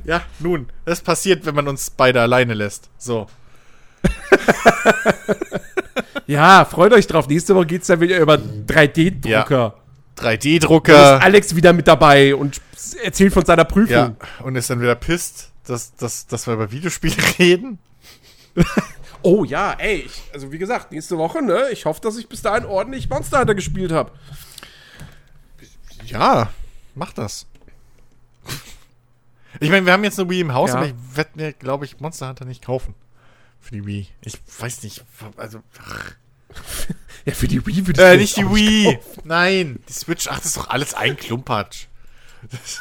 Ja, nun, das passiert, wenn man uns beide alleine lässt. So. ja, freut euch drauf. Nächste Woche geht's dann wieder über 3D-Drucker. 3D-Drucker. Alex wieder mit dabei und erzählt von seiner Prüfung. Ja, und ist dann wieder pisst, dass, dass, dass wir über Videospiele reden. Oh ja, ey, ich, also wie gesagt, nächste Woche, ne? Ich hoffe, dass ich bis dahin ordentlich Monster Hunter gespielt habe. Ja, mach das. Ich meine, wir haben jetzt eine Wii im Haus, Ja. aber ich werde mir, glaube ich, Monster Hunter nicht kaufen. Für die Wii. Ich weiß nicht, also. Ach, Ja, für die Wii würde ich äh, nicht die Wii. kaufen. Nein, die Switch, ach, das ist doch alles ein Klumpatsch.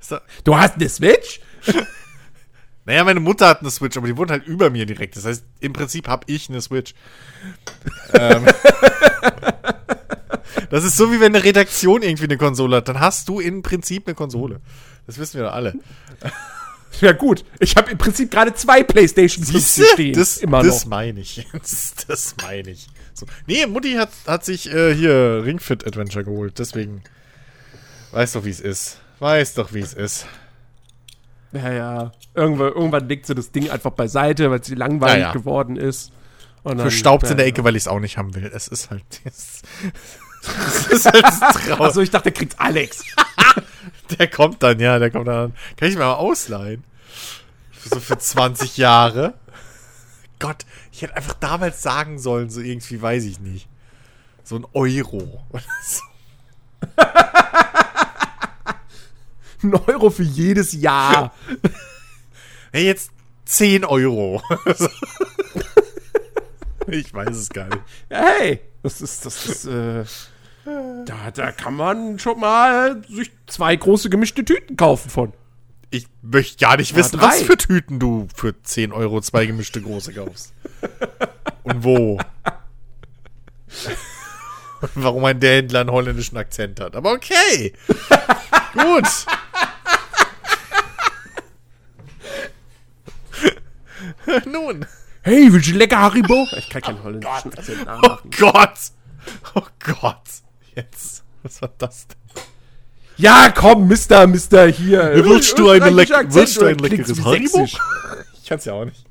So. Du hast eine Switch? Naja, meine Mutter hat eine Switch, aber die wohnt halt über mir direkt. Das heißt, im Prinzip habe ich eine Switch. ähm, das ist so, wie wenn eine Redaktion irgendwie eine Konsole hat. Dann hast du im Prinzip eine Konsole. Das wissen wir doch alle. Ja gut, ich habe im Prinzip gerade zwei Playstation 5 Siehste? stehen. Das, immer das noch. meine ich. Das, das meine ich. So. Nee, Mutti hat, hat sich äh, hier Ring Fit Adventure geholt. Deswegen weiß doch, wie es ist. Weiß doch, wie es ist. Ja, ja. Irgendwann, irgendwann legt sie das Ding einfach beiseite, weil sie langweilig Ja, ja. geworden ist. Und dann- Verstaubt in der ja, Ecke, weil ich es auch nicht haben will. Es ist halt. Es, es ist halt traurig. Achso, ich dachte, kriegt's Alex. Der kommt dann, ja, der kommt dann. Kann ich mir mal ausleihen? So für 20 Jahre. Gott, ich hätte einfach damals sagen sollen, so irgendwie, weiß ich nicht. So ein Euro. so. Ein Euro für jedes Jahr. Hey, jetzt 10 Euro. ich weiß es gar nicht. Ja, hey, das ist, das ist, äh, da, da kann man schon mal sich zwei große gemischte Tüten kaufen von. Ich möchte gar nicht wissen, drei. was für Tüten du für 10 Euro zwei gemischte große kaufst. Und wo. Und warum ein der Händler einen holländischen Akzent hat. Aber okay. Gut. Nun. Hey, willst du lecker Haribo? Ich kann keinen holländischen Akzent Oh nachmachen. Gott. Oh Gott. Jetzt. Was war das denn? Ja, komm, Mister, Mister, hier. Willst du, eine leck willst du ein leckeres sächsisch? Ich kann's ja auch nicht.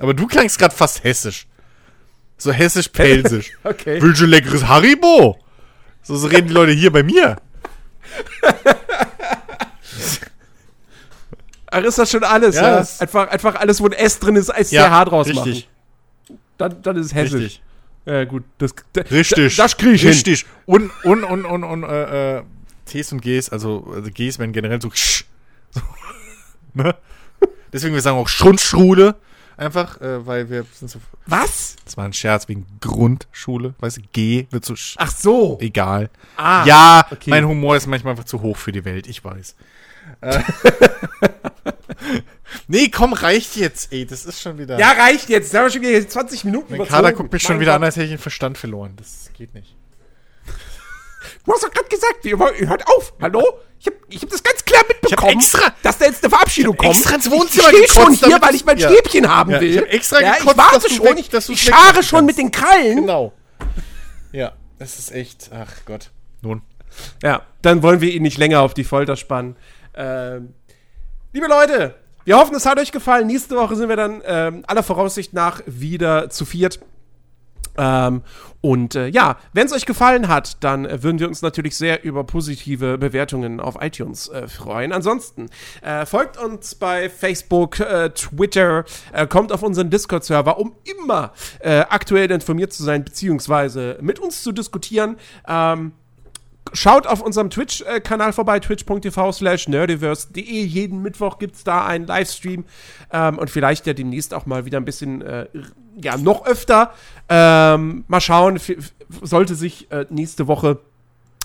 Aber du klangst gerade fast hessisch. So hessisch-pelsisch. Okay. Willst du ein leckeres Haribo? So, so reden die Leute hier bei mir. Ach, ist das schon alles, Ja, ja? das- Einfach, einfach alles, wo ein S drin ist, SCH draus richtig, machen. Dann, dann ist es hessisch. richtig, Ja, gut. Das, da- richtig. Das krieg ich hin. Richtig. Und, und, und, und, und, äh, äh, Ts und Gs, also, also Gs werden generell so, sch. So, ne? Deswegen wir sagen auch Schundschule. Einfach, äh, weil wir sind so, Was? das war ein Scherz wegen Grundschule. Weißt du, G wird so, sch Ach so. egal. Ah. Ja, okay. mein Humor ist manchmal einfach zu hoch für die Welt, ich weiß. Äh. nee, komm, reicht jetzt, ey, das ist schon wieder. Ja, reicht jetzt. Jetzt haben wir schon wieder 20 Minuten mein. Kader guckt mich schon wieder an, als hätte ich den Verstand verloren. Das geht nicht. Du hast doch gerade gesagt, ihr hört auf. Hallo? Ich hab, ich hab das ganz klar mitbekommen, extra- dass da jetzt eine Verabschiedung kommt. extra ins Wohnzimmer ich stehe schon hier, weil ich mein Ja. Stäbchen haben Ja, will. ich hab extra ja, gekotzt, ich warte dass schon. weg- ich dass ich schare schon mit den Krallen. Genau. Ja, das ist echt, ach Gott. Nun. Ja, dann wollen wir ihn nicht länger auf die Folter spannen. Ähm, liebe Leute, wir hoffen, es hat euch gefallen. Nächste Woche sind wir dann ähm, aller Voraussicht nach wieder zu viert. Ähm, und äh, ja, wenn es euch gefallen hat, dann äh, würden wir uns natürlich sehr über positive Bewertungen auf iTunes äh, freuen. Ansonsten äh, folgt uns bei Facebook, äh, Twitter, äh, kommt auf unseren Discord-Server, um immer aktuell informiert zu sein, beziehungsweise mit uns zu diskutieren. Ähm, Schaut auf unserem Twitch-Kanal vorbei, twitch.tv slash nerdiverse.de. Jeden Mittwoch gibt es da einen Livestream ähm, und vielleicht ja demnächst auch mal wieder ein bisschen, äh, ja, noch öfter. Ähm, mal schauen, sollte sich äh, nächste Woche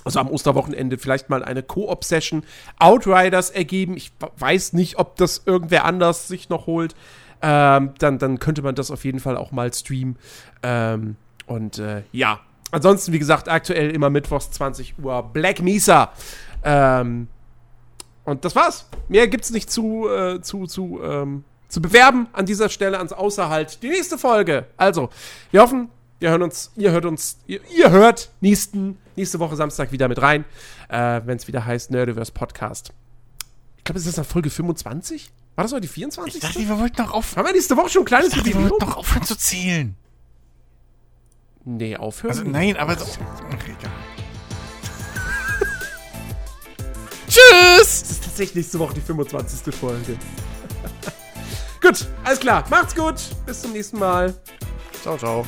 also am Osterwochenende vielleicht mal eine Koop-Session Outriders ergeben. Ich weiß nicht, ob das irgendwer anders sich noch holt. Ähm, dann, dann könnte man das auf jeden Fall auch mal streamen. Ähm, und äh, ja, ansonsten, wie gesagt, aktuell immer mittwochs 20 Uhr Black Mesa. Ähm, und das war's. Mehr gibt's nicht zu, äh, zu, zu, ähm, zu bewerben an dieser Stelle, ans Außerhalt. Die nächste Folge. Also, wir hoffen, wir hören uns, ihr hört uns, ihr, ihr hört nächsten, nächste Woche Samstag wieder mit rein, äh, wenn es wieder heißt Nerdiverse Podcast. Ich glaube, es ist dann Folge 25? War das heute die 24? Ich dachte, wir wollten noch auf. Haben wir nächste Woche schon ein kleines Ich dachte, wir wollten noch aufhören zu zählen. Nee, aufhören. Also, nein, aber. So, okay, egal. Tschüss! Das ist tatsächlich nächste Woche die 25. Folge. gut, alles klar. Macht's gut. Bis zum nächsten Mal. Ciao, ciao.